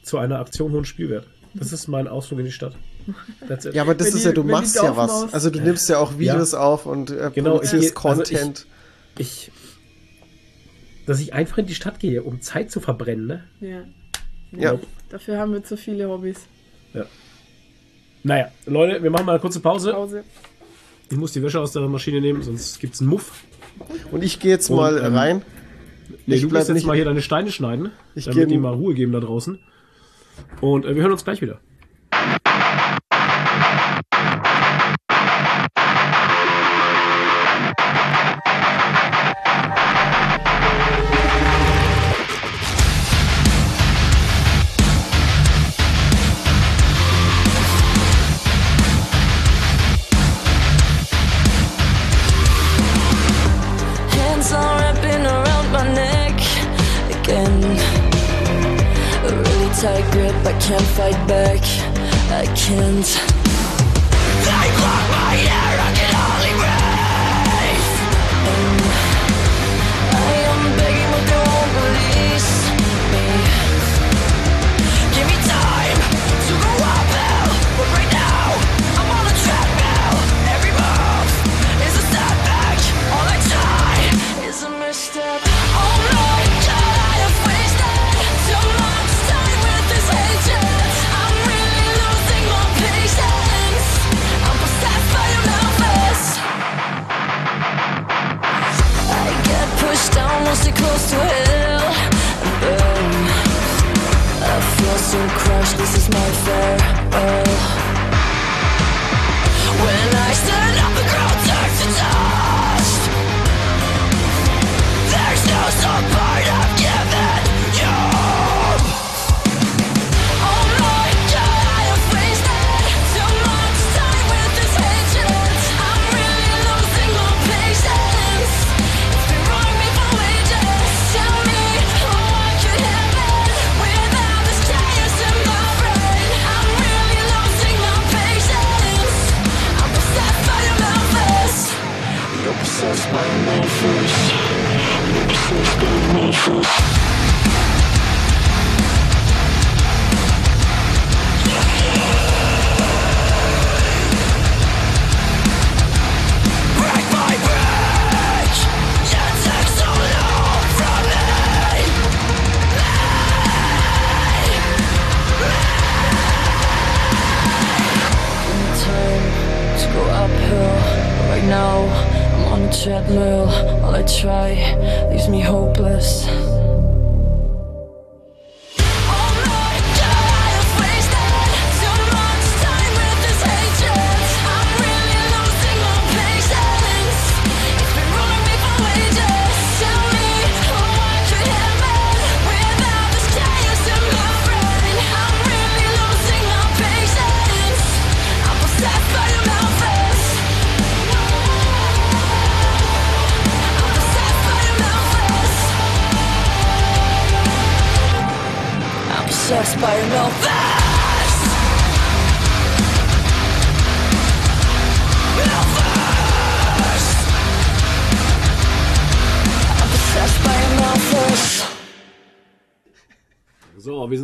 zu einer Aktion hohen Spielwert. Das ist mein Ausflug in die Stadt. Ja, aber das wenn ist die, ja, du machst ja was. Also du nimmst ja auch Videos ja. auf und äh, genau, produzierst Content. Also ich, ich, dass ich einfach in die Stadt gehe, um Zeit zu verbrennen, ne? Ja. Ja. Dafür haben wir zu viele Hobbys. Ja. Naja, Leute, wir machen mal eine kurze Pause. Pause. Ich muss die Wäsche aus der Maschine nehmen, sonst gibt es einen Muff. Und ich gehe jetzt und, mal ähm, rein. Nee, ich du musst jetzt mal hier deine Steine schneiden, ich damit die mal Ruhe geben da draußen. Und äh, wir hören uns gleich wieder.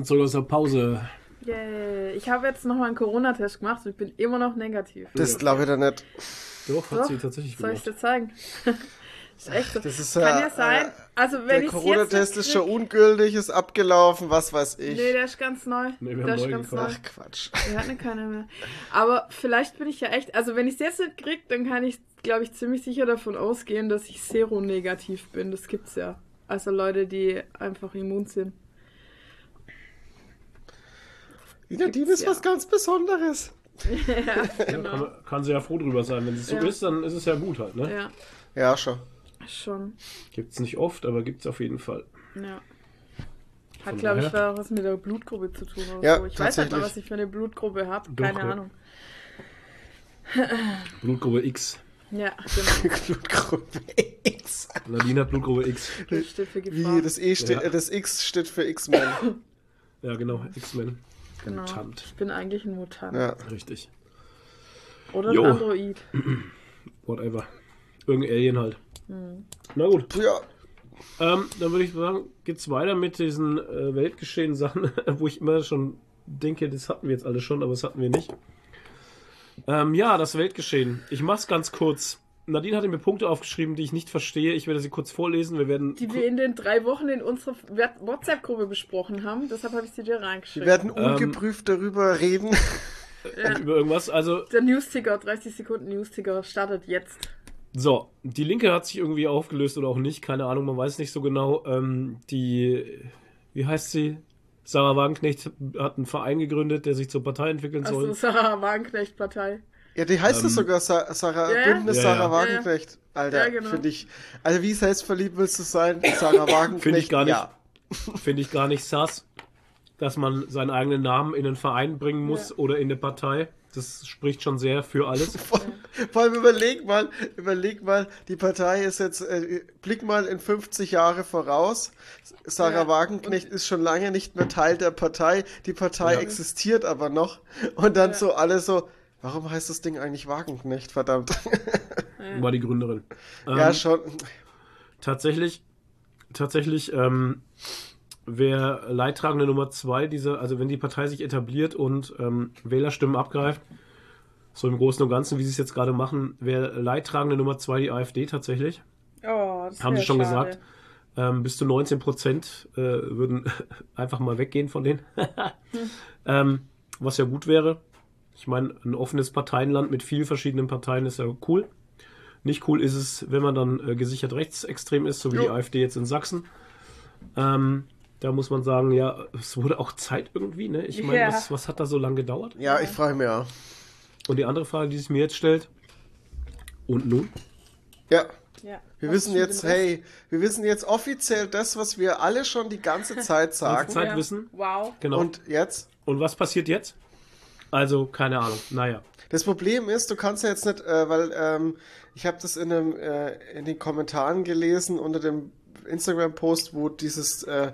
Zurück aus der Pause. Yeah. Ich habe jetzt nochmal einen Corona-Test gemacht und ich bin immer noch negativ. Das glaube ich da nicht. Doch, hat Doch. sie tatsächlich Soll ich dir zeigen? ist echt so. Das ist, Kann äh, ja sein. Also, wenn der Corona-Test ist schon ungültig, ist abgelaufen, was weiß ich. Nee, der ist ganz neu. Nee, wir der haben ist ganz neu. Ach, Quatsch. Wir hatten keine mehr. Aber vielleicht bin ich ja echt, also wenn ich es jetzt nicht kriege, dann kann ich, glaube ich, ziemlich sicher davon ausgehen, dass ich seronegativ bin. Das gibt's ja. Also Leute, die einfach immun sind. Nadine ist ja. was ganz Besonderes. ja, genau. kann, kann, sie ja froh drüber sein. Wenn es so ja. ist, dann ist es ja gut halt, ne? Ja. Ja, schon. Schon. Gibt es nicht oft, aber gibt es auf jeden Fall. Ja. Hat, glaube ich, was mit der Blutgruppe zu tun. Oder ja, so. Ich weiß halt mal, was ich für eine Blutgruppe habe. Keine Ahnung. Blutgruppe X. Ja, genau. Blutgruppe X. Nadine hat Blutgruppe X. Das steht für Gefahr. Wie, das, e steht, Ja. das X steht für X-Men. Ja, genau, X-Men. Genau. Mutant. Ich bin eigentlich ein Mutant. Ja. Richtig. Oder ein Jo. Android. Whatever. Irgendein Alien halt. Na gut. ja. Ähm, dann würde ich sagen, geht's weiter mit diesen äh, Weltgeschehen-Sachen, wo ich immer schon denke, das hatten wir jetzt alle schon, aber das hatten wir nicht. Ähm, ja, das Weltgeschehen. Ich mach's ganz kurz. Nadine hatte mir Punkte aufgeschrieben, die ich nicht verstehe. Ich werde sie kurz vorlesen. Wir werden Die wir in den drei Wochen in unserer WhatsApp-Gruppe besprochen haben. Deshalb habe ich sie dir Wir reingeschrieben. werden Ähm, ungeprüft darüber reden. über irgendwas. Also, Der News-Ticker, 30 Sekunden News-Ticker, startet jetzt. so, die Linke hat sich irgendwie aufgelöst oder auch nicht. Keine Ahnung, man weiß nicht so genau. Ähm, die, wie heißt sie? Sarah Wagenknecht hat einen Verein gegründet, der sich zur Partei entwickeln Also soll. Sarah Wagenknecht-Partei. Ja, die heißt es Ähm, sogar Sa Sarah, ja. Bündnis Ja, Sarah ja. Wagenknecht. Alter, Ja, genau. finde ich. Also wie selbstverliebt willst du sein? Sarah Wagenknecht. Finde ich gar nicht. Ja. Finde ich gar nicht sass, dass man seinen eigenen Namen in einen Verein bringen muss Ja. oder in eine Partei. Das spricht schon sehr für alles. Vor, vor allem überleg mal, überleg mal, die Partei ist jetzt, äh, blick mal in 50 Jahre voraus. Sarah Ja, Wagenknecht ist schon lange nicht mehr Teil der Partei. Die Partei Ja. existiert aber noch. Und dann Ja. so alle so, warum heißt das Ding eigentlich Wagenknecht, verdammt? War die Gründerin. ja, Ähm, schon. Tatsächlich, tatsächlich ähm, wäre Leidtragende Nummer zwei dieser, also wenn die Partei sich etabliert und ähm, Wählerstimmen abgreift, so im Großen und Ganzen, wie sie es jetzt gerade machen, wäre Leidtragende Nummer zwei die AfD tatsächlich. Oh, das Haben sie schon schade. gesagt. Ähm, bis zu 19 Prozent äh, würden einfach mal weggehen von denen. ähm, was ja gut wäre. Ich meine, ein offenes Parteienland mit vielen verschiedenen Parteien ist ja cool. Nicht cool ist es, wenn man dann äh, gesichert rechtsextrem ist, so wie die Jo. AfD jetzt in Sachsen. Ähm, da muss man sagen, ja, es wurde auch Zeit irgendwie. Ne? Ich meine, Ja. was, was hat da so lange gedauert? Ja, ich frage mich auch. Und die andere Frage, die sich mir jetzt stellt, und nun? Ja. Ja. Wir Was wissen jetzt, hey, wir wissen jetzt offiziell das, was wir alle schon die ganze Zeit sagen. Zeit Ja. wissen. Wow. Genau. Und, Und jetzt? was passiert jetzt? Also, keine Ahnung. Naja. Das Problem ist, du kannst ja jetzt nicht, äh, weil ähm, ich habe das in, einem, äh, in den Kommentaren gelesen unter dem Instagram-Post, wo dieses äh,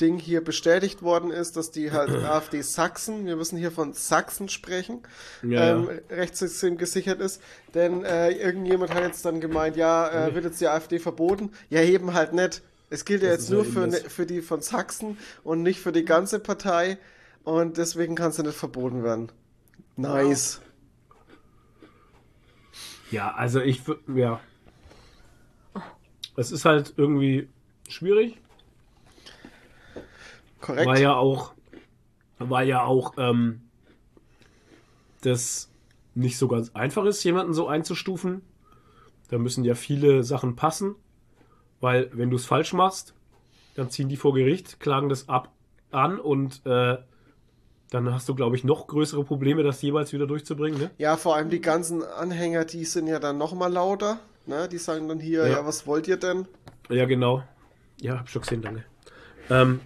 Ding hier bestätigt worden ist, dass die halt AfD Sachsen, wir müssen hier von Sachsen sprechen, Ja, ähm, ja. Rechtssystem gesichert ist. Denn äh, irgendjemand hat jetzt dann gemeint, ja, äh, wird jetzt die AfD verboten? Ja, eben halt nicht. Es gilt ja Das jetzt nur für, ne, für die von Sachsen und nicht für die ganze Partei. Und deswegen kann sie nicht verboten werden. Nice. Ja, also ich ja. Es ist halt irgendwie schwierig, Korrekt. weil ja auch, weil ja auch ähm, das nicht so ganz einfach ist, jemanden so einzustufen. Da müssen ja viele Sachen passen, weil wenn du es falsch machst, dann ziehen die vor Gericht, klagen das ab an und äh, dann hast du, glaube ich, noch größere Probleme, das jeweils wieder durchzubringen. Ne? Ja, vor allem die ganzen Anhänger, die sind ja dann noch mal lauter. Ne? Die sagen dann hier, ja. Ja. was wollt ihr denn? Ja, genau. Ja, hab schon gesehen, danke. Ähm,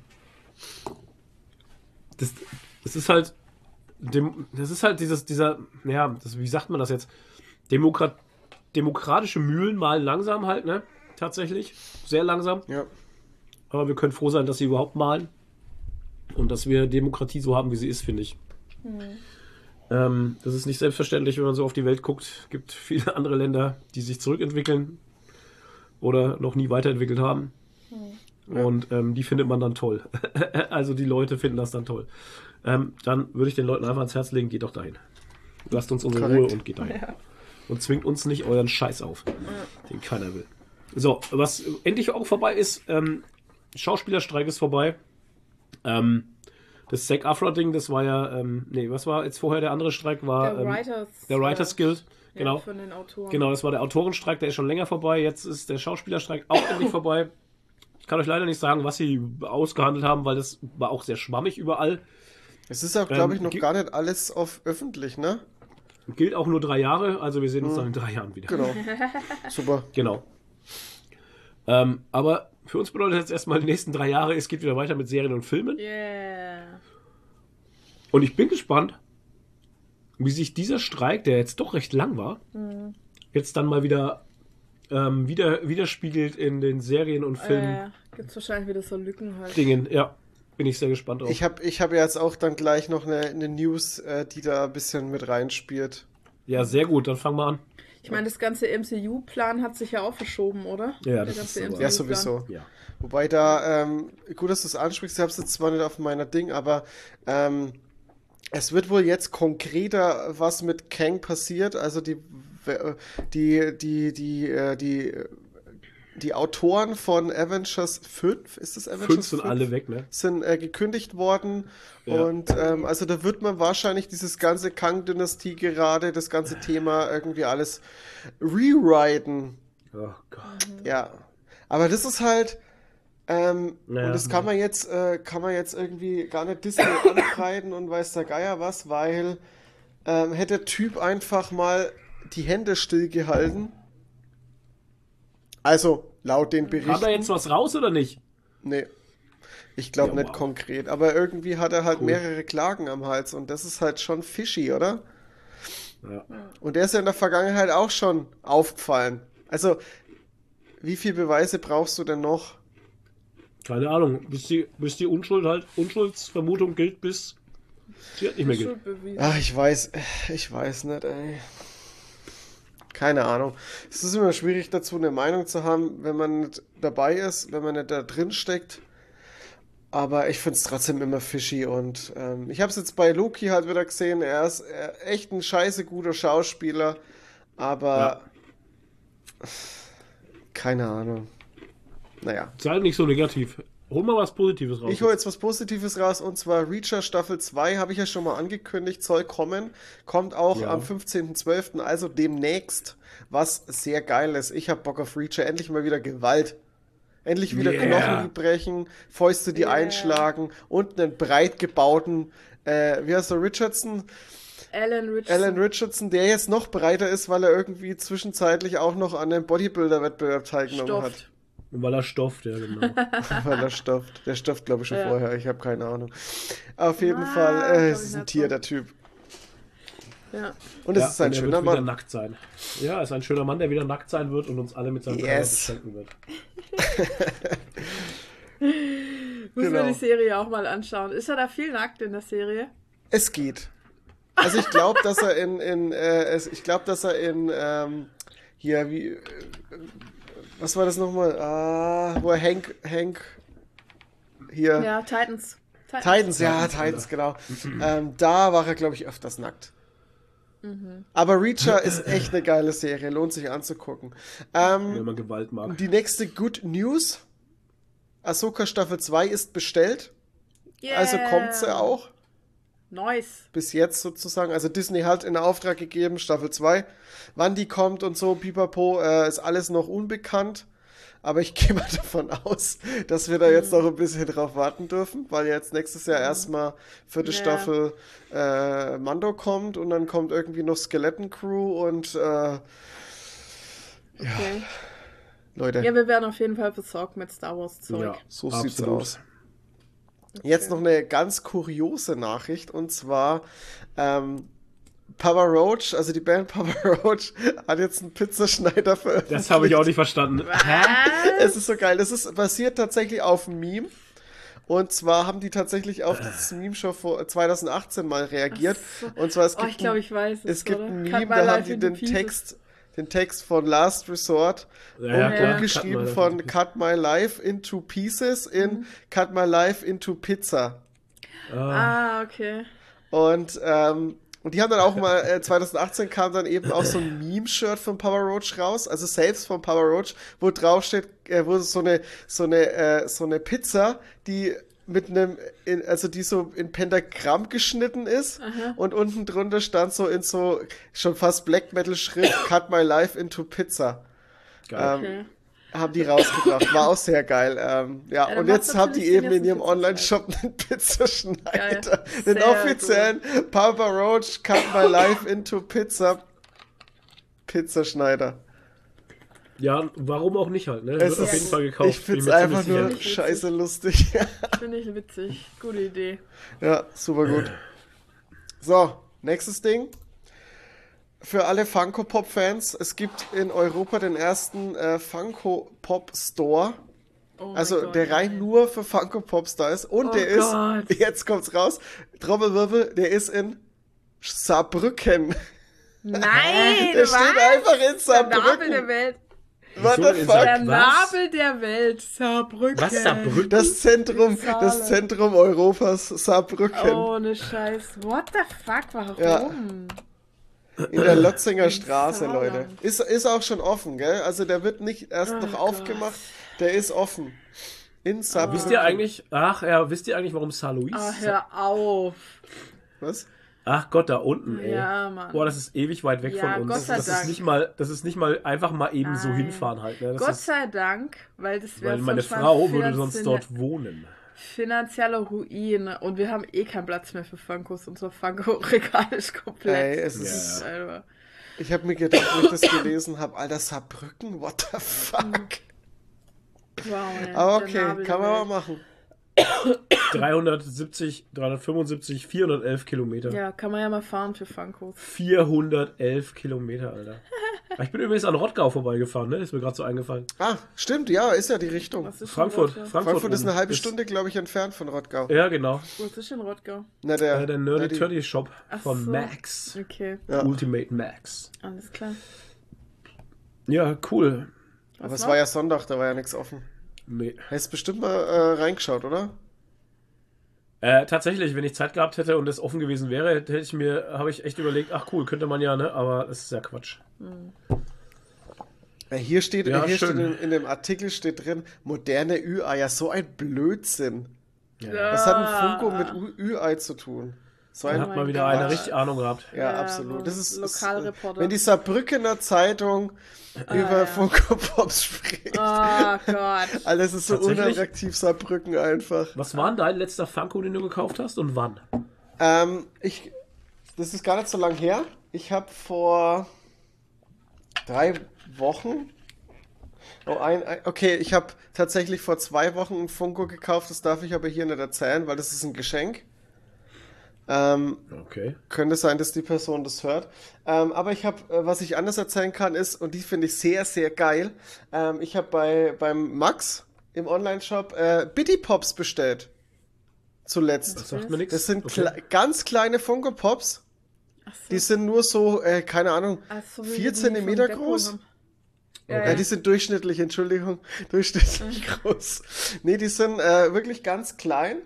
das, das ist halt, dem, das ist halt dieses, dieser, ja, das, wie sagt man das jetzt? Demokrat, demokratische Mühlen malen langsam halt, ne? Tatsächlich. Sehr langsam. Ja. Aber wir können froh sein, dass sie überhaupt malen. Und dass wir Demokratie so haben, wie sie ist, finde ich. Ähm, das ist nicht selbstverständlich, wenn man so auf die Welt guckt. Es gibt viele andere Länder, die sich zurückentwickeln oder noch nie weiterentwickelt haben. Und ähm, die findet man dann toll. also die Leute finden das dann toll. Ähm, dann würde ich den Leuten einfach ans Herz legen, geht doch dahin. Lasst uns unsere Korrekt. Ruhe und geht dahin. Und zwingt uns nicht euren Scheiß auf, den keiner will. So, was endlich auch vorbei ist, ähm, Schauspielerstreik ist vorbei. Ähm, das Zac Afra-Ding, das war ja, ähm, nee, was war jetzt vorher der andere Streik? War Der ähm, Writers, der Writers Guild. Ja, Genau. von den Autoren. Genau, das war der Autorenstreik, der ist schon länger vorbei. Jetzt ist der Schauspielerstreik auch endlich vorbei. Ich kann euch leider nicht sagen, was sie ausgehandelt haben, weil das war auch sehr schwammig überall. Es ist auch, glaube ich, Ähm, noch gi- gar nicht alles auf öffentlich, ne? Gilt auch nur drei Jahre, also wir sehen uns dann in drei Jahren wieder. Genau. Super. Genau. Ähm, aber für uns bedeutet jetzt erstmal die nächsten drei Jahre, es geht wieder weiter mit Serien und Filmen. Yeah. Und ich bin gespannt, wie sich dieser Streik, der jetzt doch recht lang war, jetzt dann mal wieder ähm, wieder, widerspiegelt in den Serien und Filmen. Äh, Gibt es wahrscheinlich wieder so Lücken halt. Dingen, ja. Bin ich sehr gespannt drauf. Ich habe ich hab jetzt auch dann gleich noch eine, eine News, äh, die da ein bisschen mit reinspielt. Ja, sehr gut, dann fangen wir an. Ich meine, das ganze MCU-Plan hat sich ja auch verschoben, oder? Ja, das ist so. Ja, sowieso. Ja. Wobei da, ähm, gut, dass du es ansprichst, ich habe es jetzt zwar nicht auf meiner Ding, aber ähm, es wird wohl jetzt konkreter, was mit Kang passiert. Also die, die, die, die, äh, die, die Autoren von Avengers 5, ist das Avengers 5? sind 5? alle weg, ne? Sind äh, gekündigt worden. Ja. Und ähm, also da wird man wahrscheinlich dieses ganze Kang-Dynastie gerade, das ganze Thema irgendwie alles rewriten. Oh Gott. Ja. Aber das ist halt, ähm, naja, und das kann man jetzt, äh, kann man jetzt irgendwie gar nicht Disney ankreiden und weiß der Geier was, weil ähm, hätte der Typ einfach mal die Hände stillgehalten. Also, laut den Berichten. Hat er jetzt was raus oder nicht? Nee. Ich glaube ja, nicht wow. konkret. Aber irgendwie hat er halt cool. mehrere Klagen am Hals und das ist halt schon fishy, oder? Ja. Und der ist ja in der Vergangenheit auch schon aufgefallen. Also, wie viele Beweise brauchst du denn noch? Keine Ahnung, bis die, bis die Unschuld halt, Unschuldsvermutung gilt, bis sie halt nicht mehr gilt. Ach, ich weiß, ich weiß nicht, ey. Keine Ahnung. Es ist immer schwierig dazu eine Meinung zu haben, wenn man nicht dabei ist, wenn man nicht da drin steckt. Aber ich finde es trotzdem immer fishy und ähm, ich habe es jetzt bei Loki halt wieder gesehen. Er ist echt ein scheiße guter Schauspieler, aber ja. keine Ahnung. Naja. Sei nicht so negativ. Hol mal was Positives raus. Ich hole jetzt was Positives raus und zwar Reacher Staffel 2 habe ich ja schon mal angekündigt, soll kommen. Kommt auch ja. am 15.12., also demnächst, was sehr geil ist. Ich habe Bock auf Reacher, endlich mal wieder Gewalt. Endlich wieder yeah. Knochen brechen, Fäuste, die yeah. einschlagen und einen breit gebauten, äh, wie heißt der, Richardson? Alan Richardson. Alan Richardson, der jetzt noch breiter ist, weil er irgendwie zwischenzeitlich auch noch an einem Bodybuilder-Wettbewerb teilgenommen Stofft. hat. Weil er stofft, ja, genau. Weil er stofft. Der stofft, glaube ich, schon ja. vorher. Ich habe keine Ahnung. Auf jeden ah, Fall äh, ist ein Tier, der Typ. Ja. Und es ja, ist ein schöner wird Mann. Wieder nackt sein. Ja, es ist ein schöner Mann, der wieder nackt sein wird und uns alle mit seinem yes. beschenken wird. Müssen genau. wir die Serie auch mal anschauen. Ist er da viel nackt in der Serie? Es geht. Also ich glaube, dass er in, in äh, ich glaube, dass er in ähm, hier wie äh, was war das nochmal? Ah, wo er Hank, Hank hier. Ja, Titans. Titans, Titans ja, Titans, genau. ähm, da war er, glaube ich, öfters nackt. Mhm. Aber Reacher ist echt eine geile Serie, lohnt sich anzugucken. Ähm, Wenn man Gewalt mag. Die nächste Good News: Ahsoka Staffel 2 ist bestellt. Yeah. Also kommt sie auch. Nice. Bis jetzt sozusagen. Also Disney hat in Auftrag gegeben, Staffel 2. Wann die kommt und so, pipapo, äh, ist alles noch unbekannt. Aber ich gehe mal davon aus, dass wir da jetzt mhm. noch ein bisschen drauf warten dürfen, weil jetzt nächstes Jahr mhm. erstmal vierte ja. Staffel äh, Mando kommt und dann kommt irgendwie noch Skeleton Crew und äh, ja. Okay. Leute. Ja, wir werden auf jeden Fall besorgt mit Star Wars Zeug. Ja, so absolut. sieht's aus. Okay. Jetzt noch eine ganz kuriose Nachricht und zwar ähm, Papa Roach, also die Band Papa Roach, hat jetzt einen Pizzaschneider veröffentlicht. Das habe ich auch nicht verstanden. Hä? Es ist so geil. Das ist basiert tatsächlich auf einem Meme. Und zwar haben die tatsächlich auf das Meme schon vor 2018 mal reagiert. So. Und zwar es gibt, oh, ich glaube, ich weiß es, es gibt oder? ein Meme, da haben die den Text den Text von Last Resort ja, um, umgeschrieben Cut von Cut My Life into Pieces in mhm. Cut My Life into Pizza. Oh. Ah, okay. Und, ähm, und die haben dann auch mal, äh, 2018 kam dann eben auch so ein Meme-Shirt von Papa Roach raus, also selbst von Papa Roach, wo drauf steht, äh, wo so eine, so eine, äh, so eine Pizza, die mit einem, in, also die so in Pentagramm geschnitten ist Aha. und unten drunter stand so in so schon fast Black Metal Schrift Cut My Life into Pizza. Geil. Ähm, okay. Haben die rausgebracht. War auch sehr geil. Ähm, ja, ja und jetzt haben die eben in ihrem Online-Shop einen Pizzaschneider. Den offiziellen gut. Papa Roach Cut My Life into Pizza Pizzaschneider. Ja, warum auch nicht halt, ne? Es Wird ist, auf jeden Fall gekauft. Ich find's einfach nur find scheiße lustig. Finde ich witzig. Gute Idee. Ja, super gut. So, nächstes Ding. für alle Funko Pop Fans, es gibt in Europa den ersten äh, Funko Pop Store. Oh also Gott, der rein nur für Funko Pops da ist und oh der Gott. ist, jetzt kommt's raus, Trommelwirbel, der ist in Saarbrücken. Nein, der steht einfach in Saarbrücken. Der Welt. What the fuck? Der Nabel der Welt, Saarbrücken. Was, Saarbrücken? Das Zentrum, das Zentrum Europas, Saarbrücken. Ohne Scheiß. What the fuck, warum? Ja. In der Lotzinger Straße, Leute. Ist, ist auch schon offen, gell? Also der wird nicht erst oh noch Gott. aufgemacht, der ist offen. In Saarbrücken. Wisst ihr eigentlich, ach ja, wisst ihr eigentlich, warum Saar Louis? Oh, hör auf. Was? Ach Gott, da unten, ey. Ja, Mann. Boah, das ist ewig weit weg ja, von uns. Gott sei das, Dank. ist nicht mal, das ist nicht mal einfach mal eben Nein. so hinfahren halt. Ne? Gott ist, sei Dank, weil das wäre Weil meine Frau würde sonst dort wohnen. Finanzieller Ruin und wir haben eh keinen Platz mehr für Funkos. Unser Funko-Regal ist komplett. Ey, es ist. Ja. Ich habe mir gedacht, wo ich das gelesen habe, Alter, Saarbrücken, what the fuck? Wow, ja, Aber okay, kann man mal machen. 370, 375, 411 Kilometer. Ja, kann man ja mal fahren für Funkos. 411 Kilometer, Alter. ich bin übrigens an Rottgau vorbeigefahren, ne? Ist mir gerade so eingefallen. Ah, stimmt, ja, ist ja die Richtung. Frankfurt, Frankfurt. Frankfurt ist eine halbe Stunde, glaube ich, entfernt von Rottgau. Ja, genau. Wo ist in Rottgau? Na, der, äh, der Nerdy Turdy Shop von so. Max. Okay. Ja. Ultimate Max. Alles klar. Ja, cool. Was Aber es war ja Sonntag, da war ja nichts offen. Nee. Hast bestimmt mal äh, reingeschaut, oder? Äh, tatsächlich, wenn ich Zeit gehabt hätte und es offen gewesen wäre, hätte ich mir, habe ich echt überlegt, ach cool, könnte man ja, ne? Aber es ist ja Quatsch. Mhm. Ja, hier steht, ja, hier steht in, in, dem Artikel steht drin, moderne Ü-Eier, so ein Blödsinn. Ja. Was hat ein Funko mit Ü-Ei zu tun? So ein, hat mal wieder eine richtig Ahnung gehabt. Ja, ja absolut. Das ist, Lokalreporter. Wenn die Saarbrückener Zeitung ah, über ja. Funko Pops spricht. Oh Gott. Alles ist so unattraktiv, Saarbrücken einfach. Was war denn dein letzter Funko, den du gekauft hast und wann? Ähm, ich, das ist gar nicht so lang her. Ich habe vor drei Wochen Oh, ein, ein, okay, ich habe tatsächlich vor zwei Wochen ein Funko gekauft, das darf ich aber hier nicht erzählen, weil das ist ein Geschenk. Ähm, okay. Könnte sein, dass die Person das hört. Ähm, aber ich habe, äh, was ich anders erzählen kann, ist, und die finde ich sehr, sehr geil, ähm, ich habe bei, beim Max im Online-Shop äh, Bitty Pops bestellt. Zuletzt. Das sagt mir nichts. Das sind okay. kle ganz kleine Funko Pops. So. Die sind nur so, äh, keine Ahnung, so, 4 cm groß. Ja, ja. die sind durchschnittlich, Entschuldigung, durchschnittlich groß. Nee, die sind äh, wirklich ganz klein,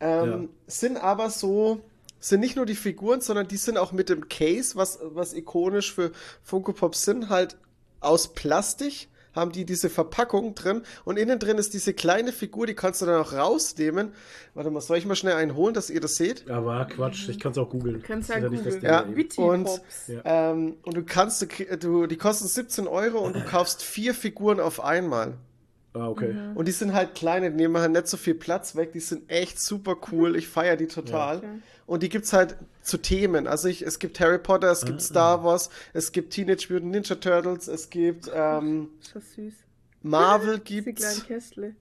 ähm, sind aber so, sind nicht nur die Figuren, sondern die sind auch mit dem Case, was, was ikonisch für Funko Pop sind, halt aus Plastik haben die diese Verpackung drin und innen drin ist diese kleine Figur, die kannst du dann auch rausnehmen. Warte mal, soll ich mal schnell einen holen, dass ihr das seht? Ja, war Quatsch, ich kann es auch googeln. Kannst ja googeln. Ja, und, ja. Ähm, und du kannst, du, die kosten 17 Euro und du kaufst vier Figuren auf einmal. Ah, okay. Mhm. Und die sind halt kleine, die nehmen halt nicht so viel Platz weg, die sind echt super cool, ich feiere die total. Ja. Okay. Und die gibt's halt zu Themen. Also ich, es gibt Harry Potter, es gibt ah, Star Wars, es gibt Teenage Mutant Ninja Turtles, es gibt ähm, das süß. Marvel gibt's. Kästle.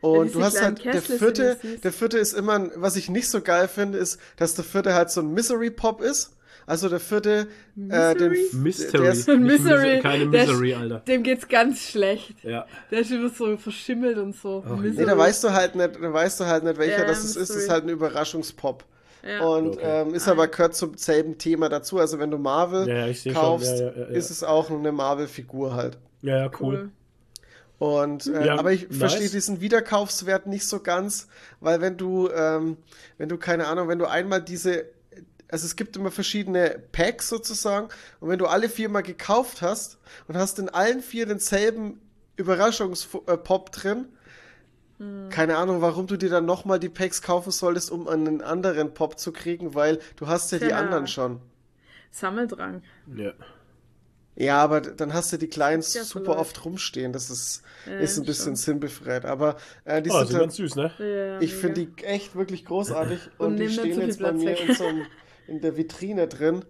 Und ja, du hast halt, der vierte, der vierte ist immer, was ich nicht so geil finde, ist, dass der vierte halt so ein Misery Pop ist. Also der vierte, äh, den, Mystery. Der ist, Misery. Keine Misery, der, Alter. Dem geht's ganz schlecht. Ja. Der ist immer so verschimmelt und so. Oh, nee, da weißt du halt nicht, da weißt du halt nicht, welcher ja, das ist. Das ist halt ein Überraschungspop. Ja. Und okay. ähm, ist aber gehört zum selben Thema dazu. Also wenn du Marvel ja, kaufst, ja, ist es auch eine Marvel-Figur halt. Ja, ja, cool. cool. Und äh, aber ich nice. verstehe diesen Wiederkaufswert nicht so ganz, weil wenn du, ähm, wenn du keine Ahnung, wenn du einmal diese also es gibt immer verschiedene Packs sozusagen. Und wenn du alle vier mal gekauft hast und hast in allen vier denselben Überraschungspop drin, hm. keine Ahnung, warum du dir dann nochmal die Packs kaufen solltest, um einen anderen Pop zu kriegen, weil du hast ja Tja. die anderen schon. Sammeldrang. Ja. Ja, aber dann hast du die kleinen ja, super oft rumstehen. Das ist, ja, ist ein bisschen schon. sinnbefreit. Aber äh, die oh, sind, ganz süß, ne? Ja, ich finde die echt wirklich großartig. und, und die stehen jetzt bei mir in so einem in der Vitrine drin.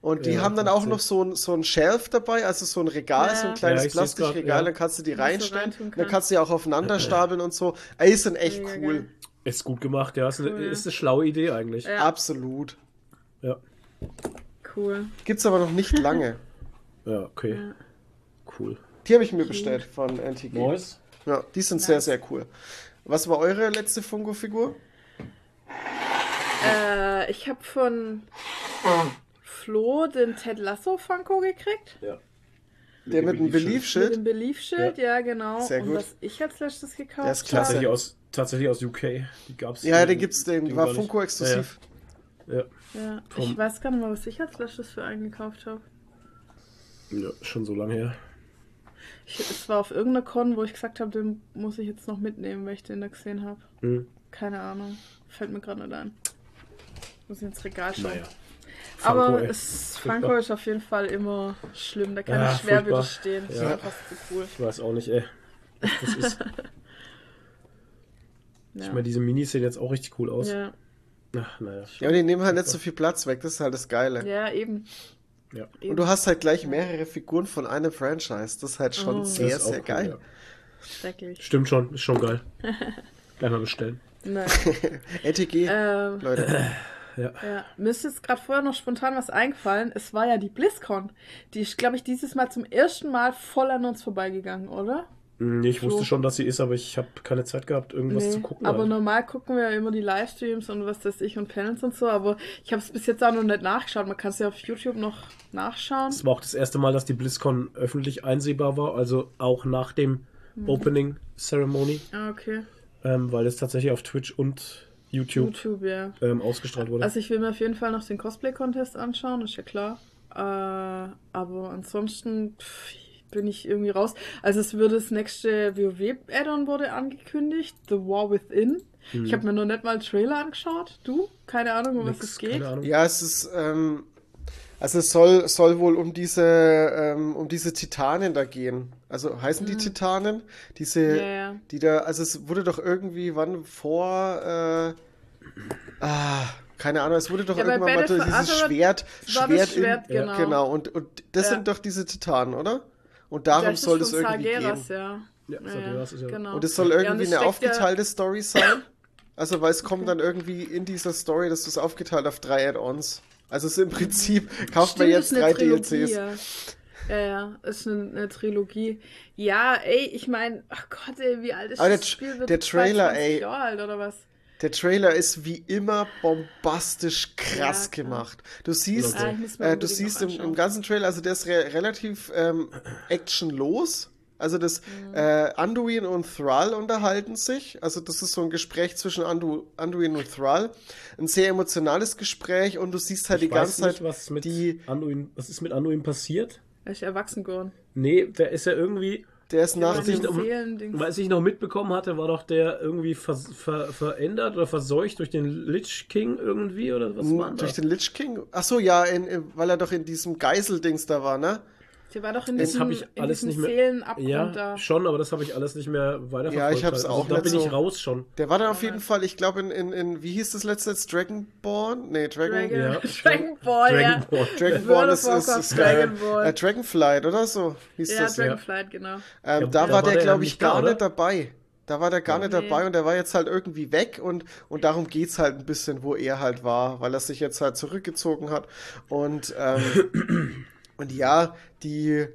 Und die ja, haben dann auch noch so ein, so ein Shelf dabei, also so ein Regal, ja. so ein kleines ja, Plastikregal, dann kannst du die reinstellen, kann. dann kannst du die auch aufeinander stapeln und so. Ey, ist dann echt Mega cool. Geil. Ist gut gemacht, ja. Ist, cool. eine, ist eine schlaue Idee eigentlich. Absolut. Ja. cool. Gibt's aber noch nicht lange. ja, okay. Ja. Cool. Die habe ich mir bestellt von NTG. Nice. Ja, die sind nice. sehr, sehr cool. Was war eure letzte Funko-Figur? Äh, ich habe von Flo den Ted Lasso Funko gekriegt. Ja. Der mit dem Belief-Schild? Mit dem Belief-Schild, ja. ja. genau. Sehr gut. Und was ich als letztes gekauft habe. Der ist klasse. Tatsächlich aus, tatsächlich aus UK. Die gab's. Ja, den gibt's, den, den war Funko exklusiv. Ja, ja. ja. ich weiß gar nicht mal, was ich als letztes für einen gekauft habe. Ja, schon so lange her. Ich, es war auf irgendeiner Con, wo ich gesagt habe, den muss ich jetzt noch mitnehmen, weil ich den da gesehen habe. Mhm. Keine Ahnung. Fällt mir gerade nicht ein. Muss ich ins Regal schauen. Naja. Franco, Aber es, Franco ist auf jeden Fall immer schlimm. Da kann ja, ich schwer furchtbar. widerstehen. Das ja. fast zu cool. Ich weiß auch nicht, ey. Das ist. ja. Ich meine, diese Minis sehen jetzt auch richtig cool aus. Ja. Ach, naja. Ja, und die nehmen halt nicht so viel Platz weg. Das ist halt das Geile. Ja, eben. Ja. Und du hast halt gleich mehrere Figuren von einem Franchise. Das ist halt schon oh. sehr, sehr geil. Cool, ja. Schrecklich. Stimmt schon, ist schon geil. Gleich mal bestellen. Nein. LTG, ähm, Leute. Ja. ja. Mir ist jetzt gerade vorher noch spontan was eingefallen. Es war ja die BlizzCon. Die ist, glaube ich, dieses Mal zum ersten Mal voll an uns vorbeigegangen, oder? Hm, nee, ich wusste so. schon, dass sie ist, aber ich habe keine Zeit gehabt, irgendwas nee, zu gucken. Aber halt. normal gucken wir ja immer die Livestreams und was weiß ich und Panels und so, aber ich habe es bis jetzt auch noch nicht nachgeschaut. Man kann es ja auf YouTube noch nachschauen. Es war auch das erste Mal, dass die BlizzCon öffentlich einsehbar war, also auch nach dem mhm. Opening Ceremony. Ah, okay. Ähm, weil es tatsächlich auf Twitch und YouTube, YouTube ja. ähm, ausgestrahlt wurde. Also ich will mir auf jeden Fall noch den Cosplay-Contest anschauen, ist ja klar. Äh, aber ansonsten pff, bin ich irgendwie raus. Also es würde das nächste WoW-Add-on wurde angekündigt, The War Within. Hm. Ich habe mir noch nicht mal einen Trailer angeschaut. Du? Keine Ahnung, um Nix, was es geht. Ja, es ist, ähm, also es soll, soll wohl um diese, ähm, um diese Titanen da gehen. Also heißen die mhm. Titanen? Diese, yeah. die da, also es wurde doch irgendwie, wann vor, äh, ah, keine Ahnung, es wurde doch ja, irgendwann mal dieses Azeroth Schwert, Schwert, Schwert in, genau. genau. Und, und das ja. sind doch diese Titanen, oder? Und darum soll es irgendwie Sargeras, gehen. Ja. Ja, ja, ist ja. Genau. Und es soll irgendwie eine aufgeteilte Story sein. Also, weil es kommt dann irgendwie in dieser Story, dass du es aufgeteilt auf drei Add-ons. Also es ist im Prinzip, kauft Stimmt, man jetzt drei Trilogie, DLCs. Ja. Ja, ja, ist eine, eine Trilogie. Ja, ey, ich meine, ach Gott, ey, wie alt ist Aber das Spiel? Der Trailer, ey. Jahre alt oder was? Der Trailer ist wie immer bombastisch krass ja, gemacht. Du siehst, ah, äh, du siehst im, im, ganzen Trailer, also der ist re relativ ähm, actionlos. Also das mhm. äh, Anduin und Thrall unterhalten sich. Also das ist so ein Gespräch zwischen Andu Anduin und Thrall. Ein sehr emotionales Gespräch und du siehst halt ich die ganze nicht, Zeit was mit die Anduin, was ist mit Anduin passiert? Er ist erwachsen geworden. Nee, der ist ja irgendwie der ist nach dem Was ich noch mitbekommen hatte, war doch der irgendwie ver, ver, verändert oder verseucht durch den Lich King irgendwie oder was war Durch den Lich King? Achso, ja, in, in, weil er doch in diesem Geiseldings da war, ne? Der war doch in diesem, hab ich alles nicht mehr, ja, da. schon, aber das habe ich alles nicht mehr weiterverfolgt. Ja, ich habe es auch also, Da bin so. ich raus schon. Der war dann auf jeden Fall, ich glaube in, in, in, wie hieß das letzte jetzt? Dragonborn? Nee, Dragon... Dragon, ja. Dragonborn, ja. Dragonborn ist, ist, ist Dragonborn. Äh, Dragonflight, oder so hieß ja, das. Dragonflight, ja, genau. Ähm, ja, da, da, war der, der glaube ich, gar da, nicht dabei. Da war der gar nicht dabei und der war jetzt halt irgendwie weg und, und darum geht's halt ein bisschen, wo er halt war, weil er sich jetzt halt zurückgezogen hat. Und, ähm, und ja, die,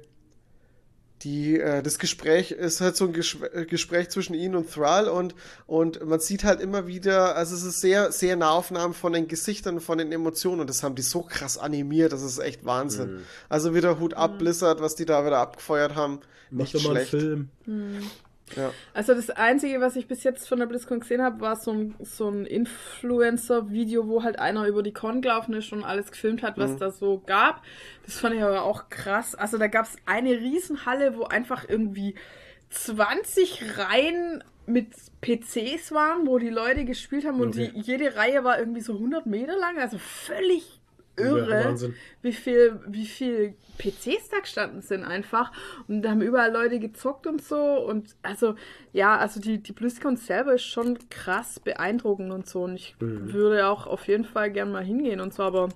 die, äh, das Gespräch ist halt so ein Ges äh, Gespräch zwischen ihnen und Thrall und, und man sieht halt immer wieder, also es ist sehr, sehr Nahaufnahmen von den Gesichtern, von den Emotionen und das haben die so krass animiert, das ist echt Wahnsinn. Mhm. Also wieder Hut ab, mhm. Blizzard, was die da wieder abgefeuert haben. Mach doch mal einen Film. Mhm. Ja. Also das Einzige, was ich bis jetzt von der BlizzCon gesehen habe, war so ein, so ein Influencer-Video, wo halt einer über die Con gelaufen ist und alles gefilmt hat, was mhm. da so gab. Das fand ich aber auch krass. Also da gab es eine Riesenhalle, wo einfach irgendwie 20 Reihen mit PCs waren, wo die Leute gespielt haben und okay. die, jede Reihe war irgendwie so 100 Meter lang, also völlig irre, ja, wie viel, wie viel PCs da gestanden sind einfach. Und da haben überall Leute gezockt und so. Und also, ja, also die, die BlizzCon selber ist schon krass beeindruckend und so. Und ich mhm. würde auch auf jeden Fall gern mal hingehen und so, aber.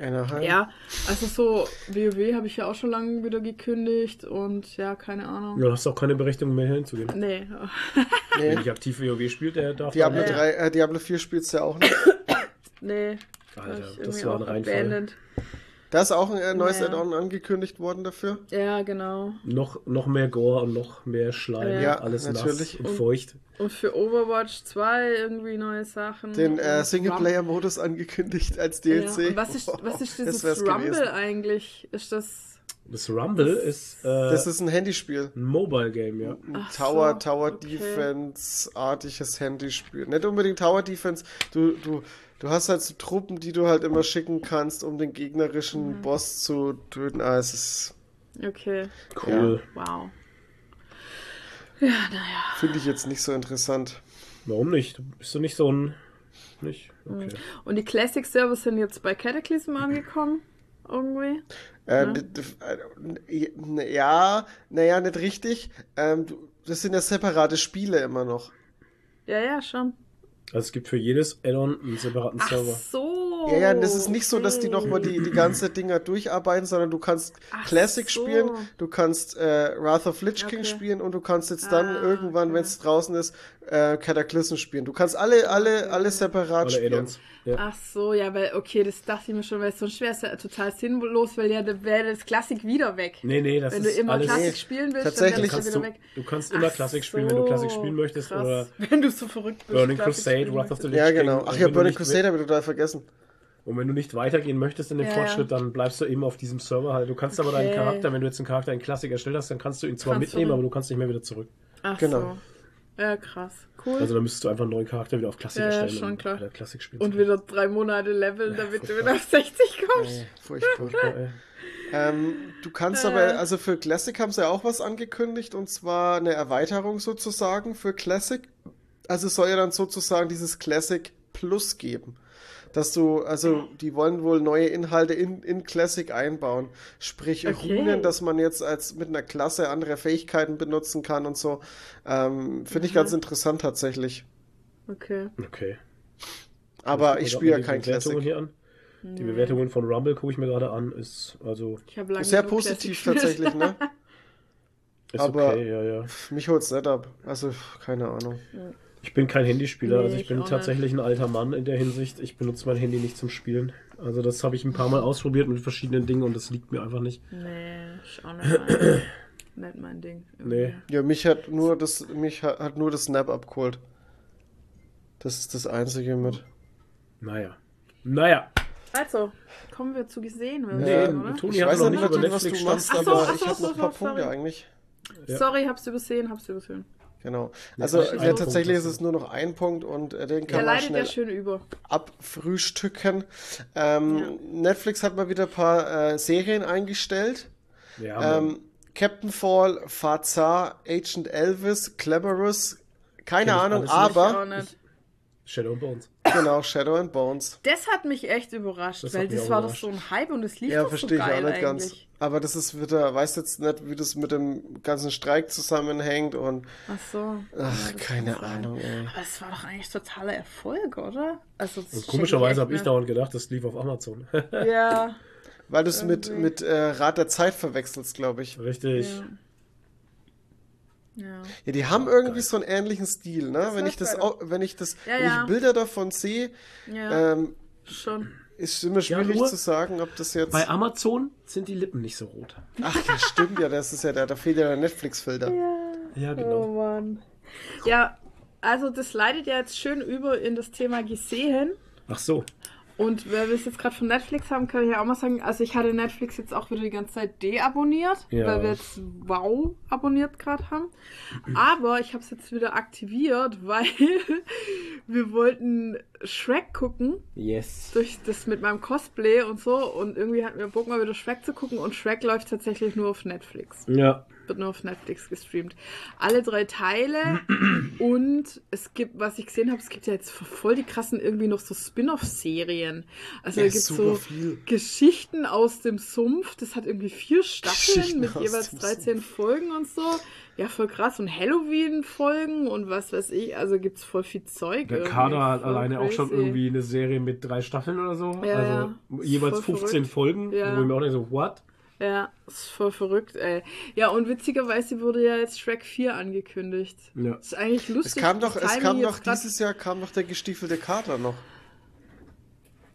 Anaheim. Ja, also so WoW habe ich ja auch schon lange wieder gekündigt und ja, keine Ahnung. Ja, hast auch keine Berechtigung mehr hinzugehen. Nee. nee. Wer nicht aktiv WoW spielt, der darf. Diablo, 3, äh, Diablo 4 spielst du ja auch nicht. nee. Alter, das war ein Reinfall. Da ist auch ein neues ja. Add-on angekündigt worden dafür. Ja, genau. Noch, noch mehr Gore und noch mehr Schleim. Ja, alles natürlich. nass und, und feucht. Und für Overwatch 2 irgendwie neue Sachen. Den äh, Singleplayer-Modus angekündigt als DLC. Ja. Und was ist, was ist dieses Rumble gewesen. eigentlich? Ist das das Rumble das ist. Äh, das ist ein Handyspiel. Ein Mobile Game, ja. Ein Tower, so, Tower okay. Defense-artiges Handyspiel. Nicht unbedingt Tower Defense. Du, du, du hast halt so Truppen, die du halt immer schicken kannst, um den gegnerischen mhm. Boss zu töten. Ah, es ist. Okay. Cool. Ja. Wow. Ja, naja. Finde ich jetzt nicht so interessant. Warum nicht? Bist du nicht so ein. Nicht? Okay. Und die Classic Servers sind jetzt bei Cataclysm angekommen? Irgendwie? Äh, äh, ja, naja, nicht richtig. Ähm, das sind ja separate Spiele immer noch. Ja, ja, schon. Also es gibt für jedes Addon einen separaten Ach Server. so. Ja, ja, das ist nicht so, dass die nochmal die, die ganze Dinger durcharbeiten, sondern du kannst Ach Classic so. spielen, du kannst äh, Wrath of Lich King okay. spielen und du kannst jetzt dann ah, irgendwann, okay. wenn es draußen ist, äh, Cataclysm spielen. Du kannst alle, alle, alle separat alle spielen. Ja. Ach so, ja, weil, okay, das dachte ich mir schon, weil sonst wäre es ja total sinnlos, weil ja, da wäre das Klassik wieder weg. Nee, nee, das wenn ist Wenn du immer alles Klassik spielen willst, Tatsächlich. dann kannst du, weg. du kannst immer Ach Klassik spielen, so, wenn du Klassik spielen möchtest. Krass. Oder wenn du so verrückt bist. Burning Crusade, Wrath of the Lich Ja, genau. Ach ja, Burning Crusade habe ich total vergessen. Und wenn du nicht weitergehen möchtest in den ja, Fortschritt, dann bleibst du eben auf diesem Server halt. Du kannst okay. aber deinen Charakter, wenn du jetzt einen Charakter in Klassik erstellt hast, dann kannst du ihn zwar kannst mitnehmen, aber du kannst nicht mehr wieder zurück. Ach genau. So. Ja, krass. Cool. Also dann müsstest du einfach einen neuen Charakter wieder auf Klassik ja, erstellen. Ja, schon klar. Klassik spielen und wieder drei Monate leveln, ja, damit furchtbar. du wieder auf 60 kommst. Ey, furchtbar. ähm, du kannst äh. aber, also für Classic haben sie ja auch was angekündigt und zwar eine Erweiterung sozusagen für Classic. Also es soll ja dann sozusagen dieses Classic Plus geben dass du, also die wollen wohl neue Inhalte in, in Classic einbauen. Sprich okay. Runen, dass man jetzt als mit einer Klasse andere Fähigkeiten benutzen kann und so. Ähm, Finde ich ganz interessant tatsächlich. Okay. Okay. Aber ich spiele ja kein Classic. Hier an. Die Bewertungen von Rumble gucke ich mir gerade an, ist also sehr positiv tatsächlich, ne? Ist Aber okay, ja, ja. mich holt's nicht ab. Also, keine Ahnung. Ja. Ich bin kein Handyspieler, nee, also ich, ich bin tatsächlich nicht. ein alter Mann in der Hinsicht. Ich benutze mein Handy nicht zum Spielen. Also das habe ich ein paar Mal ausprobiert mit verschiedenen Dingen und das liegt mir einfach nicht. Nee, ist auch nicht mein, nicht mein Ding. Irgendwie. Nee. Ja, mich hat nur das, mich hat, hat nur das Snap abgeholt. Das ist das Einzige mit. Naja. Naja. Also, kommen wir zu gesehen. Nee, oder? Toni ich weiß noch nicht, über Netflix was du machst, aber so, ich habe noch ein paar Punkte eigentlich. Ja. Sorry, hab's übersehen, hab's übersehen. Genau. Also ja, ja, tatsächlich ist es nur noch ein Punkt und äh, den kann man schnell schön über. abfrühstücken. Ähm, ja. Netflix hat mal wieder ein paar äh, Serien eingestellt. Ja, ähm, Captain Fall, Fazar, Agent Elvis, Cleverus, keine Ahnung, aber Shadow and Bones. Genau, Shadow and Bones. Das hat mich echt überrascht, das weil das war doch so ein Hype und es lief ja, doch so geil ich auch nicht eigentlich. ganz. Aber das ist wieder, weiß jetzt nicht, wie das mit dem ganzen Streik zusammenhängt und. Ach so. Ach, ja, keine Ahnung, ey. Aber es war doch eigentlich totaler Erfolg, oder? Also, komischerweise habe ich dauernd gedacht, das lief auf Amazon. ja. Weil du es mit, mit äh, Rat der Zeit verwechselst, glaube ich. Richtig. Ja. Ja. ja, die haben irgendwie so einen ähnlichen Stil, ne? wenn ich, das, auch, wenn ich das, ja, wenn ja. ich Bilder davon sehe, ähm, schon. Ist immer schwierig ja, zu sagen, ob das jetzt. Bei Amazon sind die Lippen nicht so rot. Ach, das stimmt ja, das ist ja der, da fehlt ja der Netflix-Filter. Ja. ja, genau. Oh Mann. Ja, also das leitet ja jetzt schön über in das Thema gesehen. Ach so. Und weil wir es jetzt gerade von Netflix haben, kann ich ja auch mal sagen, also ich hatte Netflix jetzt auch wieder die ganze Zeit deabonniert, ja. weil wir jetzt Wow abonniert gerade haben. Aber ich habe es jetzt wieder aktiviert, weil wir wollten Shrek gucken. Yes. Durch das mit meinem Cosplay und so. Und irgendwie hatten wir Bock mal wieder Shrek zu gucken. Und Shrek läuft tatsächlich nur auf Netflix. Ja wird nur auf Netflix gestreamt. Alle drei Teile und es gibt, was ich gesehen habe, es gibt ja jetzt voll die krassen irgendwie noch so Spin-off-Serien. Also ja, da gibt es so viel. Geschichten aus dem Sumpf. Das hat irgendwie vier Staffeln mit jeweils 13 Sumpf. Folgen und so. Ja, voll krass. Und Halloween-Folgen und was weiß ich. Also gibt es voll viel Zeug. Der Kader hat alleine crazy. auch schon irgendwie eine Serie mit drei Staffeln oder so. Ja, also ja. jeweils 15 verrückt. Folgen. Ja. Wo ich mir auch nicht so, what? Ja, ist voll verrückt, ey. Ja, und witzigerweise wurde ja jetzt Shrek 4 angekündigt. Ja. ist eigentlich lustig. Es kam doch, es kam doch dieses Jahr kam doch der gestiefelte Kater noch.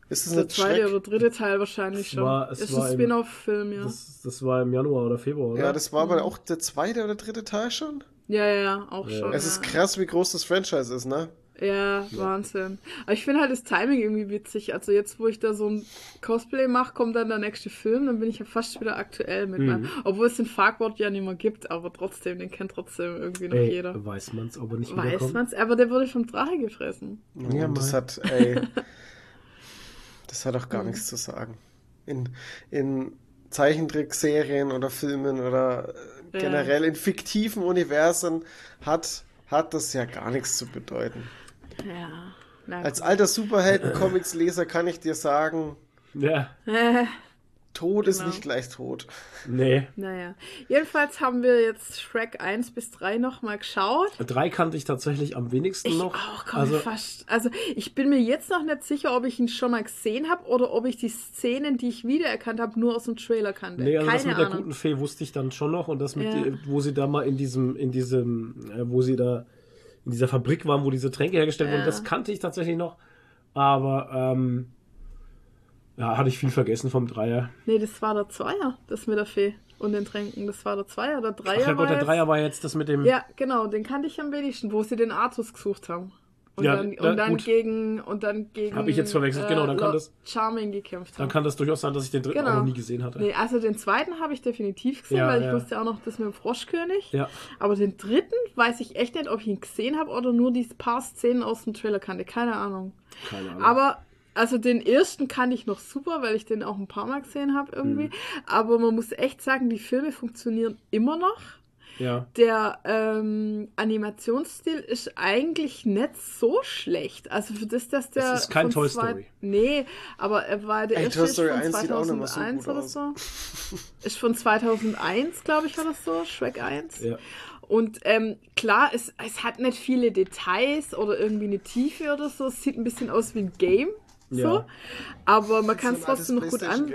Ist das der zweite Schreck? oder dritte Teil wahrscheinlich schon. War, es ist war ein Spin-off-Film, ja. Das, das, war im Januar oder Februar, oder? Ja, das war aber auch der zweite oder dritte Teil schon? Ja, ja, ja, auch ja. schon. Es ja. ist krass, wie groß das Franchise ist, ne? Ja, ja, Wahnsinn. Aber ich finde halt das Timing irgendwie witzig. Also jetzt, wo ich da so ein Cosplay mache, kommt dann der nächste Film, dann bin ich ja fast wieder aktuell mit mhm. meinem. Obwohl es den Farquaad ja nicht mehr gibt, aber trotzdem, den kennt trotzdem irgendwie noch ey, jeder. Weiß man's, aber nicht Weiß man's, aber der wurde vom Drache gefressen. Ja, das hat, ey, das hat auch gar mhm. nichts zu sagen. In, in Zeichentrickserien oder Filmen oder ja. generell in fiktiven Universen hat, hat das ja gar nichts zu bedeuten. Ja. Als alter Superhelden-Comics-Leser kann ich dir sagen, ja. Tod genau. ist nicht gleich tot. Nee. Naja. Jedenfalls haben wir jetzt Shrek 1 bis 3 nochmal geschaut. 3 kannte ich tatsächlich am wenigsten ich noch. Auch, komm, also, fast. Also ich bin mir jetzt noch nicht sicher, ob ich ihn schon mal gesehen habe oder ob ich die Szenen, die ich wiedererkannt habe, nur aus dem Trailer kannte. Nee, also Keine das mit Ahnung. der guten Fee wusste ich dann schon noch und das mit, ja. die, wo sie da mal in diesem, in diesem, äh, wo sie da in dieser Fabrik waren, wo diese Tränke hergestellt ja. wurden, das kannte ich tatsächlich noch. Aber ähm, ja, hatte ich viel vergessen vom Dreier. Nee, das war der Zweier, das mit der Fee und den Tränken. Das war der Zweier. Der Dreier Ach ja Gott, der Dreier war jetzt das mit dem. Ja, genau, den kannte ich am wenigsten, wo sie den Artus gesucht haben. Und ja, dann, und dann gegen und dann gegen habe ich jetzt verwechselt äh, genau dann kann das Charming gekämpft haben. dann kann das durchaus sein dass ich den dritten genau. auch noch nie gesehen hatte nee also den zweiten habe ich definitiv gesehen ja, weil ich wusste auch noch das mit dem Froschkönig ja. aber den dritten weiß ich echt nicht ob ich ihn gesehen habe oder nur die paar Szenen aus dem Trailer kannte keine Ahnung keine Ahnung aber also den ersten kann ich noch super, weil ich den auch ein paar Mal gesehen habe irgendwie. Mhm. Aber man muss echt sagen, die Filme funktionieren immer noch. Ja. Der ähm, Animationsstil ist eigentlich nicht so schlecht. Also für das, dass der. Das ist kein Toy Story. Nee, aber er war der Ey, erste Toy Story von 2001 so oder aus. so. ist von 2001, glaube ich, oder so. Shrek 1. Ja. Und ähm, klar, es, es hat nicht viele Details oder irgendwie eine Tiefe oder so. Es sieht ein bisschen aus wie ein Game. So. Ja. Aber man kann es trotzdem noch gut an.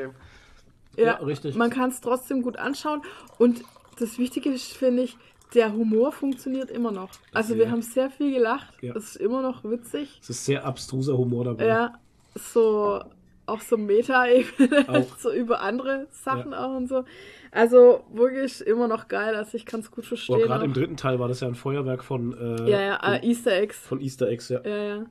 Ja, ja, richtig. Man kann es trotzdem gut anschauen. Und das Wichtige ist, finde ich, der Humor funktioniert immer noch. Also wir haben sehr viel gelacht. Ja. Es ist immer noch witzig. Es ist sehr abstruser Humor dabei. Ja, so auch so Meta-Ebene, so über andere Sachen ja. auch und so. Also wirklich immer noch geil, also ich kann es gut verstehen. Gerade im dritten Teil war das ja ein Feuerwerk von, äh, ja, ja, von, Easter Eggs. Von Easter Eggs, ja. Ja, ja.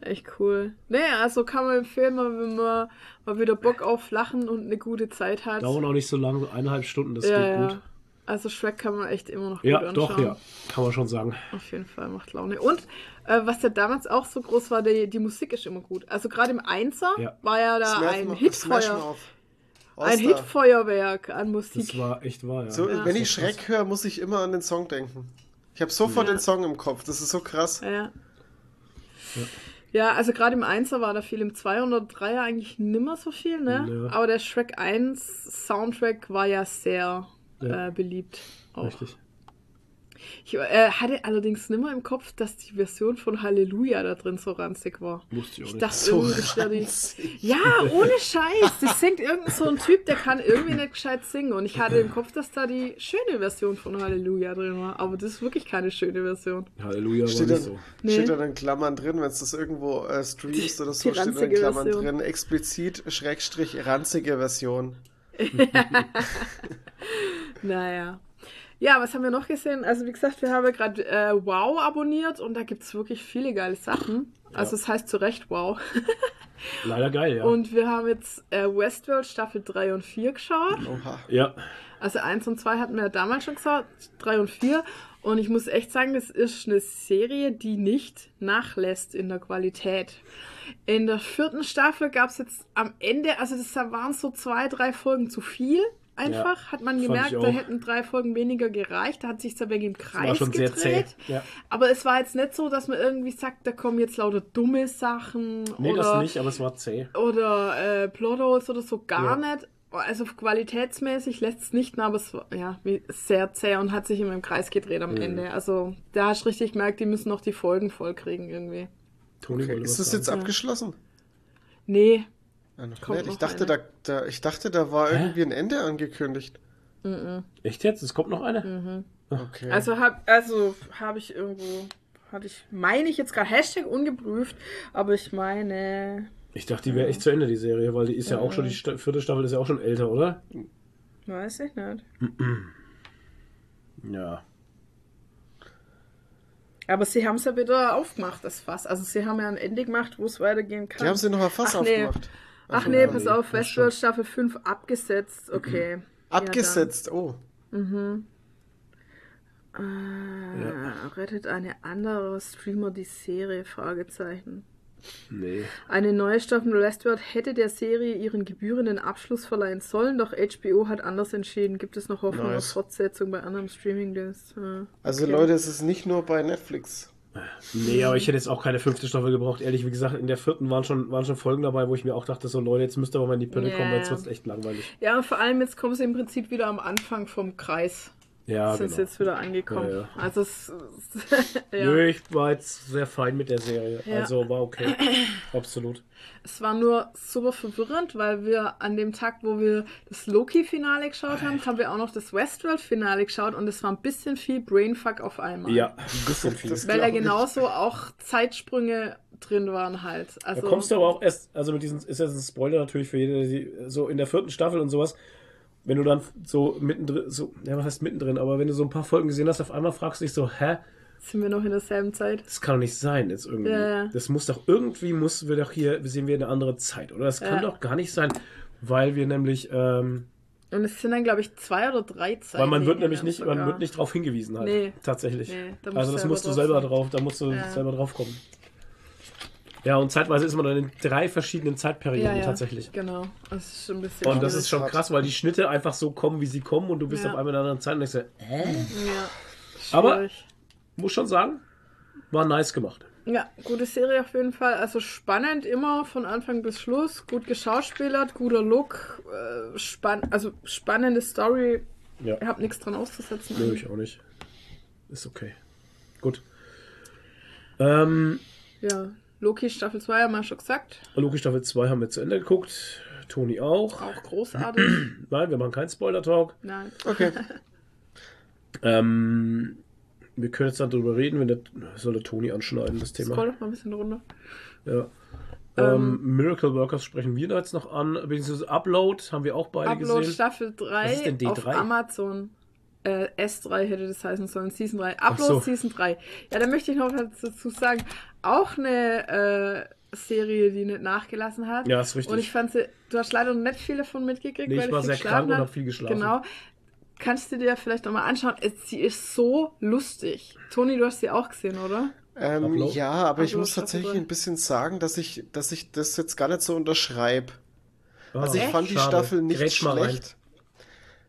Echt cool. Naja, also kann man empfehlen, wenn man mal wieder Bock auf Lachen und eine gute Zeit hat. Dauern auch nicht so lange, so eineinhalb Stunden, das ja, geht gut. Also Shrek kann man echt immer noch ja, gut anschauen. Ja, doch, ja. Kann man schon sagen. Auf jeden Fall, macht Laune. Und äh, was ja damals auch so groß war, die, die Musik ist immer gut. Also gerade im Einser ja. war ja da Smash ein Hitfeuer. Ein Hitfeuerwerk an Musik. Das war echt wahr, ja. So, ja. Wenn ich Schreck höre, muss ich immer an den Song denken. Ich habe sofort den Song im Kopf. Das ist so krass. Ja. Ja, also gerade im 1er war da viel, im 203er eigentlich nimmer so viel, ne? Ja. Aber der Shrek 1 Soundtrack war ja sehr ja. Äh, beliebt. Auch. Richtig. Ich äh, hatte allerdings nimmer im Kopf, dass die Version von Halleluja da drin so ranzig war. Wusste ich auch ich nicht. dachte so die. Ja, ohne Scheiß. Das singt irgend so ein Typ, der kann irgendwie nicht gescheit singen. Und ich hatte im Kopf, dass da die schöne Version von Halleluja drin war. Aber das ist wirklich keine schöne Version. Halleluja steht war nicht so. Nee. Steht da in Klammern drin, wenn es das irgendwo äh, streamst oder so, steht da in Klammern Version. drin, explizit Schrägstrich ranzige Version. naja. Ja, was haben wir noch gesehen? Also wie gesagt, wir haben ja gerade äh, Wow abonniert und da gibt es wirklich viele geile Sachen. Ja. Also es das heißt zu Recht Wow. Leider geil, ja. Und wir haben jetzt äh, Westworld Staffel 3 und 4 geschaut. Oha. Ja. Also 1 und 2 hatten wir ja damals schon geschaut, 3 und 4. Und ich muss echt sagen, das ist eine Serie, die nicht nachlässt in der Qualität. In der vierten Staffel gab es jetzt am Ende, also das waren so zwei, drei Folgen zu viel einfach, ja, hat man gemerkt, da hätten drei Folgen weniger gereicht. Da hat sich zwar im Kreis gedreht. Ja. Aber es war jetzt nicht so, dass man irgendwie sagt, da kommen jetzt lauter dumme Sachen. Nee, oder, das nicht, aber es war zäh. Oder äh, Plotholes oder so, gar ja. nicht. Also qualitätsmäßig lässt es nicht, aber es war ja sehr zäh und hat sich immer im Kreis gedreht am mhm. Ende. Also da hast du richtig gemerkt, die müssen noch die Folgen vollkriegen irgendwie. Okay. Ist das jetzt abgeschlossen? Nee, ja, noch nicht. Ich dachte, da, da, ich dachte, da war Hä? irgendwie ein Ende angekündigt. Mhm. Echt jetzt? Es kommt noch eine? Mhm. Okay. Also habe also hab ich irgendwo, hatte ich, meine ich jetzt gerade Hashtag ungeprüft, aber ich meine, Ich dachte, die wäre echt zu Ende, die Serie, weil die ist ja, ja auch schon, die vierte Staffel ist ja auch schon älter, oder? Weiß ich nicht. ja. Aber sie haben es ja wieder aufgemacht, das Fass. Also sie haben ja ein Ende gemacht, wo es weitergehen kann. Die haben sie noch ein Fass Ach, aufgemacht. Nee. Ach, nee, pass auf, Westworld Staffel 5 abgesetzt, okay. Mhm. Abgesetzt, ja, oh. Mhm. Äh, ja. Rettet eine andere Streamer die Serie? Fragezeichen. Nee. Eine neue Staffel Westworld hätte der Serie ihren gebührenden Abschluss verleihen sollen, doch HBO hat anders entschieden. Gibt es noch Hoffnung nice. auf Fortsetzung bei anderen Streaming-Diensten? Ja. Also okay. Leute, es ist nicht nur bei Netflix. Nee, aber ich hätte jetzt auch keine fünfte Staffel gebraucht. Ehrlich, wie gesagt, in der vierten waren schon, waren schon Folgen dabei, wo ich mir auch dachte, so Leute, jetzt müsst ihr aber mal in die Pille yeah. kommen, weil jetzt wird es echt langweilig. Ja, vor allem jetzt kommen sie im Prinzip wieder am Anfang vom Kreis. Ja, sind genau. jetzt wieder angekommen. Ja, ja. Also es, ja. Nö, ich war jetzt sehr fein mit der Serie. Ja. Also war okay. Absolut. Es war nur super verwirrend, weil wir an dem Tag, wo wir das Loki-Finale geschaut haben, haben wir auch noch das Westworld-Finale geschaut und es war ein bisschen viel Brainfuck auf einmal. Ja, ein bisschen viel. weil da genauso auch Zeitsprünge drin waren halt. Also, da kommst du aber auch erst, also mit diesen, ist jetzt ein Spoiler natürlich für jede, die, so in der vierten Staffel und sowas, wenn du dann so mittendrin, so, ja, was heißt mittendrin, aber wenn du so ein paar Folgen gesehen hast, auf einmal fragst du dich so, hä? Sind wir noch in derselben Zeit? Das kann doch nicht sein, jetzt irgendwie. Ja, ja. Das muss doch irgendwie, muss wir doch hier, sehen wir eine andere Zeit, oder? Das kann ja. doch gar nicht sein, weil wir nämlich, ähm, und es sind dann, glaube ich, zwei oder drei Zeiten. Weil man wird nämlich nicht, man wird nicht drauf hingewiesen halt. Nee. Tatsächlich. Nee, da also das musst du selber drauf, da musst du selber drauf kommen. Ja, und zeitweise ist man dann in drei verschiedenen Zeitperioden ja, ja, tatsächlich. Genau. Das ist schon ein bisschen. Und das ist schon krass, weil die Schnitte einfach so kommen, wie sie kommen und du bist ja. auf einmal in einer anderen Zeit und denkst, hä? Ja. Aber muss schon sagen, war nice gemacht. Ja, gute Serie auf jeden Fall. Also spannend immer von Anfang bis Schluss. Gut geschauspielert, guter Look, äh, spann also spannende Story. Ja. Ich habe nichts dran auszusetzen. Nö, ich auch nicht. Ist okay. Gut. Ähm, ja, Loki Staffel 2 haben wir schon gesagt. Loki Staffel 2 haben wir zu Ende geguckt. Toni auch. Auch großartig. Nein, wir machen keinen Spoiler-Talk. Nein. Okay. ähm, wir können jetzt darüber reden, wenn der soll der Toni anschneiden, das Thema. Scroll doch mal ein bisschen runter. Ja. Ähm, ähm, Miracle Workers sprechen wir da jetzt noch an, beziehungsweise Upload haben wir auch beide Upload gesehen. Upload Staffel 3 Was ist denn D3? auf Amazon. Äh, S3 hätte das heißen sollen, Season 3. Upload so. Season 3. Ja, da möchte ich noch was dazu sagen. Auch eine äh, Serie, die nicht nachgelassen hat. Ja, ist richtig. Und ich fand sie, du hast leider nicht viel davon mitgekriegt, nee, weil ich war sehr krank und habe viel geschlafen. Genau. Kannst du dir vielleicht nochmal anschauen? Sie ist so lustig. Toni, du hast sie auch gesehen, oder? Ähm, ja, aber Upload ich muss tatsächlich ein bisschen sagen, dass ich, dass ich das jetzt gar nicht so unterschreibe. Oh, also ich echt? fand die Schade. Staffel nicht Grätsch schlecht.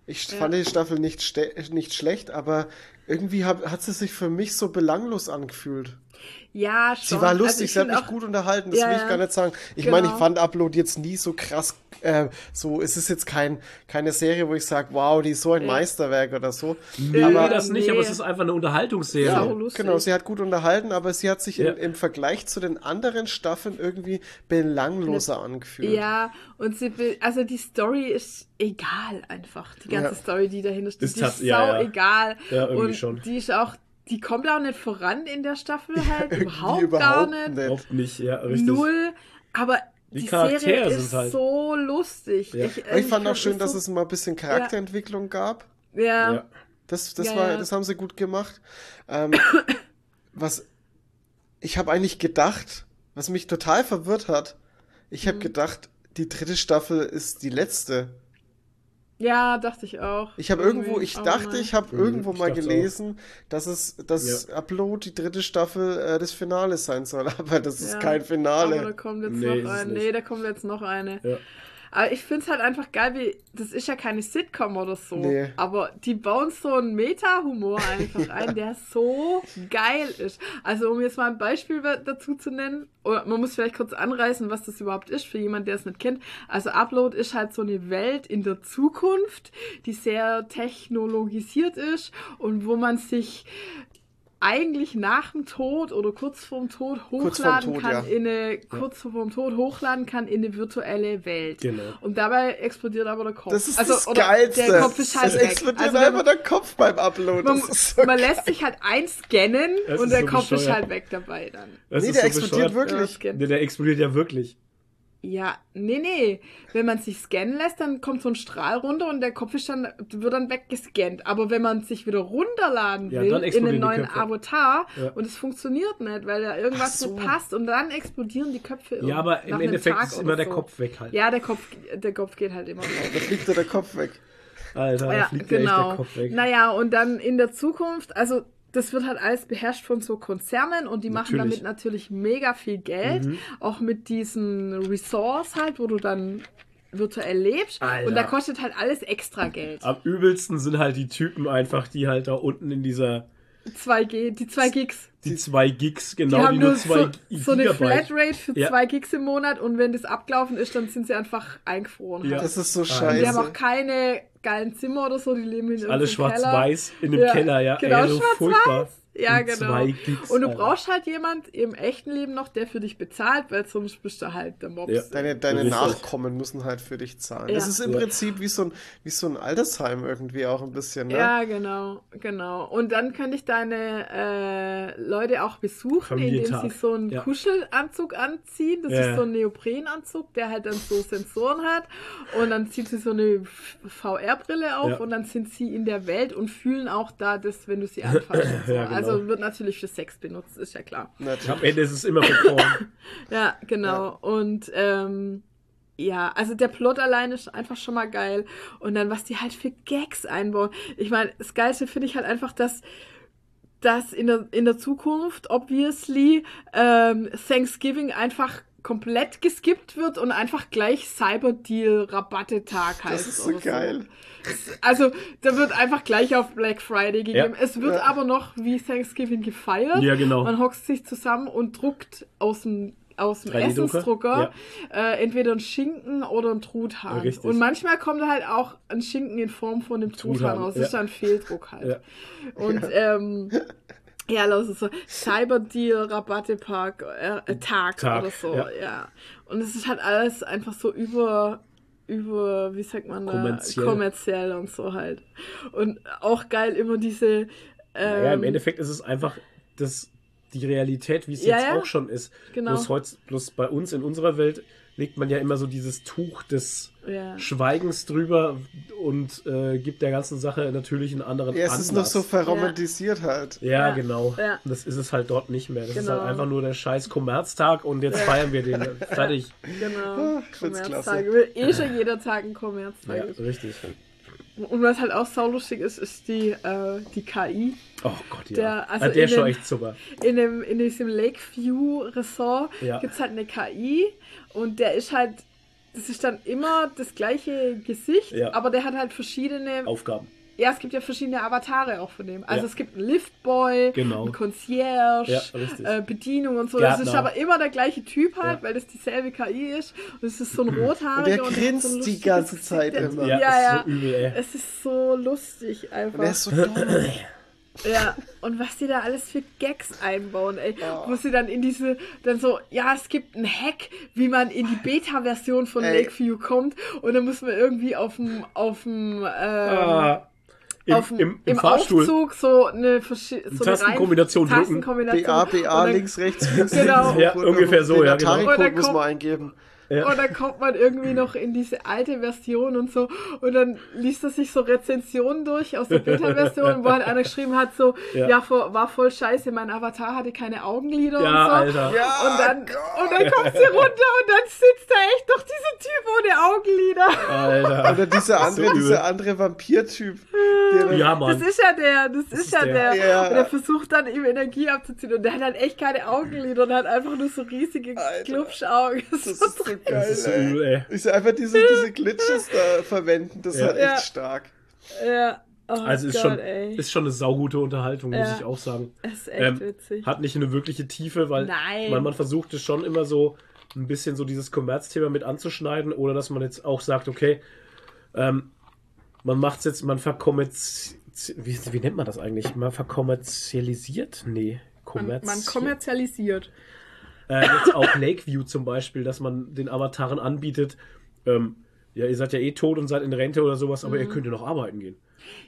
Ich ja. fand die Staffel nicht, nicht schlecht, aber irgendwie hab, hat sie sich für mich so belanglos angefühlt. Ja, schon. Sie war lustig, also sie hat mich auch, gut unterhalten, das ja, will ich gar nicht sagen. Ich genau. meine, ich fand Upload jetzt nie so krass, äh, so, es ist jetzt kein, keine Serie, wo ich sage, wow, die ist so ein. Meisterwerk oder so. Nee, aber, das nicht, nee. aber es ist einfach eine Unterhaltungsserie. Ja, genau, sie hat gut unterhalten, aber sie hat sich ja. in, im Vergleich zu den anderen Staffeln irgendwie belangloser angefühlt. Ja, und sie also die Story ist egal einfach. Die ganze Story, die dahinter steht, ist die ist sau egal. Ja, irgendwie und schon. Die ist auch die kommt auch nicht voran in der Staffel halt, ja, überhaupt, überhaupt, gar nicht. Oft nicht, ja, richtig. Null, aber die, die Serie ist halt. so lustig. Ja. Ich, ich, fand auch schön, so dass es mal ein bisschen Charakterentwicklung ja. gab. Ja. ja. Das, das, war, das haben sie gut gemacht. Ähm, was ich habe eigentlich gedacht, was mich total verwirrt hat, ich habe mhm. gedacht, die dritte Staffel ist die letzte. Ja, dachte ich auch. Ich habe irgendwo, ich dachte, ich habe mhm, irgendwo mal gelesen, auch. dass es, dass ja. Upload die dritte Staffel äh, des Finales sein soll, aber das ist ja, kein Finale. Aber da kommt jetzt nee, noch eine. Nee, da kommt jetzt noch eine. Ja. Aber ich finde es halt einfach geil, wie, das ist ja keine Sitcom oder so. Nee. Aber die bauen so einen Meta-Humor einfach ein, der so geil ist. Also, um jetzt mal ein Beispiel dazu zu nennen, oder man muss vielleicht kurz anreißen, was das überhaupt ist, für jemanden, der es nicht kennt. Also, Upload ist halt so eine Welt in der Zukunft, die sehr technologisiert ist und wo man sich eigentlich nach dem Tod oder kurz vorm Tod hochladen Tod, kann ja. in eine kurz vorm Tod hochladen kann in eine virtuelle Welt. Genau. Und dabei explodiert aber der Kopf. Das ist also, das Geilste. Der Kopf ist halt es weg. explodiert also, einfach der Kopf beim Upload. Man, so man lässt sich halt einscannen und der so Kopf bescheuert. ist halt weg dabei dann. Das nee, der so explodiert bescheuert. wirklich. Ja, nee, der explodiert ja wirklich. Ja, nee, nee. Wenn man sich scannen lässt, dann kommt so ein Strahl runter und der Kopf ist dann, wird dann weggescannt. Aber wenn man sich wieder runterladen will ja, in den neuen Avatar ja. und es funktioniert nicht, weil da irgendwas so. nicht passt und dann explodieren die Köpfe Ja, aber im Endeffekt Tag ist immer der so. Kopf weg halt. Ja, der Kopf, der Kopf geht halt immer weg. da fliegt der Kopf weg. Alter, ja, fliegt genau. der Kopf weg. Naja, und dann in der Zukunft, also das wird halt alles beherrscht von so Konzernen und die natürlich. machen damit natürlich mega viel Geld. Mhm. Auch mit diesen Resorts halt, wo du dann virtuell lebst. Alter. Und da kostet halt alles extra Geld. Am übelsten sind halt die Typen einfach, die halt da unten in dieser 2G, die 2 Gigs. Die 2 Gigs, genau, die, haben die nur 2 so, so eine Flatrate für 2 ja. Gigs im Monat und wenn das abgelaufen ist, dann sind sie einfach eingefroren. Ja. Halt. Das ist so scheiße. Die haben auch keine geilen Zimmer oder so, die leben in Alles schwarz-weiß in einem ja. Keller, ja. Genau, also schwarz-weiß. Ja, genau. Und du Alter. brauchst halt jemand im echten Leben noch, der für dich bezahlt, weil sonst bist du halt der Mops. Ja. Deine, deine Nachkommen müssen halt für dich zahlen. Ja. Das ist im ja. Prinzip wie so, ein, wie so ein Altersheim irgendwie auch ein bisschen, ne? Ja, genau, genau. Und dann könnte ich deine äh, Leute auch besuchen, indem sie so einen Kuschelanzug anziehen. Das ist so ein Neoprenanzug, der halt dann so Sensoren hat. Und dann zieht sie so eine VR-Brille auf und dann sind sie in der Welt und fühlen auch da das, wenn du sie anfasst. So. ja, genau. Also genau. wird natürlich für Sex benutzt, ist ja klar. Natürlich. Am Ende ist es immer für Porn. ja, genau. Ja. Und ähm, ja, also der Plot allein ist einfach schon mal geil. Und dann, was die halt für Gags einbauen. Ich meine, das Geilste finde ich halt einfach, dass dass in der, in der Zukunft, obviously, ähm, Thanksgiving einfach komplett geskippt wird und einfach gleich Cyberdeal-Rabattetag heißt. Das ist so geil. So. Also, da wird einfach gleich auf Black Friday gegeben. Ja. Es wird ja. aber noch wie Thanksgiving gefeiert. Ja, genau. Man hockt sich zusammen und druckt aus dem aus dem Essensdrucker ja. äh, entweder ein Schinken oder ein Truthahn. Ja, und manchmal kommt halt auch ein Schinken in Form von dem Truthahn, Truthahn raus. Das ist ein Fehldruck halt. Und ähm, ja, also so Cyberdeal, Rabattepark, äh, äh, Tag, Tag, oder so, ja. ja. Und es ist halt alles einfach so über, über, wie sagt man da, kommerziell, kommerziell und so halt. Und auch geil immer diese. Ähm, naja, im Endeffekt ist es einfach das, die Realität, wie es ja, jetzt ja. auch schon ist. Genau. Bloß, heutz, bloß bei uns in unserer Welt legt man ja immer so dieses Tuch des ja. Schweigens drüber und äh, gibt der ganzen Sache natürlich einen anderen Ja, es Anlass. ist noch so verromantisiert ja. halt. Ja, ja. genau. Das ist es halt dort nicht mehr. Das genau. ist halt genau. einfach nur der scheiß Kommerztag und jetzt feiern wir den. Fertig. Genau. Oh, Kommerztag. Will eh schon jeder Tag ein Kommerztag. Ja, ist. richtig. Und was halt auch saulustig ist, ist die, äh, die KI. Oh Gott, ja. Der, also der ist schon echt super. In, dem, in diesem Lakeview Resort ja. gibt es halt eine KI und der ist halt, das ist dann immer das gleiche Gesicht, ja. aber der hat halt verschiedene Aufgaben. Ja, es gibt ja verschiedene Avatare auch von dem. Also ja. es gibt einen Liftboy, genau. einen Concierge, ja, äh, Bedienung und so. Gärtner. Das ist aber immer der gleiche Typ halt, ja. weil das dieselbe KI ist. Und es ist so ein rothaariger. Und der grinst so die ganze Zeit immer. Ja, ja, ja. So übel, ey. Es ist so lustig einfach. Und er ist so dumm. Ja, und was die da alles für Gags einbauen, ey. Oh. Wo sie dann in diese, dann so, ja, es gibt einen Hack, wie man in die Beta-Version von ey. Lakeview kommt. Und dann muss man irgendwie auf dem, auf dem, ähm, ah. Im, auf im, im, im Aufzug so eine, so eine Tastenkombination drücken. BA, BA, links, rechts, links, genau. Ja, ungefähr so, ja, genau. Und dann muss man eingeben. Ja. Und dann kommt man irgendwie noch in diese alte Version und so. Und dann liest er sich so Rezensionen durch aus der Beta-Version, wo halt einer geschrieben hat, so, ja, ja war voll scheiße, mein Avatar hatte keine Augenlider ja, und so. Alter. Ja, und dann, und dann kommt sie runter und dann sitzt da echt doch dieser Typ ohne Augenlider. Alter. Oder dieser andere, so dieser andere Vampir-Typ. Ja, Mann. Das ist ja der, das, das ist, ist, ja der. der. Ja. Und der versucht dann ihm Energie abzuziehen und der hat halt echt keine Augenlider und hat einfach nur so riesige das ist so geil. Das ist so übel, ey. Ich einfach diese, diese Glitches da verwenden, das ja. ist halt echt stark. Ja. Oh also ist, Gott, schon, ist schon eine saugute Unterhaltung, muss ich auch sagen. Ist echt ähm, witzig. Hat nicht eine wirkliche Tiefe, weil, weil man versucht es schon immer so ein bisschen so dieses Kommerzthema mit anzuschneiden oder dass man jetzt auch sagt, okay, ähm, man macht es jetzt, man verkommerzialisiert, wie, wie nennt man das eigentlich? Man verkommerzialisiert? Nee, kommerz man, man kommerzialisiert. Äh, jetzt auch Lakeview zum Beispiel, dass man den Avataren anbietet, ähm, ja, ihr seid ja eh tot und seid in Rente oder sowas, aber mhm. ihr könnt ja noch arbeiten gehen.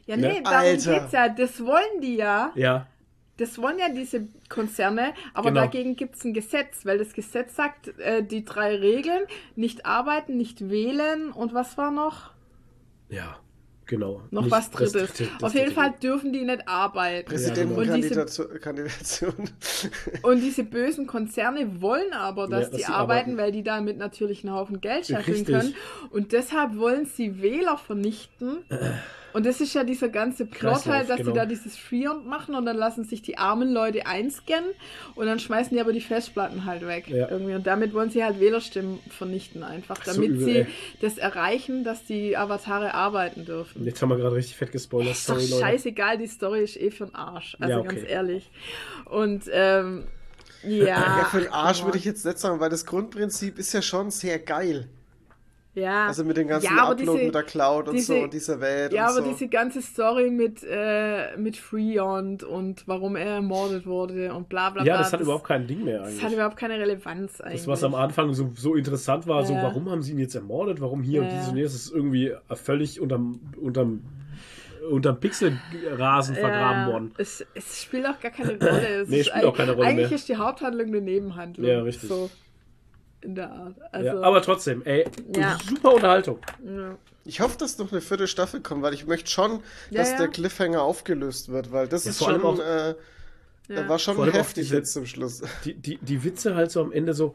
Ja, nee, ja. darum Alter. geht's ja. Das wollen die ja. Ja. das wollen ja diese Konzerne, aber genau. dagegen gibt es ein Gesetz, weil das Gesetz sagt, äh, die drei Regeln, nicht arbeiten, nicht wählen und was war noch? Ja. Genau. Noch nicht was Drittes. Das, das, Auf jeden Fall dürfen die nicht arbeiten. Präsidentenkandidatur. Und, und diese bösen Konzerne wollen aber, dass ja, die arbeiten, arbeiten, weil die damit natürlich einen Haufen Geld scheffeln können. Und deshalb wollen sie Wähler vernichten. Und das ist ja dieser ganze Plot halt, dass genau. die da dieses Freon machen und dann lassen sich die armen Leute einscannen und dann schmeißen die aber die Festplatten halt weg. Ja. Irgendwie. Und damit wollen sie halt Wählerstimmen vernichten einfach, damit so übel, sie ey. das erreichen, dass die Avatare arbeiten dürfen. Jetzt haben wir gerade richtig fett gespoilert. Ist doch Sorry, scheißegal, die Story ist eh für den Arsch. Also ja, okay. ganz ehrlich. Und ähm, ja. Ja, für den Arsch würde ich jetzt nicht sagen, weil das Grundprinzip ist ja schon sehr geil. Ja. Also mit dem ganzen ja, Upload diese, mit der Cloud und diese, so und dieser Welt. Ja, aber so. diese ganze Story mit, äh, mit Freon und warum er ermordet wurde und bla bla bla. Ja, das hat das, überhaupt kein Ding mehr eigentlich. Das hat überhaupt keine Relevanz eigentlich. Das, was am Anfang so, so interessant war, ja. so warum haben sie ihn jetzt ermordet, warum hier ja. und dieses und jenes, ist irgendwie völlig unterm, unterm unterm Pixelrasen vergraben worden. Es, es, spielt auch gar keine Rolle. Es nee, spielt auch keine Rolle Eigentlich mehr. ist die Haupthandlung eine Nebenhandlung. Ja, richtig. So in der Art. Also, ja, aber trotzdem, ey, ja. super Unterhaltung. Ja. Ich hoffe, dass noch eine vierte Staffel kommt, weil ich möchte schon, dass der Cliffhanger aufgelöst wird, weil das ist schon, auch, äh, war schon heftig jetzt zum Schluss. Die, die, die Witze halt so am Ende so,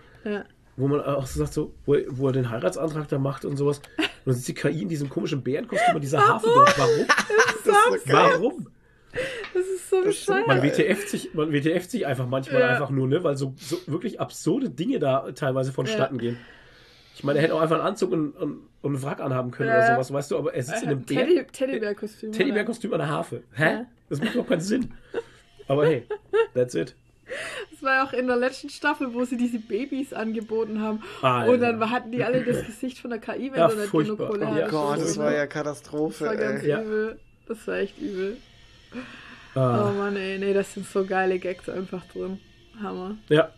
wo man auch so sagt, so, wo, wo, er den Heiratsantrag da macht und sowas. Und dann sitzt die KI in diesem komischen Bärenkostüm und dieser Hafen dort. Warum? Warum? Das ist so bescheuert. Man WTF sich, man WTF sich einfach manchmal ja. einfach nur, ne, weil so, so wirklich absurde Dinge da teilweise vonstatten ja. gehen. Ich meine, er hätte auch einfach einen Anzug und, und, und einen Wrack anhaben können ja. oder sowas, weißt du, aber er sitzt in einem Teddy, Teddybär-Kostüm. Teddybär-Kostüm an der Harfe. Hä? Das macht doch keinen Sinn. Aber hey, that's it. Das war ja auch in der letzten Staffel, wo sie diese Babys angeboten haben. Alter. Und dann hatten die alle das Gesicht von der KI, wenn ja, du nicht genug Kohle Oh Gott, das war ja Katastrophe. Das war ganz ey. übel. Das war echt übel. Ah. Oh Mann, ey, nee, das sind so geile Gags einfach drin. Hammer. Ja.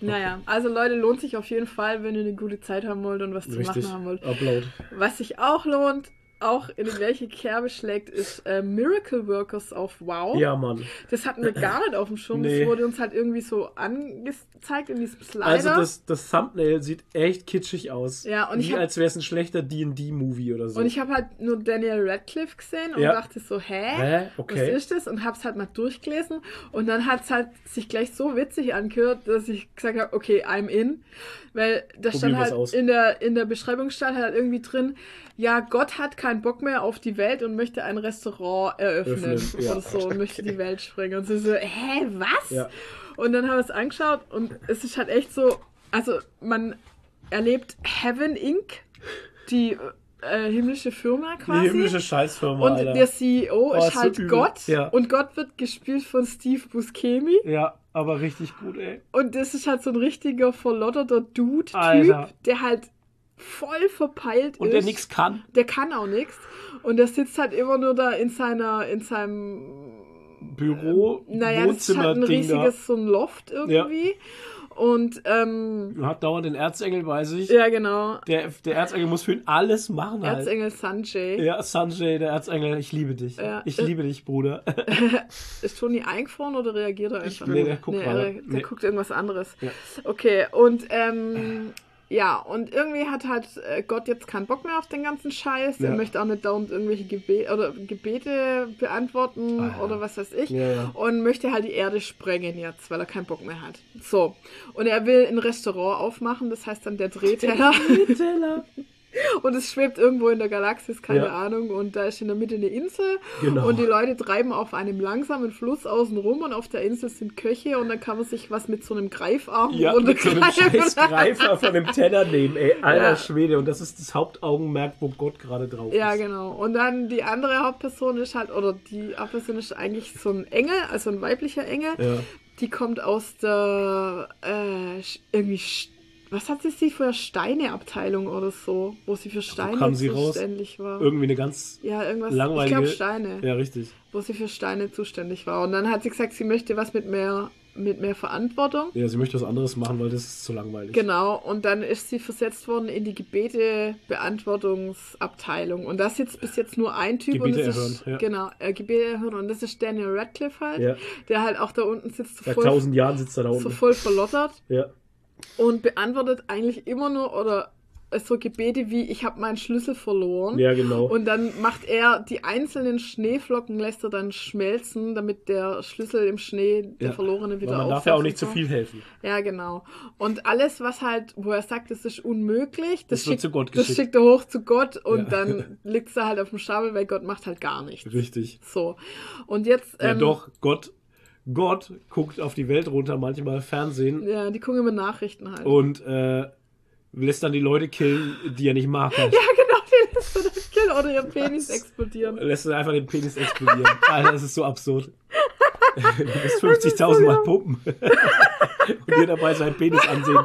Naja, also Leute, lohnt sich auf jeden Fall, wenn ihr eine gute Zeit haben wollt und was Richtig. zu machen haben wollt. Upload. Was sich auch lohnt, auch in die gleiche Kerbe schlägt, ist äh, Miracle Workers auf Wow. Ja, Mann. Das hatten wir gar nicht auf dem Schirm. Nee. Das wurde uns halt irgendwie so angezeigt in diesem Slider. Also das, das Thumbnail sieht echt kitschig aus. Ja, und Wie ich hab, als wäre es ein schlechter D&D-Movie oder so. Und ich habe halt nur Daniel Radcliffe gesehen und ja. dachte so, hä? Hä? Okay. Was ist das? Und habe es halt mal durchgelesen. Und dann hat es halt sich gleich so witzig angehört, dass ich gesagt habe, okay, I'm in. Weil da stand halt in der, in der Beschreibung stand halt irgendwie drin, ja, Gott hat keinen Bock mehr auf die Welt und möchte ein Restaurant eröffnen Öffnen, ja. oder so und möchte die Welt sprengen. Und sie so, hä, was? Ja. Und dann haben wir es angeschaut und es ist halt echt so, also man erlebt Heaven Inc., die äh, himmlische Firma quasi. Die himmlische Scheißfirma. Und Alter. der CEO oh, ist halt so Gott. Ja. Und Gott wird gespielt von Steve Buscemi. Ja, aber richtig gut, ey. Und das ist halt so ein richtiger verlotterter Dude-Typ, der halt voll verpeilt und ist. der nichts kann. Der kann auch nichts. Und der sitzt halt immer nur da in seiner, in seinem Büro, äh, naja, das ist halt ein riesiges, so ein Loft irgendwie. Ja. Und ähm, hat dauernd den Erzengel bei sich. Ja, genau. Der, der Erzengel muss für ihn alles machen. Halt. Erzengel Sanjay. Ja, Sanjay, der Erzengel, ich liebe dich. Ja. Ich liebe dich, Bruder. ist Toni eingefroren oder reagiert er einfach? Nee, der guckt nee, gerade. Der, nee. guckt irgendwas anderes. Ja. Okay, und ähm, ja, und irgendwie hat halt äh, Gott jetzt keinen Bock mehr auf den ganzen Scheiß. Ja. Er möchte auch nicht dauernd irgendwelche Gebe oder Gebete beantworten ah, ja. oder was weiß ich. Ja, und möchte halt die Erde sprengen jetzt, weil er keinen Bock mehr hat. So. Und er will ein Restaurant aufmachen, das heißt dann der Drehteller. Der Drehteller. Und es schwebt irgendwo in der Galaxis, keine ja. Ahnung. Und da ist in der Mitte eine Insel. Genau. Und die Leute treiben auf einem langsamen Fluss außen rum und auf der Insel sind Köche und dann kann man sich was mit so einem Greifarm ja, mit so einem scheiß Greifer von einem Teller nehmen, ey. Alter ja. Schwede. Und das ist das Hauptaugenmerk, wo Gott gerade drauf ist. Ja, genau. Und dann die andere Hauptperson ist halt, oder die Hauptperson ist eigentlich so ein Engel, also ein weiblicher Engel. Ja. Die kommt aus der äh, irgendwie was hat sie für Steineabteilung oder so, wo sie für Steine sie zuständig raus? war? Irgendwie eine ganz ja, irgendwas, langweilige... Ich glaube Steine. Ja, richtig. Wo sie für Steine zuständig war. Und dann hat sie gesagt, sie möchte was mit mehr mit mehr Verantwortung. Ja, sie möchte was anderes machen, weil das ist zu langweilig. Genau, und dann ist sie versetzt worden in die Gebete-Beantwortungsabteilung. Und da sitzt bis jetzt nur ein Typ. Gebete und das erhören, ist, ja. Genau, äh, Gebete erhören. Und das ist Daniel Radcliffe halt, Ja. der halt auch da unten sitzt, so Seit voll, tausend Jahren sitzt er da so unten. voll verlottert Ja. Und beantwortet eigentlich immer nur oder so Gebete wie ich habe meinen Schlüssel verloren. ja, genau. Und dann macht er die einzelnen Schneeflocken, lässt er dann schmelzen, damit der Schlüssel im Schnee, der Ja. verlorene, wieder Weil man darf ja auch nicht zu so. viel helfen. Ja, genau. Und alles, was halt, wo er sagt, das ist unmöglich, das, Das schickt, zu Gott das schickt er hoch zu Gott und Ja. dann liegt er halt auf dem Stapel, weil Gott macht halt gar nichts. Richtig. So. Und jetzt. Ja, ähm, doch, Gott, Gott guckt auf die Welt runter, manchmal Fernsehen Ja, die gucken immer Nachrichten halt. und äh, lässt dann die Leute killen, die er nicht mag. Ja, genau, die lässt er dann killen oder ihr Penis explodieren. Lässt dann einfach den Penis explodieren. Alter, das ist so absurd. Du musst 50.000 Mal pumpen. und dir dabei seinen Penis ansehen.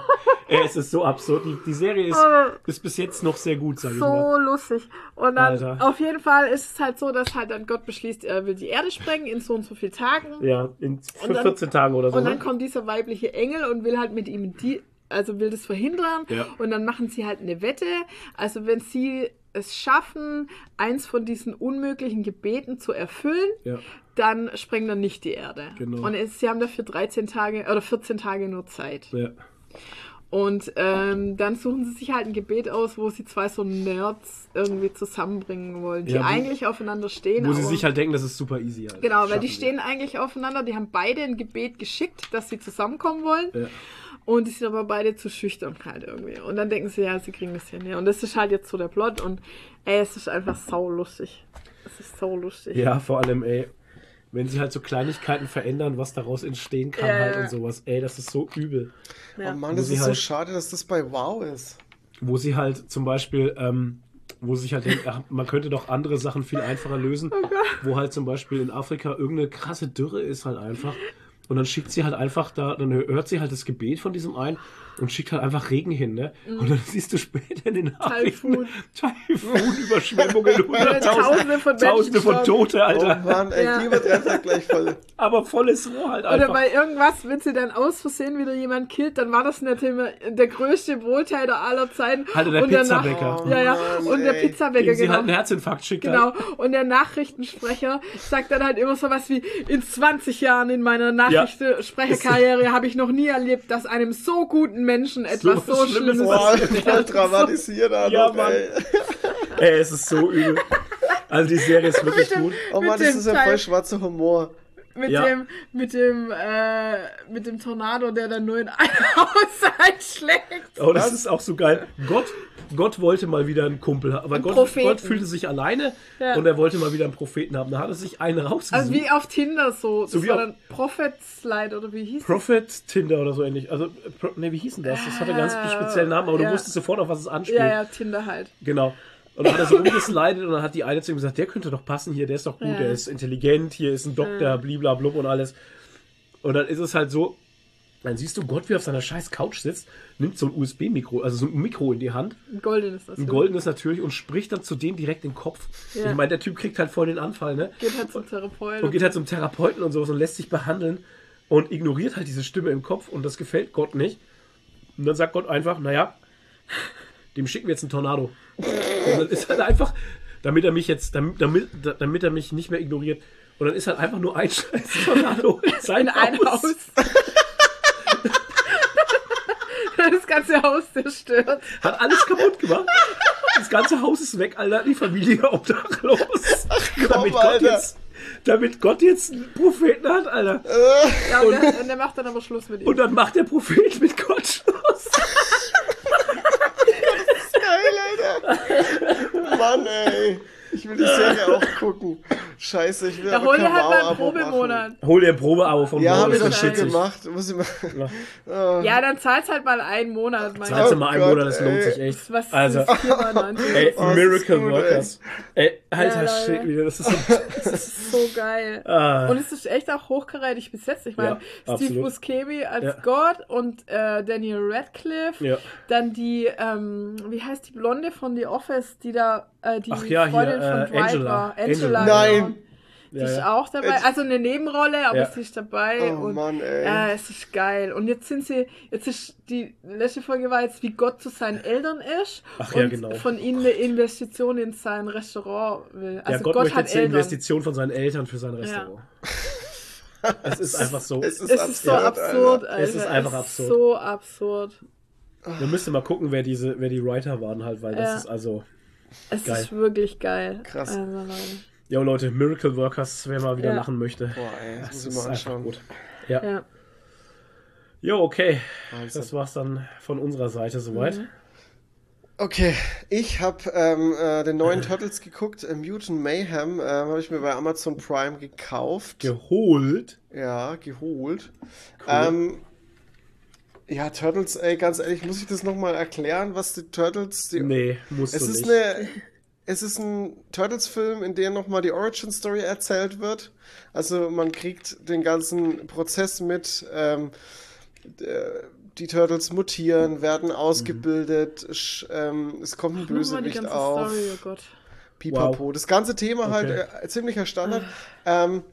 Ey, es ist so absurd. Die, die Serie ist, ist bis jetzt noch sehr gut, sag ich mal. So lustig. Und dann, Alter. auf jeden Fall ist es halt so, dass halt dann Gott beschließt, er will die Erde sprengen in so und so vielen Tagen. Ja, in dann- 14 Tagen oder so. Und dann ne? kommt dieser weibliche Engel und will halt mit ihm die, also will das verhindern. Ja. Und dann machen sie halt eine Wette. Also wenn sie es schaffen, eins von diesen unmöglichen Gebeten zu erfüllen, Ja. dann sprengen dann nicht die Erde. Genau. Und es, sie haben dafür 13 Tage oder 14 Tage nur Zeit. Ja. Und ähm, dann suchen sie sich halt ein Gebet aus, wo sie zwei so Nerds irgendwie zusammenbringen wollen, die Ja, wo- eigentlich aufeinander stehen. Wo sie aber- sich halt denken, das ist super easy. Halt. Genau, weil die stehen eigentlich aufeinander. Die haben beide ein Gebet geschickt, dass sie zusammenkommen wollen. Ja. Und die sind aber beide zu schüchtern halt irgendwie. Und dann denken sie, ja, sie kriegen das hin. Ja. Und das ist halt jetzt so der Plot. Und ey, es ist einfach sau lustig. Es ist so lustig. Ja, vor allem, ey, wenn sie halt so Kleinigkeiten verändern, was daraus entstehen kann Ja, halt ja. und sowas. Ey, das ist so übel. Ja. Oh Mann, Wo das sie ist so halt- schade, dass das bei Wow ist. Wo sie halt zum Beispiel, ähm, wo sich halt denkt, ach, man könnte doch andere Sachen viel einfacher lösen. Oh wo halt zum Beispiel in Afrika irgendeine krasse Dürre ist halt einfach. Und dann schickt sie halt einfach da, dann hört sie halt das Gebet von diesem einen und schickt halt einfach Regen hin, ne? Und dann siehst du später in den Nachrichten Mhm. Taifun. Hunderttausende Tausende von Menschen Tausende von. Tote, Oh Alter. Mann, ey, Ja. die übertreibt halt gleich voll. Aber volles Rohr halt Oder einfach. bei irgendwas, wenn sie dann aus Versehen wieder jemand killt, dann war das natürlich immer der größte Wohltäter aller Zeiten. Alter, der und Pizzabäcker. Ja, ja. Mann, und der ey. Pizzabäcker, sie genau. halt einen Herzinfarkt schickt. Genau, Halt. und der Nachrichtensprecher sagt dann halt immer sowas wie, in 20 Jahren in meiner Nachrichtensprecherkarriere habe ich noch nie erlebt, dass einem so guten Menschen etwas so, was Schlimmes Schlimmes voll dramatisiert, Alter. Ja, Mann. ey. Ey, es ist so übel. Also die Serie ist wirklich gut. Oh Mann, das dem ist ja voll schwarzer Humor. Mit Ja. dem, mit dem, äh, mit dem Tornado, der dann nur in ein Haus einschlägt. Oh, das ist auch so geil. Gott, Gott wollte mal wieder einen Kumpel haben. Aber Gott, Propheten. Gott fühlte sich alleine Ja. und er wollte mal wieder einen Propheten haben. Da hat er sich einen rausgesucht. Also wie auf Tinder so. Das So wie war auf- dann Prophet Slide oder wie hieß das? Prophet Tinder oder so ähnlich. Also, Pro, nee, wie hieß denn das? Das hatte einen ganz Ah, speziellen Namen, aber ja. du wusstest sofort, auf was es anspielt. Ja, ja, Tinder halt. Genau. Und dann hat er so umgeslidet und dann hat die eine zu ihm gesagt, der könnte doch passen hier, der ist doch gut, Ja. der ist intelligent, hier ist ein Doktor, bliblablub und alles. Und dann ist es halt so, dann siehst du Gott, wie er auf seiner scheiß Couch sitzt, nimmt so ein USB-Mikro, also so ein Mikro in die Hand, Ein goldenes das. ein goldenes natürlich, und spricht dann zu dem direkt in den Kopf. Ja. Ich meine, der Typ kriegt halt voll den Anfall, ne? Geht halt zum Therapeuten. Und geht halt zum Therapeuten und sowas und lässt sich behandeln und ignoriert halt diese Stimme im Kopf und das gefällt Gott nicht. Und dann sagt Gott einfach, naja, dem schicken wir jetzt einen Tornado. Und dann ist halt einfach, damit er mich jetzt, damit, damit, damit er mich nicht mehr ignoriert. Und dann ist halt einfach nur ein scheiß Tornado in sein in ein Haus. das ganze Haus zerstört. Hat alles kaputt gemacht. Das ganze Haus ist weg, Alter. Die Familie obdachlos. damit, Gott Alter. jetzt, damit Gott jetzt einen Propheten hat, Alter. Ja, und, der, und der macht dann aber Schluss mit ihm. Und dann macht der Prophet mit Gott Schluss. Geil, Alter. Mann, ey. Ich will die Serie auch gucken. Scheiße, ich will da aber hol kein dir halt mal einen Wow-Abo Probemonat. Hol dir ein Probeabo von Ja, habe ich das schon gemacht. Muss ich mal. Ja, dann zahlst halt mal einen Monat. Mein Zahlst du Oh mal einen Gott, Monat, das lohnt ey. sich echt. Was Also, ist 4,99? ey, Oh, Miracle gut, Workers. Ey, alter Ja, Shit, wieder, das ist so, Das ist so geil. ah, Und es ist echt auch hochkarätig besetzt. Ich meine, Ja, Steve. Buscemi als Ja. Gott und äh, Daniel Radcliffe. ja. Dann die, ähm, wie heißt die Blonde von The Office, die da, äh, die Ach ja, hier, Freundin äh, von Dwight Angela. Angela. Angela. Nein. genau. Die ja, ist ja. auch dabei. Also eine Nebenrolle, aber ja. sie ist dabei. Oh und, Mann, ey. Äh, es ist geil. Und jetzt sind sie, jetzt ist die letzte Folge war jetzt, wie Gott zu seinen Eltern ist. Ach und ja, genau. von ihnen eine Investition in sein Restaurant will. Also ja, Gott, Gott möchte hat jetzt eine Eltern. Investition von seinen Eltern für sein Restaurant. es ist einfach so. Es ist, Es ist so absurd, Alter. Es ist einfach absurd. So absurd. Wir müssen mal gucken, wer diese, wer die Writer waren halt, weil das ist also. Es Geil. ist wirklich geil. Krass. Also, Leute. Ja, Leute, Miracle Workers, wer mal wieder Ja. lachen möchte. Boah, ey, das, Das muss ich ist mal anschauen. gut. Ja. Ja. Jo, okay. Wahnsinn. Das war's dann von unserer Seite soweit. Mhm. Okay, ich habe ähm, äh, den neuen Turtles geguckt, äh, Mutant Mayhem, ähm, habe ich mir bei Amazon Prime gekauft. Geholt. ja, geholt. Ähm, ja, Turtles, ey, ganz ehrlich, muss ich das nochmal erklären, was die Turtles... Die, Nee, musst es du ist nicht. eine... Es ist ein Turtles-Film, in dem nochmal die Origin-Story erzählt wird. Also man kriegt den ganzen Prozess mit. Ähm, d- die Turtles mutieren, werden ausgebildet, sch, ähm, es kommt ein Bösewicht auf. Story, oh Gott. Pipapo. Das ganze Thema halt Okay. äh, ziemlicher Standard. Ähm,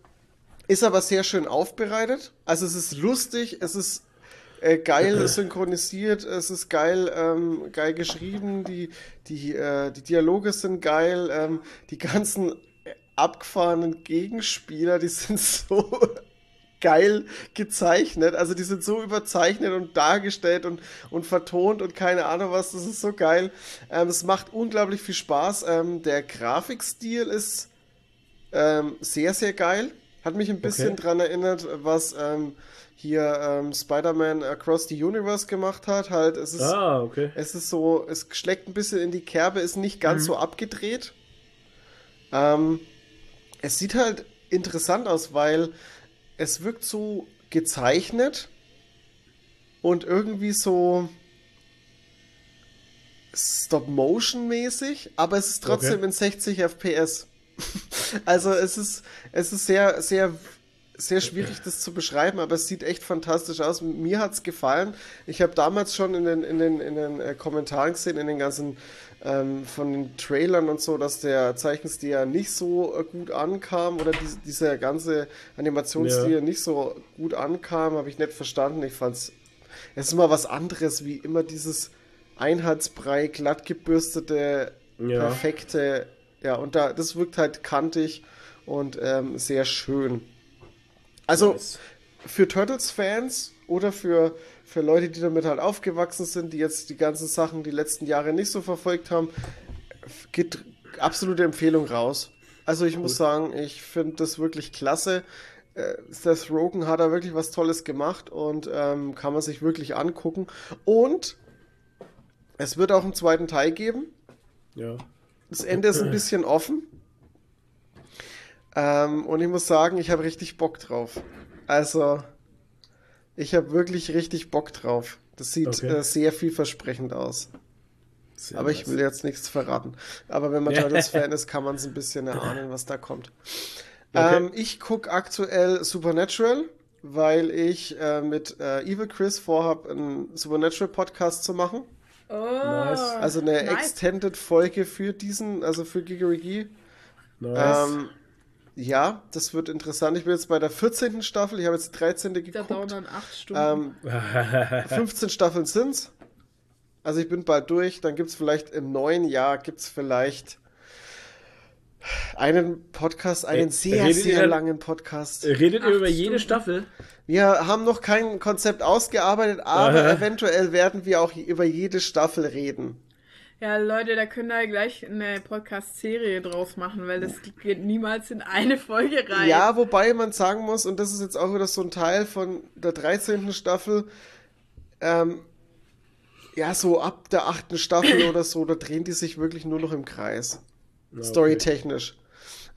ist aber sehr schön aufbereitet. Also es ist lustig, es ist äh, geil synchronisiert, es ist geil, ähm, geil geschrieben, die, die, äh, die Dialoge sind geil, ähm, die ganzen abgefahrenen Gegenspieler, die sind so geil gezeichnet. Also die sind so überzeichnet und dargestellt und, und vertont und keine Ahnung was. Das ist so geil. Ähm, es macht unglaublich viel Spaß. Ähm, der Grafikstil ist ähm, sehr, sehr geil. Hat mich ein bisschen Okay. dran erinnert, was ähm, hier ähm, Spider-Man Across the Universe gemacht hat. Halt, es ist, Ah, okay. es ist so, es schlägt ein bisschen in die Kerbe, ist nicht ganz Mhm. so abgedreht. Ähm, es sieht halt interessant aus, weil es wirkt so gezeichnet und irgendwie so Stop-Motion-mäßig, aber es ist trotzdem Okay. in 60 FPS. also es ist, es ist sehr, sehr, sehr schwierig, das zu beschreiben, aber es sieht echt fantastisch aus. Mir hat's gefallen. Ich habe damals schon in den, in den, in den äh, Kommentaren gesehen, in den ganzen ähm, von den Trailern und so, dass der Zeichenstil ja nicht so äh, gut ankam oder diese, dieser ganze Animationsstil Ja. nicht so gut ankam, habe ich nicht verstanden. Ich fand's, es ist mal was anderes, wie immer dieses Einheitsbrei, glatt gebürstete, Ja. perfekte, ja, und da, das wirkt halt kantig und ähm, sehr schön. Also, Nice. für Turtles-Fans oder für, für Leute, die damit halt aufgewachsen sind, die jetzt die ganzen Sachen die letzten Jahre nicht so verfolgt haben, geht absolute Empfehlung raus. Also ich muss sagen, ich finde das wirklich klasse. Äh, Seth Rogen hat da wirklich was Tolles gemacht und ähm, kann man sich wirklich angucken. Und es wird auch einen zweiten Teil geben. Ja. Das Ende ist ein bisschen offen. Ähm, und ich muss sagen, ich habe richtig Bock drauf. Also, ich habe wirklich richtig Bock drauf. Das sieht Okay. äh, sehr vielversprechend aus. Sehr Aber ich will jetzt nichts verraten. Aber wenn man. Turtles-Fan ist, kann man es ein bisschen erahnen, was da kommt. Okay. Ähm, ich gucke aktuell Supernatural, weil ich äh, mit äh, Evil Chris vorhab, einen Supernatural-Podcast zu machen. Oh, Nice. Also eine nice. Extended-Folge für diesen, also für Gigerigi. Nice. Ähm, ja, das wird interessant. Ich bin jetzt bei der 14. Staffel. Ich habe jetzt die 13. Der dauert geguckt. dann acht Stunden. Ähm, 15 Staffeln sind's. Also ich bin bald durch. Dann gibt's vielleicht im neuen Jahr gibt's vielleicht einen Podcast, einen Ey, sehr, redet sehr ihr- langen Podcast. Redet ihr über jede Stunden. Staffel? Wir haben noch kein Konzept ausgearbeitet, aber Aha. eventuell werden wir auch über jede Staffel reden. Ja, Leute, da können wir gleich eine Podcast-Serie draus machen, weil das geht niemals in eine Folge rein. Ja, wobei man sagen muss, und das ist jetzt auch wieder so ein Teil von der 13. Staffel, ähm, ja, so ab der 8. Staffel oder so, da drehen die sich wirklich nur noch im Kreis. okay. Storytechnisch.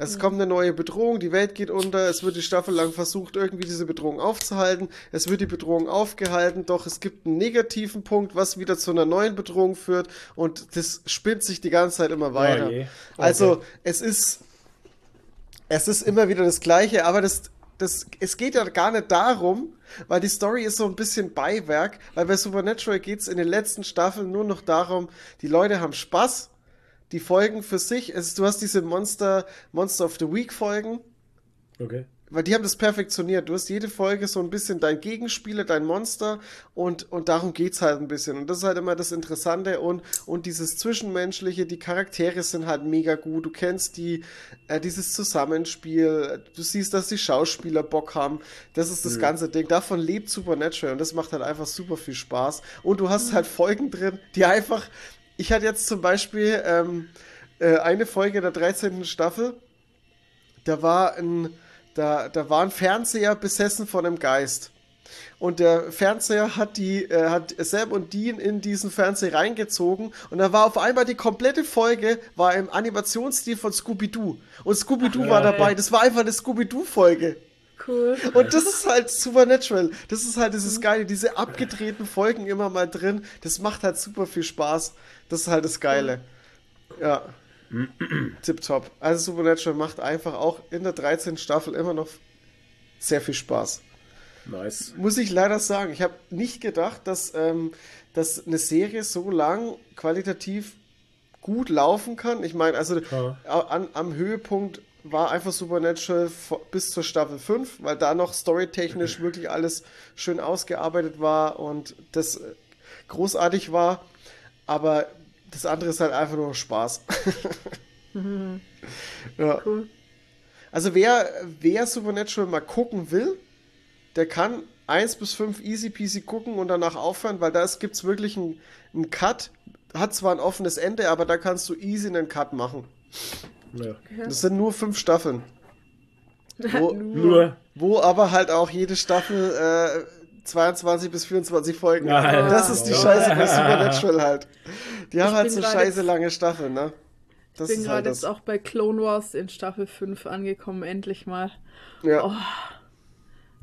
Es kommt eine neue Bedrohung, die Welt geht unter, es wird die Staffel lang versucht, irgendwie diese Bedrohung aufzuhalten, es wird die Bedrohung aufgehalten, doch es gibt einen negativen Punkt, was wieder zu einer neuen Bedrohung führt und das spinnt sich die ganze Zeit immer weiter. Oh je. Okay. Also, es ist, es ist immer wieder das Gleiche, aber das, das, es geht ja gar nicht darum, weil die Story ist so ein bisschen Beiwerk, weil bei Supernatural geht es in den letzten Staffeln nur noch darum, die Leute haben Spaß, die Folgen für sich, es, du hast diese Monster, Monster of the Week Folgen, Okay weil die haben das perfektioniert. Du hast jede Folge so ein bisschen dein Gegenspieler, dein Monster und, und darum geht's halt ein bisschen. Und das ist halt immer das Interessante und, und dieses Zwischenmenschliche, die Charaktere sind halt mega gut. Du kennst die, äh, dieses Zusammenspiel, du siehst, dass die Schauspieler Bock haben. Das ist das mhm. ganze Ding. Davon lebt Supernatural und das macht halt einfach super viel Spaß. Und du hast mhm. halt Folgen drin, die einfach, ich hatte jetzt zum Beispiel ähm, äh, eine Folge der 13. Staffel, da war ein, da, da war ein Fernseher besessen von einem Geist. Und der Fernseher hat die, äh, hat Sam und Dean in diesen Fernseher reingezogen und da war auf einmal die komplette Folge war im Animationsstil von Scooby-Doo. Und Scooby-Doo war dabei. Das war einfach eine Scooby-Doo-Folge. Cool. Und das ist halt Supernatural. Das ist halt dieses Geile, diese abgedrehten Folgen immer mal drin. Das macht halt super viel Spaß. Das ist halt das Geile. Ja. Tipptopp. Also Supernatural macht einfach auch in der 13. Staffel immer noch sehr viel Spaß. Nice. Muss ich leider sagen. Ich habe nicht gedacht, dass, ähm, dass eine Serie so lang qualitativ gut laufen kann. Ich meine, also ja. an, am Höhepunkt war einfach Supernatural bis zur Staffel 5, weil da noch storytechnisch wirklich alles schön ausgearbeitet war und das äh, großartig war. Aber das andere ist halt einfach nur Spaß. mhm. ja. Cool. Also wer, wer Supernatural mal gucken will, der kann 1 bis 5 easy peasy gucken und danach aufhören, weil da gibt es wirklich einen, einen Cut. Hat zwar ein offenes Ende, aber da kannst du easy einen Cut machen. Ja. Das sind nur fünf Staffeln. Wo, nur. Wo aber halt auch jede Staffel äh, 22 bis 24 Folgen. Ja, das ist die Scheiße bei Supernatural halt. Die haben halt so scheiße lange Staffeln, ne? Das ich bin gerade halt jetzt auch bei Clone Wars in Staffel 5 angekommen, endlich mal. Ja. Oh,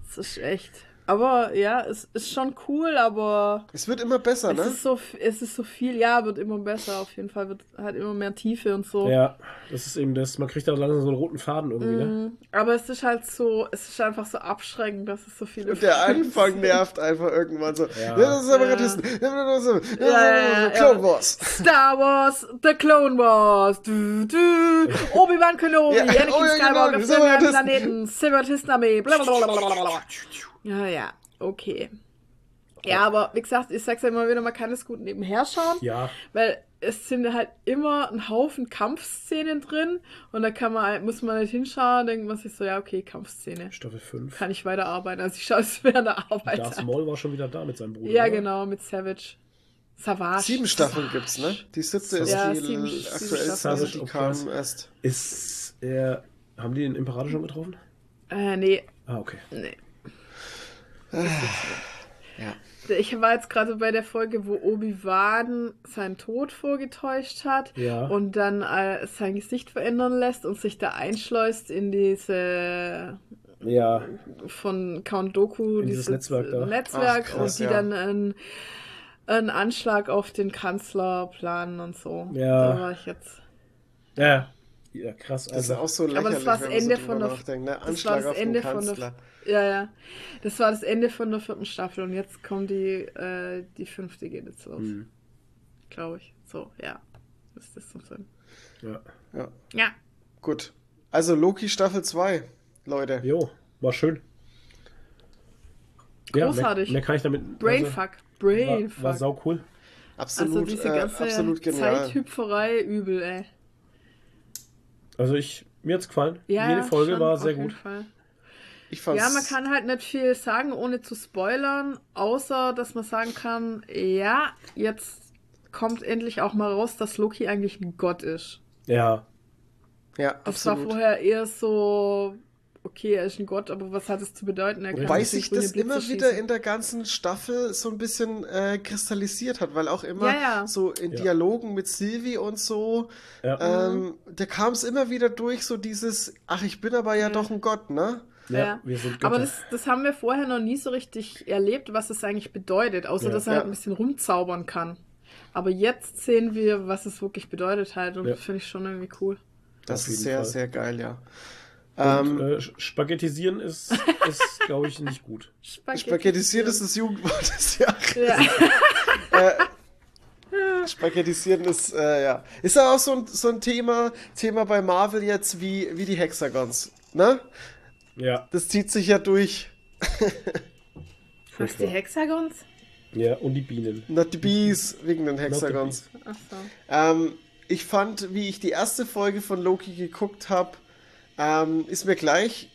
das ist echt. Aber ja, es ist schon cool, aber. Es wird immer besser, es ne? Ist so, es ist so viel, ja, wird immer besser. Auf jeden Fall wird halt immer mehr Tiefe und so. Ja, das ist eben das. Man kriegt da langsam so einen roten Faden irgendwie, mm, ne? Mhm. Aber es ist halt so, es ist einfach so abschreckend, dass es so viele. Und der Anfang nervt einfach irgendwann so. Ja, das ist Separatisten. Ja. Ja, ja, Clone Wars. Star Wars, The Clone Wars. Du, du. Obi-Wan Kenobi, ja, Anakin Skywalker, Separatisten. Planeten, Separatistenarmee, blablabla. Ja, ja, okay. Ja, aber wie gesagt, ich sag's ja immer wieder, man kann es gut nebenher schauen. Ja. Weil es sind halt immer ein Haufen Kampfszenen drin und da kann man, halt, muss man nicht hinschauen, denkt man sich so, ja, okay, Kampfszene. Staffel 5. Kann ich weiterarbeiten. Also ich schaue es während der Arbeit. Darth Maul war schon wieder da mit seinem Bruder. Ja, oder? genau, mit Savage. Savage. Sieben Staffeln Savage. gibt's, ne? Die siebte ist ja, die sieben, aktuellste, also die kam erst. Ist er, haben die den Imperator schon getroffen? Äh, nee. Ah, okay. Nee. Ja. Ich war jetzt gerade bei der Folge, wo Obi-Wan seinen Tod vorgetäuscht hat ja. und dann äh, sein Gesicht verändern lässt und sich da einschleust in diese ja. von Count Doku, in dieses, Netzwerk, da. Netzwerk Ach, krass, und die ja. dann einen, einen Anschlag auf den Kanzler planen und so. Ja. Da war ich jetzt. Ja, ja krass. Also. Das ist auch so lächerlich, Aber das war das Ende so von der, ne? Anschlag das war das Ende von der ja, ja. Das war das Ende von der vierten Staffel und jetzt kommt die, äh, die fünfte geht jetzt los. Mhm. Glaube ich. So, ja. Das ist das zum Sinn. Ja. Ja. Ja. Gut. Also Loki Staffel 2, Leute. Jo, war schön. Großartig. Ja, mehr, mehr kann ich damit. Brainfuck. Also, Brainfuck. War, war sau cool. Absolut, also diese ganze äh, absolut genial. Zeithüpferei übel, ey. Also ich, mir hat's gefallen. Ja, Jede Folge schon, war sehr gut. Fall. Ich fand's ja, man kann halt nicht viel sagen, ohne zu spoilern, außer dass man sagen kann, ja, jetzt kommt endlich auch mal raus, dass Loki eigentlich ein Gott ist. Ja. Ja, das absolut. war vorher eher so, okay, er ist ein Gott, aber was hat es zu bedeuten? Er Wobei sich das Blitze immer wieder in der ganzen Staffel so ein bisschen äh, kristallisiert hat, weil auch immer ja, ja. so in ja. Dialogen mit Sylvie und so, ähm, da kam es immer wieder durch, so dieses, ach, ich bin aber ja, doch ein Gott, ne? Ja, wir sind Götter. Aber das, das haben wir vorher noch nie so richtig erlebt, was es eigentlich bedeutet, außer ja. dass er halt ein bisschen rumzaubern kann. Aber jetzt sehen wir, was es wirklich bedeutet halt und das finde ich schon irgendwie cool. Das ist sehr, Fall. sehr geil, ja. Und, ähm, äh, Spaghettisieren ist, ist glaube ich, nicht gut. Spaghettisieren, Spaghettisieren ist das Jugendwort des Jahres. Ja. äh, Spaghettisieren ist, äh, ja. Ist ja auch so ein, so ein Thema, Thema bei Marvel jetzt wie, wie die Hexagons. Ne? Ja. Das zieht sich ja durch. Was, die Hexagons? Ja, und die Bienen. Not the Bees, wegen den Hexagons. Ach so. Ähm, ich fand, wie ich die erste Folge von Loki geguckt habe, ähm, ist mir gleich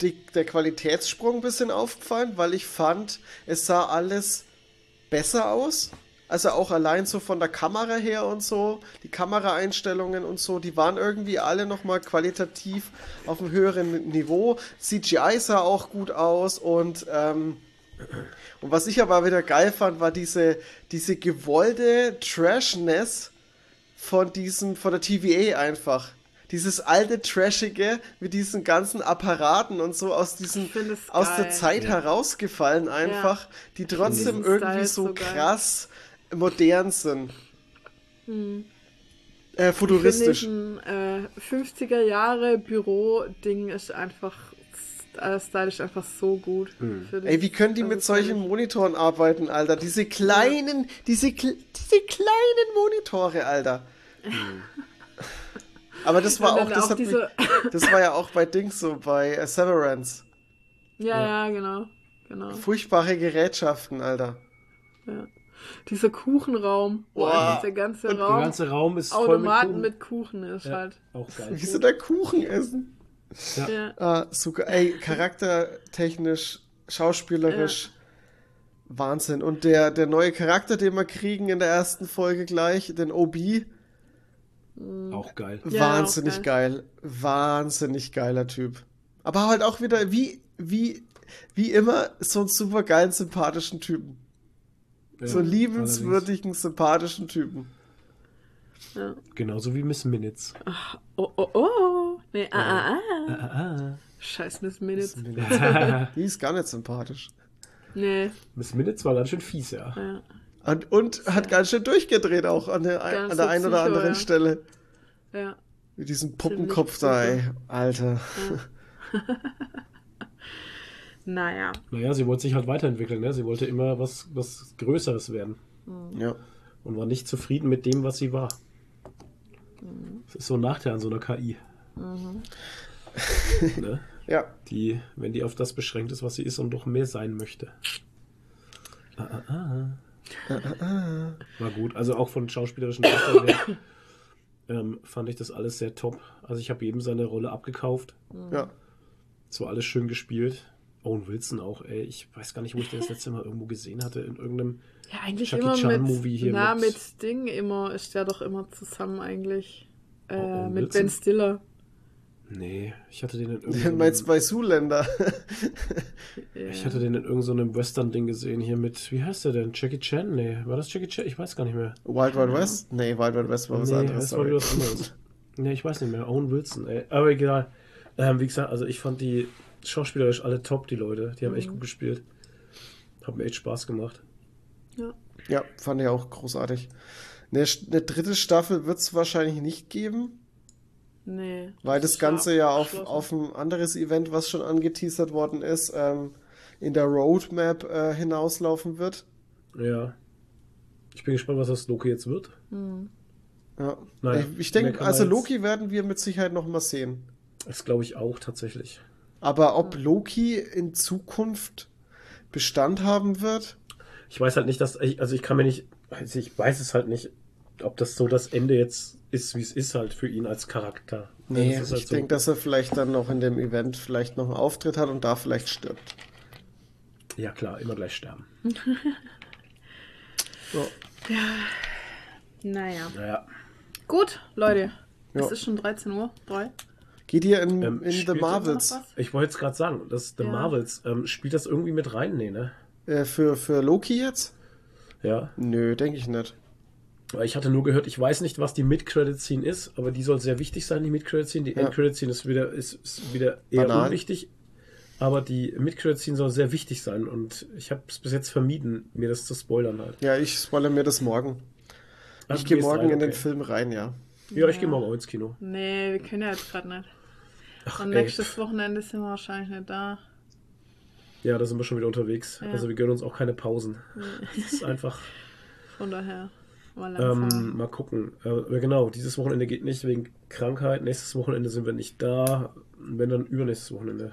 die, der Qualitätssprung ein bisschen aufgefallen, weil ich fand, es sah alles besser aus. Also auch allein so von der Kamera her und so, die Kameraeinstellungen und so, die waren irgendwie alle nochmal qualitativ auf einem höheren Niveau. CGI sah auch gut aus und ähm, und was ich aber wieder geil fand, war diese, diese gewollte Trashness von diesem, von der TVA einfach. Dieses alte Trashige mit diesen ganzen Apparaten und so aus diesem, aus der Zeit ja. herausgefallen einfach, ja. die trotzdem irgendwie so, so krass modern sind. Hm. Äh, futuristisch. Ein äh, 50er Jahre Büro-Ding ist einfach äh, stylisch einfach so gut. Mhm. Ey, wie können die mit solchen Monitoren arbeiten, Alter? Diese kleinen, ja. diese, diese kleinen Monitore, Alter. Mhm. Aber das war auch, das, auch mich, das war ja auch bei Dings so, bei uh, Severance. Ja, ja, ja, genau, genau. Furchtbare Gerätschaften, Alter. Ja. Dieser Kuchenraum, wo der ganze Raum, der ganze Raum ist Automaten mit Kuchen, mit Kuchen ist ja, halt. Auch geil. Wie so der Kuchen essen. Ja. ja. Ah, sogar, ey, charaktertechnisch, schauspielerisch, ja. Wahnsinn. Und der, der neue Charakter, den wir kriegen in der ersten Folge gleich, den OB. Mhm. Auch geil. Wahnsinnig ja, auch geil. geil. Wahnsinnig geiler Typ. Aber halt auch wieder, wie, wie, wie immer, so einen super geilen, sympathischen Typen. So liebenswürdigen, allerdings. sympathischen Typen. Ja. Genauso wie Miss Minutes. Ach, oh, oh, oh. Nee, ah, ah, ah. ah, ah, ah. Scheiß Miss Minutes. Miss Minutes. Die ist gar nicht sympathisch. Nee. Miss Minutes war ganz schön fies, ja. ja. Und, und ja. hat ganz schön durchgedreht auch an der, an der einen oder anderen ja. Stelle. Ja. Mit diesem Puppenkopf da, ey. Alter. Ja. naja. Naja, sie wollte sich halt weiterentwickeln, ne? Sie wollte immer was, was Größeres werden. Mhm. Ja. Und war nicht zufrieden mit dem, was sie war. Das ist so ein Nachteil an so einer KI. Mhm. ne? Ja. Die, wenn die auf das beschränkt ist, was sie ist und doch mehr sein möchte. Ah, ah, ah. ah, ah, ah. War gut. Also auch von schauspielerischen her ähm, fand ich das alles sehr top. Also ich habe jedem seine Rolle abgekauft. Ja. Es war alles schön gespielt. Owen Wilson auch, ey. Ich weiß gar nicht, wo ich den das letzte Mal irgendwo gesehen hatte. In irgendeinem ja, eigentlich Jackie immer Chan mit, Movie hier. Na, mit, mit Ding immer, ist der doch immer zusammen eigentlich. Äh, oh, mit Ben Stiller. Nee, ich hatte den in irgendeinem. Meinst du bei Zoolander? ja. Ich hatte den in irgendeinem Western-Ding gesehen, hier mit, wie heißt der denn? Jackie Chan? Nee, war das Jackie Chan? Ich weiß gar nicht mehr. Wild Wild West? Nee, Wild Wild West war was nee, anderes. Sorry. war was anderes. nee, ich weiß nicht mehr. Owen Wilson, ey. Aber egal. Ähm, wie gesagt, also ich fand die schauspielerisch alle top, die Leute. Die haben mhm. echt gut gespielt. Hat mir echt Spaß gemacht. Ja. Ja, fand ich auch großartig. Eine, eine dritte Staffel wird es wahrscheinlich nicht geben. Nee. Weil das, das Ganze ja auf, auf ein anderes Event, was schon angeteasert worden ist, ähm, in der Roadmap äh, hinauslaufen wird. Ja. Ich bin gespannt, was das Loki jetzt wird. Hm. Ja. Naja, ich, ich denke, also Loki werden wir mit Sicherheit noch mal sehen. Das glaube ich auch tatsächlich. Aber ob Loki in Zukunft Bestand haben wird? Ich weiß halt nicht, dass ich, also ich kann mir nicht, also ich weiß es halt nicht, ob das so das Ende jetzt ist, wie es ist halt für ihn als Charakter. Nee, halt ich so. denke, dass er vielleicht dann noch in dem Event vielleicht noch einen Auftritt hat und da vielleicht stirbt. Ja klar, immer gleich sterben. so. Ja. Naja. Naja. Gut, Leute. Ja. Es ist schon 13 Uhr. 3. Geht ihr in, ähm, in The Marvels? Ich wollte jetzt gerade sagen, das The ja. Marvels, ähm, spielt das irgendwie mit rein? Nee, ne? Äh, für, für Loki jetzt? Ja. Nö, denke ich nicht. Ich hatte nur gehört, ich weiß nicht, was die Mid-Credit-Scene ist, aber die soll sehr wichtig sein, die Mid-Credit-Scene. Die ja. End-Credit-Scene ist wieder, ist, ist wieder eher Banal. unwichtig. Aber die Mid-Credit-Scene soll sehr wichtig sein und ich habe es bis jetzt vermieden, mir das zu spoilern halt. Ja, ich spoilere mir das morgen. Also ich gehe morgen rein, in den Film rein, ja. Ja, ja. ich gehe morgen auch ins Kino. Nee, wir können ja jetzt gerade nicht. Ach, und nächstes ey. Wochenende sind wir wahrscheinlich nicht da. Ja, da sind wir schon wieder unterwegs. Ja. Also wir gönnen uns auch keine Pausen. Nee. Das ist einfach. Von daher. Ähm, mal gucken. Äh, genau, dieses Wochenende geht nicht wegen Krankheit. Nächstes Wochenende sind wir nicht da. Wenn dann übernächstes Wochenende.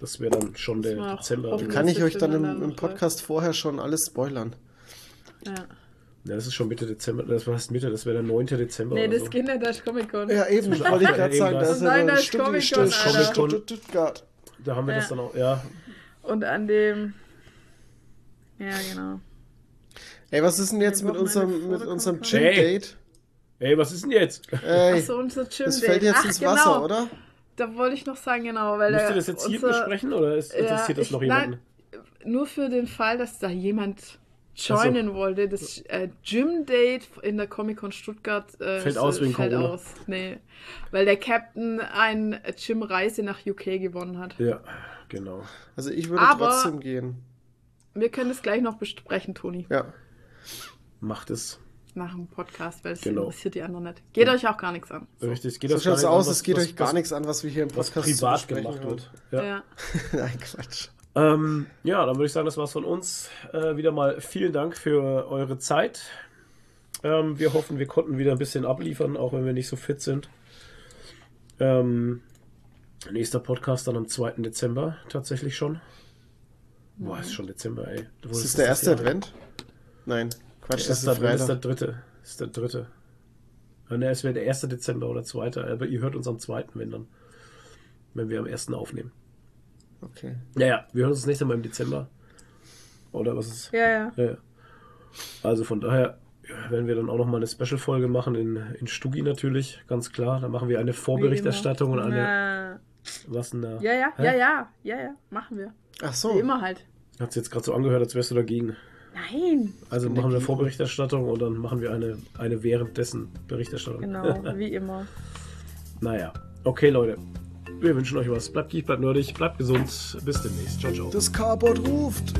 Das wäre dann schon der Dezember. Kann ich euch dann im, im, Podcast vorher schon alles spoilern? Ja. Ja, das ist schon Mitte Dezember. Das war Mitte, das wäre der 9. Dezember. Nee, das so. geht nicht, das ist Comic Con. Ja, eben, wollte ich gerade sagen. Das ist Nein, das Comic Con. Stuttgart. Da haben wir ja. das dann auch, ja. Und an dem. Ja, genau. Ey, was ist denn jetzt mit unserem, mit unserem Gym-Date? Ey, was ist denn jetzt? Ey, Achso, unser Gym-Date. Das fällt jetzt Ach, ins Wasser, genau. oder? Da wollte ich noch sagen, genau. Weil Müsst ihr das jetzt unser, hier besprechen oder ist, interessiert ja, das noch jemanden? Nein, nur für den Fall, dass da jemand joinen so. wollte. Das äh, Gym-Date in der Comic-Con Stuttgart äh, fällt aus wegen fällt Corona. Aus. Nee, weil der Captain eine Gym-Reise nach UK gewonnen hat. Ja, genau. Also ich würde Aber trotzdem gehen. Wir können es gleich noch besprechen, Toni. Ja. Macht es. Nach dem Podcast, weil es genau. interessiert die anderen nicht. Geht ja. euch auch gar nichts an. So. Richtig, geht so schaut es aus, es geht was, euch gar was, nichts an, was wir hier im Podcast privat gemacht wird. Ja. ja. Nein, Quatsch. Ähm, ja, dann würde ich sagen, das war's von uns. Äh, wieder mal vielen Dank für eure Zeit. Ähm, wir hoffen, wir konnten wieder ein bisschen abliefern, auch wenn wir nicht so fit sind. Ähm, nächster Podcast dann am 2. Dezember tatsächlich schon. Boah, ist schon Dezember, ey. Ist das, das der erste Advent? Nein, Quatsch, das ist, der, das ist der dritte. Ist der dritte. Ne, es wäre der 1. Dezember oder 2. Aber ihr hört uns am 2. wenn dann. Wenn wir am 1. aufnehmen. Okay. Ja, ja, wir hören uns das nächste Mal im Dezember. Oder was ist? Ja, ja. ja, ja. Also von daher werden wir dann auch nochmal eine Special-Folge machen in, in Stugi natürlich, ganz klar. Da machen wir eine Vorberichterstattung und eine. Na. Was denn da? Ja, ja, Hä? ja, ja, ja, ja, machen wir. Ach so. Wie immer halt. Hat es jetzt gerade so angehört, als wärst du dagegen. Nein. Also machen wir Vorberichterstattung und dann machen wir eine, eine währenddessen Berichterstattung. Genau, wie immer. naja. Okay, Leute. Wir wünschen euch was. Bleibt geek, bleibt nerdig, bleibt gesund. Bis demnächst. Ciao, ciao. Das Carport ruft.